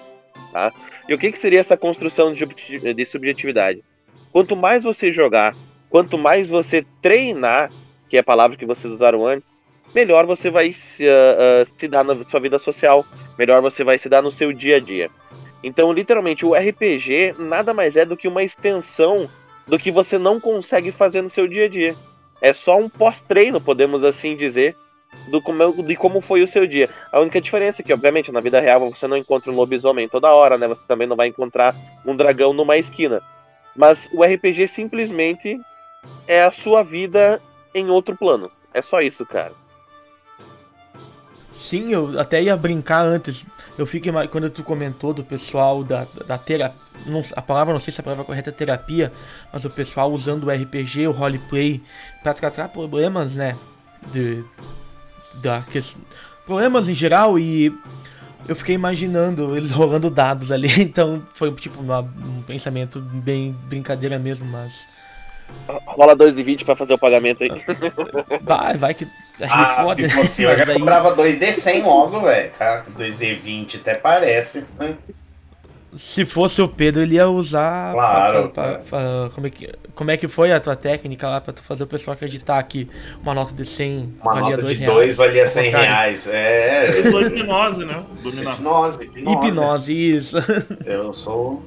Tá? E o que, que seria essa construção de, de subjetividade? Quanto mais você jogar, quanto mais você treinar, que é a palavra que vocês usaram antes, melhor você vai se, uh, se dar na sua vida social, melhor você vai se dar no seu dia a dia. Então, literalmente, o RPG nada mais é do que uma extensão do que você não consegue fazer no seu dia a dia. É só um pós-treino, podemos assim dizer, do como, de como foi o seu dia. A única diferença é que, obviamente, na vida real você não encontra um lobisomem toda hora, né? Você também não vai encontrar um dragão numa esquina. Mas o RPG simplesmente é a sua vida em outro plano. É só isso, cara. Sim, eu até ia brincar antes. Eu fiquei quando tu comentou do pessoal da, da terapia. A palavra, não sei se a palavra correta é terapia, mas o pessoal usando o RPG, o roleplay, para tratar problemas, né? De, da questão, problemas em geral e eu fiquei imaginando eles rolando dados ali, então foi tipo uma, um pensamento bem brincadeira mesmo, mas Rola 2 de 20 pra fazer o pagamento aí. Vai, vai que. Ah, foda. se fosse eu já daí... comprava 2D100 logo, velho. 2D20 até parece. Se fosse o Pedro, ele ia usar. Claro. Pra, pra, pra, como, é que, como é que foi a tua técnica lá pra tu fazer o pessoal acreditar que uma nota de 100 uma valia nota 2 de 2 valia 100 reais. É. Eu sou hipnose, né? Dominação. Hipnose, hipnose. Hipnose, isso. Eu sou.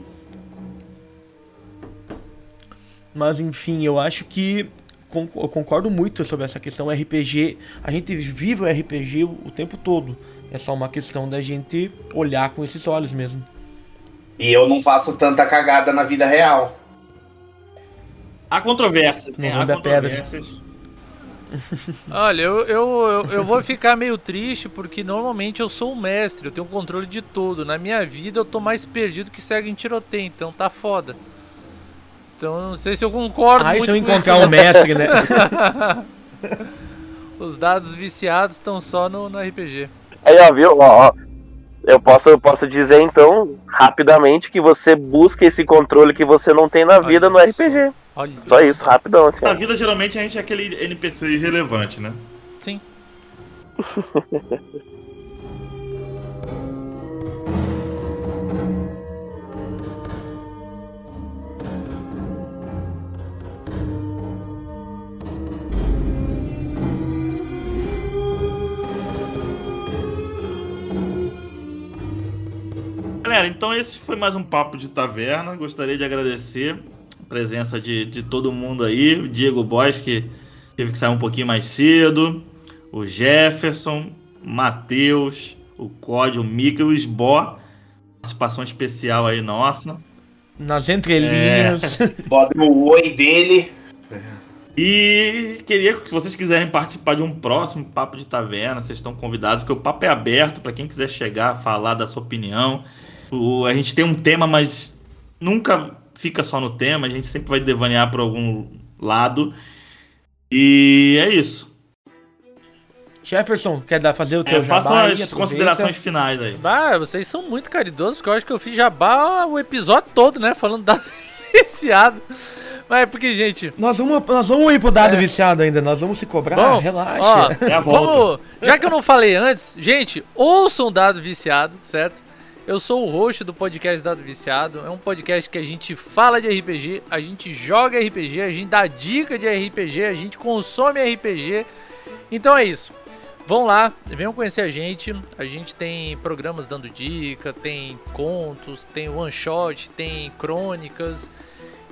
Mas enfim, eu acho que eu concordo muito sobre essa questão RPG. A gente vive o RPG o tempo todo. É só uma questão da gente olhar com esses olhos mesmo. E eu não faço tanta cagada na vida real. Há controvérsias. Né? Há controvérsias. Olha, eu, eu, eu, eu, vou ficar meio triste porque normalmente eu sou o mestre, eu tenho controle de tudo. Na minha vida eu tô mais perdido que cego em tiroteio, então tá foda. Então não sei se eu concordo ah, muito se eu encontrar um mestre, né? Os dados viciados estão só no, no RPG. Aí, ó, viu? Ó, ó, eu posso, eu posso dizer então, rapidamente, que você busca esse controle que você não tem na Olha vida isso. no RPG. Olha só isso, isso rapidão. Assim, na vida, geralmente, a gente é aquele NPC irrelevante, né? Sim. Galera, então esse foi mais um Papo de Taverna. Gostaria de agradecer a presença de, de todo mundo aí. O Diego Boys, que teve que sair um pouquinho mais cedo. O Jefferson, Matheus, o Código, o Mika e o Sbó. Participação especial aí nossa. Nas entrelinhas. É. Bota o oi dele. E queria que vocês quiserem participar de um próximo Papo de Taverna, vocês estão convidados, porque o papo é aberto para quem quiser chegar, falar da sua opinião. O, a gente tem um tema, mas nunca fica só no tema, a gente sempre vai devanear para algum lado. E é isso. Jefferson, quer dar, fazer o teu é, jabá? Façam as considerações finais aí. Ah, vocês são muito caridosos, porque eu acho que eu fiz jabá o episódio todo, né? Falando da viciado. Mas é porque, gente. Nós vamos, nós vamos ir pro dado é. viciado ainda, nós vamos se cobrar. Bom, relaxa. Ó, é a volta. Vamos, já que eu não falei antes, gente, ouçam um dado viciado, certo? Eu sou o host do podcast Dado Viciado. É um podcast que a gente fala de RPG, a gente joga RPG, a gente dá dica de RPG, a gente consome RPG. Então é isso. Vão lá, venham conhecer a gente. A gente tem programas dando dica, tem contos, tem one shot, tem crônicas.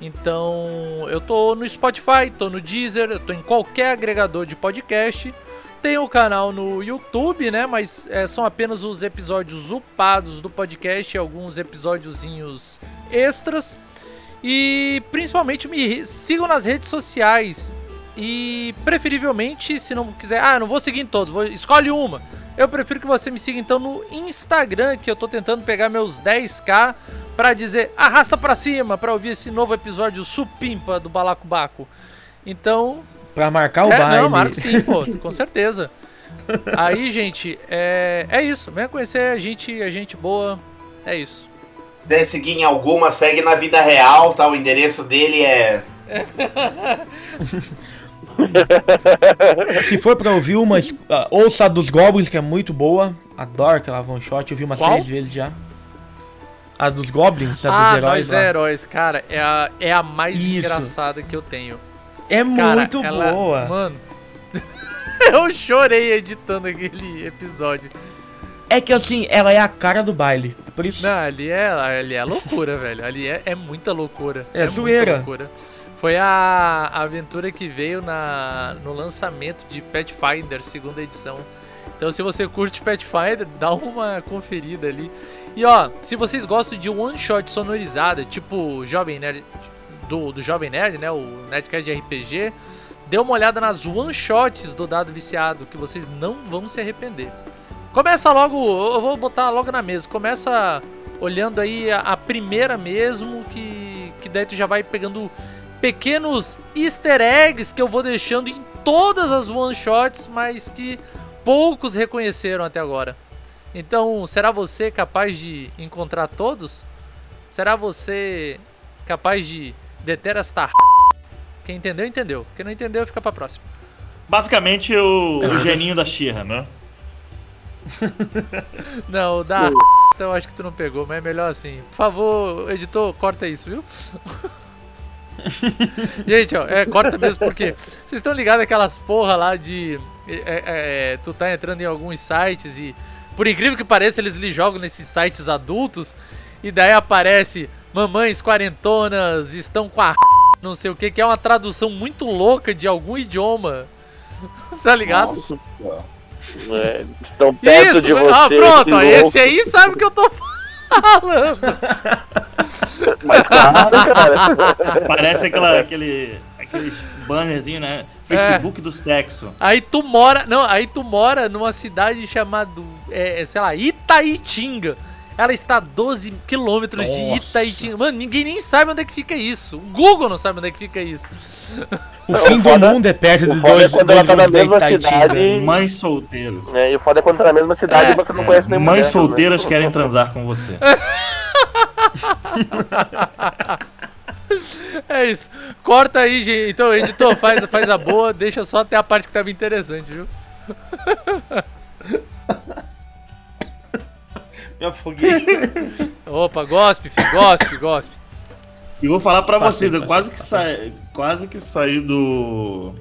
Então, eu tô no Spotify, tô no Deezer, eu tô em qualquer agregador de podcast. Tem o canal no YouTube, né? Mas é, são apenas os episódios upados do podcast, alguns episódiozinhos extras. E principalmente me sigam nas redes sociais. E preferivelmente, se não quiser, ah, não vou seguir em todos, vou, escolhe uma. Eu prefiro que você me siga então no Instagram, que eu tô tentando pegar meus 10k para dizer arrasta para cima para ouvir esse novo episódio supimpa do Balacobaco. Então, Pra marcar o é, baile. Não, marco sim, pô, com certeza. Aí, gente, é, é isso. Venha conhecer a gente, a gente boa. É isso. Se seguir em alguma, segue na vida real, tá? O endereço dele é. Se for pra ouvir uma, ah, ouça a dos Goblins, que é muito boa. Adoro aquela one shot, eu vi umas Qual? três vezes já. A dos Goblins, a ah, dos heróis. Nós lá. é Heróis, cara, é a, é a mais Isso. engraçada que eu tenho. É Cara, muito ela- boa. Mano, eu chorei editando aquele episódio. É que assim, ela é a cara do baile. Por isso. Não, ali é, ali é loucura, velho. Ali é, é muita loucura. É muita zoeira. loucura. Foi a a aventura que veio na, no lançamento de Pathfinder, segunda edição. Então, se você curte Pathfinder, dá uma conferida ali. E ó, se vocês gostam de one shot sonorizada, tipo Jovem Nerd do, do Jovem Nerd, né? O Nerdcast de RPG, dê uma olhada nas one shots do Dado Viciado, que vocês não vão se arrepender. Começa logo, eu vou botar logo na mesa. Começa olhando aí a, a primeira mesmo, que, que daí tu já vai pegando pequenos easter eggs que eu vou deixando em todas as one shots, mas que poucos reconheceram até agora. Então, será você capaz de encontrar todos? Será você capaz de deter esta Quem entendeu, entendeu. Quem não entendeu, fica pra próxima. Basicamente o, o geninho da Xirra, né? Não, o da eu acho que tu não pegou, mas é melhor assim. Por favor, editor, corta isso, viu? Gente, ó, é, corta mesmo porque vocês estão ligados aquelas porra lá de. é, é, é, tu tá entrando em alguns sites e, por incrível que pareça, eles lhe jogam nesses sites adultos e daí aparece mamães quarentonas estão com a não sei o que, que é uma tradução muito louca de algum idioma. tá ligado? Nossa. É, estão perto Isso, de você. ah, pronto, ó, esse aí sabe o que eu tô falando. Mas claro, cara. Parece aquela, aquele, aqueles bannerzinho, né? Facebook do sexo. Aí tu mora. Não, aí tu mora numa cidade chamada. É, sei lá, Itaitinga. Ela está a 12 quilômetros de. Itaitinga. Mano, ninguém nem sabe onde é que fica isso. O Google não sabe onde é que fica isso. O fim o do foda- mundo é perto de é dois, quando dois tá na mesma cidade. Mães solteiros. É, e o foda é quando tá na mesma cidade É. e você não conhece nenhuma Mães solteiras né? querem transar com você. É isso. Corta aí, gente. Então, editor, faz, faz a boa. Deixa só até a parte que tava interessante, viu? Me afoguei. Opa, gospe, filho. Gospe, gospe. E vou falar pra Passei, vocês, eu passei, quase que, saí, quase que saí do.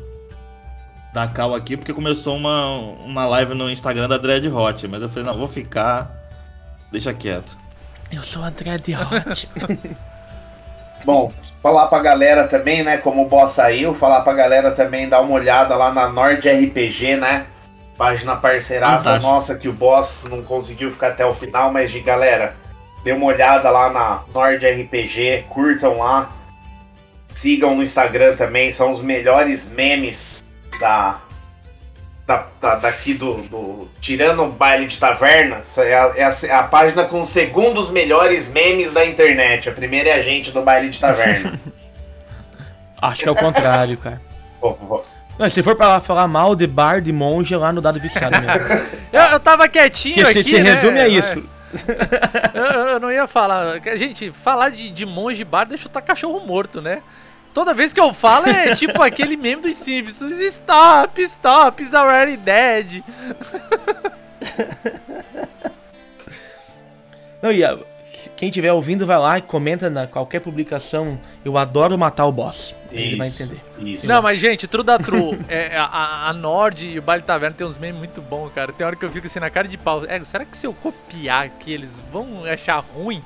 Da cal aqui, porque começou uma, uma live no Instagram da Dread Hot. Mas eu falei, não, vou ficar. Deixa quieto. Eu sou a Dread Hot. Bom, falar pra galera também, né? Como o boss saiu, falar pra galera também dar uma olhada lá na Nord RPG, né? Página parceiraça Fantástico. nossa que o boss não conseguiu ficar até o final, mas de galera, dê uma olhada lá na Nord RPG, curtam lá. Sigam no Instagram também, são os melhores memes da, da, da- daqui do, do- Tirando o baile de taverna, é a, é a- é a página com os segundos melhores memes da internet. A primeira é a gente do baile de taverna. Acho que é o contrário, cara. Pô, pô, Não, se for pra lá falar mal de bar de monge, é lá no dado viciado mesmo. Eu, eu tava quietinho Que se, aqui, se né? resume a isso. Eu, eu não ia falar. Gente, falar de, de monge bar deixa eu estar cachorro morto, né? Toda vez que eu falo é tipo aquele meme dos Simpsons. Stop, stop, is already dead. Não, e a- quem estiver ouvindo, vai lá e comenta na qualquer publicação. Eu adoro matar o boss. Ele vai entender. Isso. Não, mas gente, true da true. É, a, a Nord e o Baile Taverna tem uns memes muito bons, cara. Tem hora que eu fico assim na cara de pau. É, será que se eu copiar aqui, eles vão achar ruim?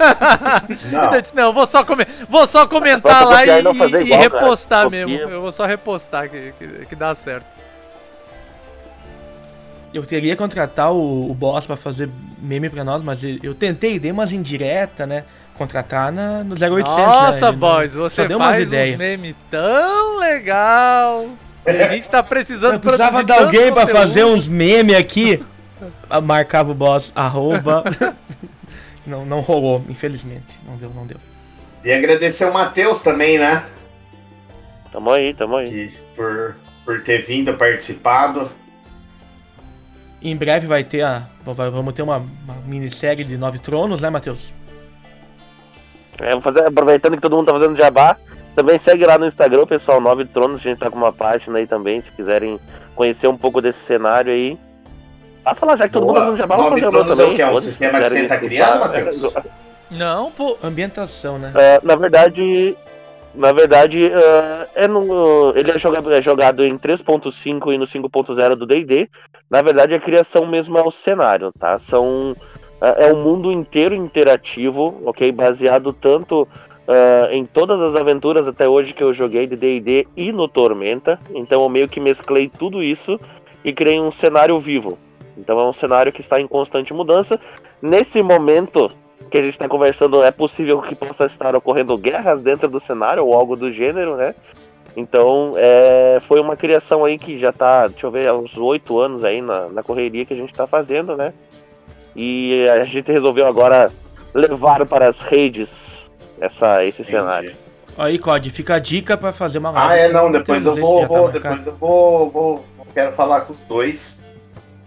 Não. Então eu disse, não, eu vou só, come vou só comentar Só lá e, e e igual, cara. repostar Copia. mesmo. Eu vou só repostar que, que, que dá certo. Eu teria que contratar o, o boss pra fazer meme pra nós, mas eu, eu tentei, dei umas indiretas, né? Contratar na, no 0800. Nossa, né? Ele boys, só você deu faz uns memes tão legal. E a gente tá precisando Eu precisava de alguém conteúdo. fazer uns memes aqui. Ah, Marcava o boss, arroba. não, não rolou, infelizmente. Não deu, não deu. E agradecer o Matheus também, né? Tamo aí, tamo aí. Que, por, por ter vindo, participado. Em breve vai ter a. Vamos ter uma, uma minissérie de Nove Tronos, né, Matheus? É, vou fazer, aproveitando que todo mundo tá fazendo jabá, Também segue lá no Instagram, pessoal, Nove Tronos, a gente tá com uma página aí também, se quiserem conhecer um pouco desse cenário aí. Passa lá, já que todo Boa. mundo já vai Nove fazer Tronos é o também. que? É um sistema que você tá criando, Matheus? Não, pô. Ambientação, né? É, na verdade, na verdade, é, é no- ele é jogado, é jogado em 3.5 e no 5.0 do D&D. Na verdade, a criação mesmo é o cenário, tá? São é, é um mundo inteiro interativo, ok? Baseado tanto é, em todas as aventuras até hoje que eu joguei de D&D e no Tormenta. Então, eu meio que mesclei tudo isso e criei um cenário vivo. Então, é um cenário que está em constante mudança. Nesse momento, que a gente está conversando, é possível que possa estar ocorrendo guerras dentro do cenário ou algo do gênero, né? Então, é, foi uma criação aí que já tá, deixa eu ver, há uns oito anos aí na, na correria que a gente tá fazendo, né? E a gente resolveu agora levar para as redes essa, esse cenário. Entendi. Aí, COD, fica a dica pra fazer uma live. Ah, é, não, depois eu vou, tá vou- depois eu vou, vou, quero falar com os dois,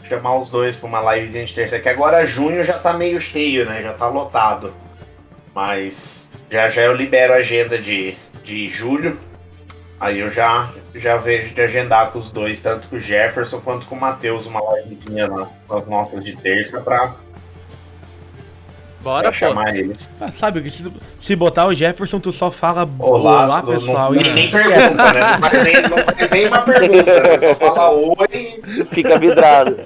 chamar os dois pra uma livezinha de terça, que agora junho já tá meio cheio, né, já tá lotado, mas já já eu libero a agenda de, de julho, aí eu já, já vejo de agendar com os dois, tanto com o Jefferson quanto com o Matheus, uma livezinha na- nas nossas de terça pra, Bora, pra chamar eles. Ah, sabe que se, se botar o Jefferson, tu só fala Olá, olá, não- pessoal. não, e- nem pergunta, né, não faz, nem, não faz nem uma pergunta, né, só fala oi... Fica vidrado.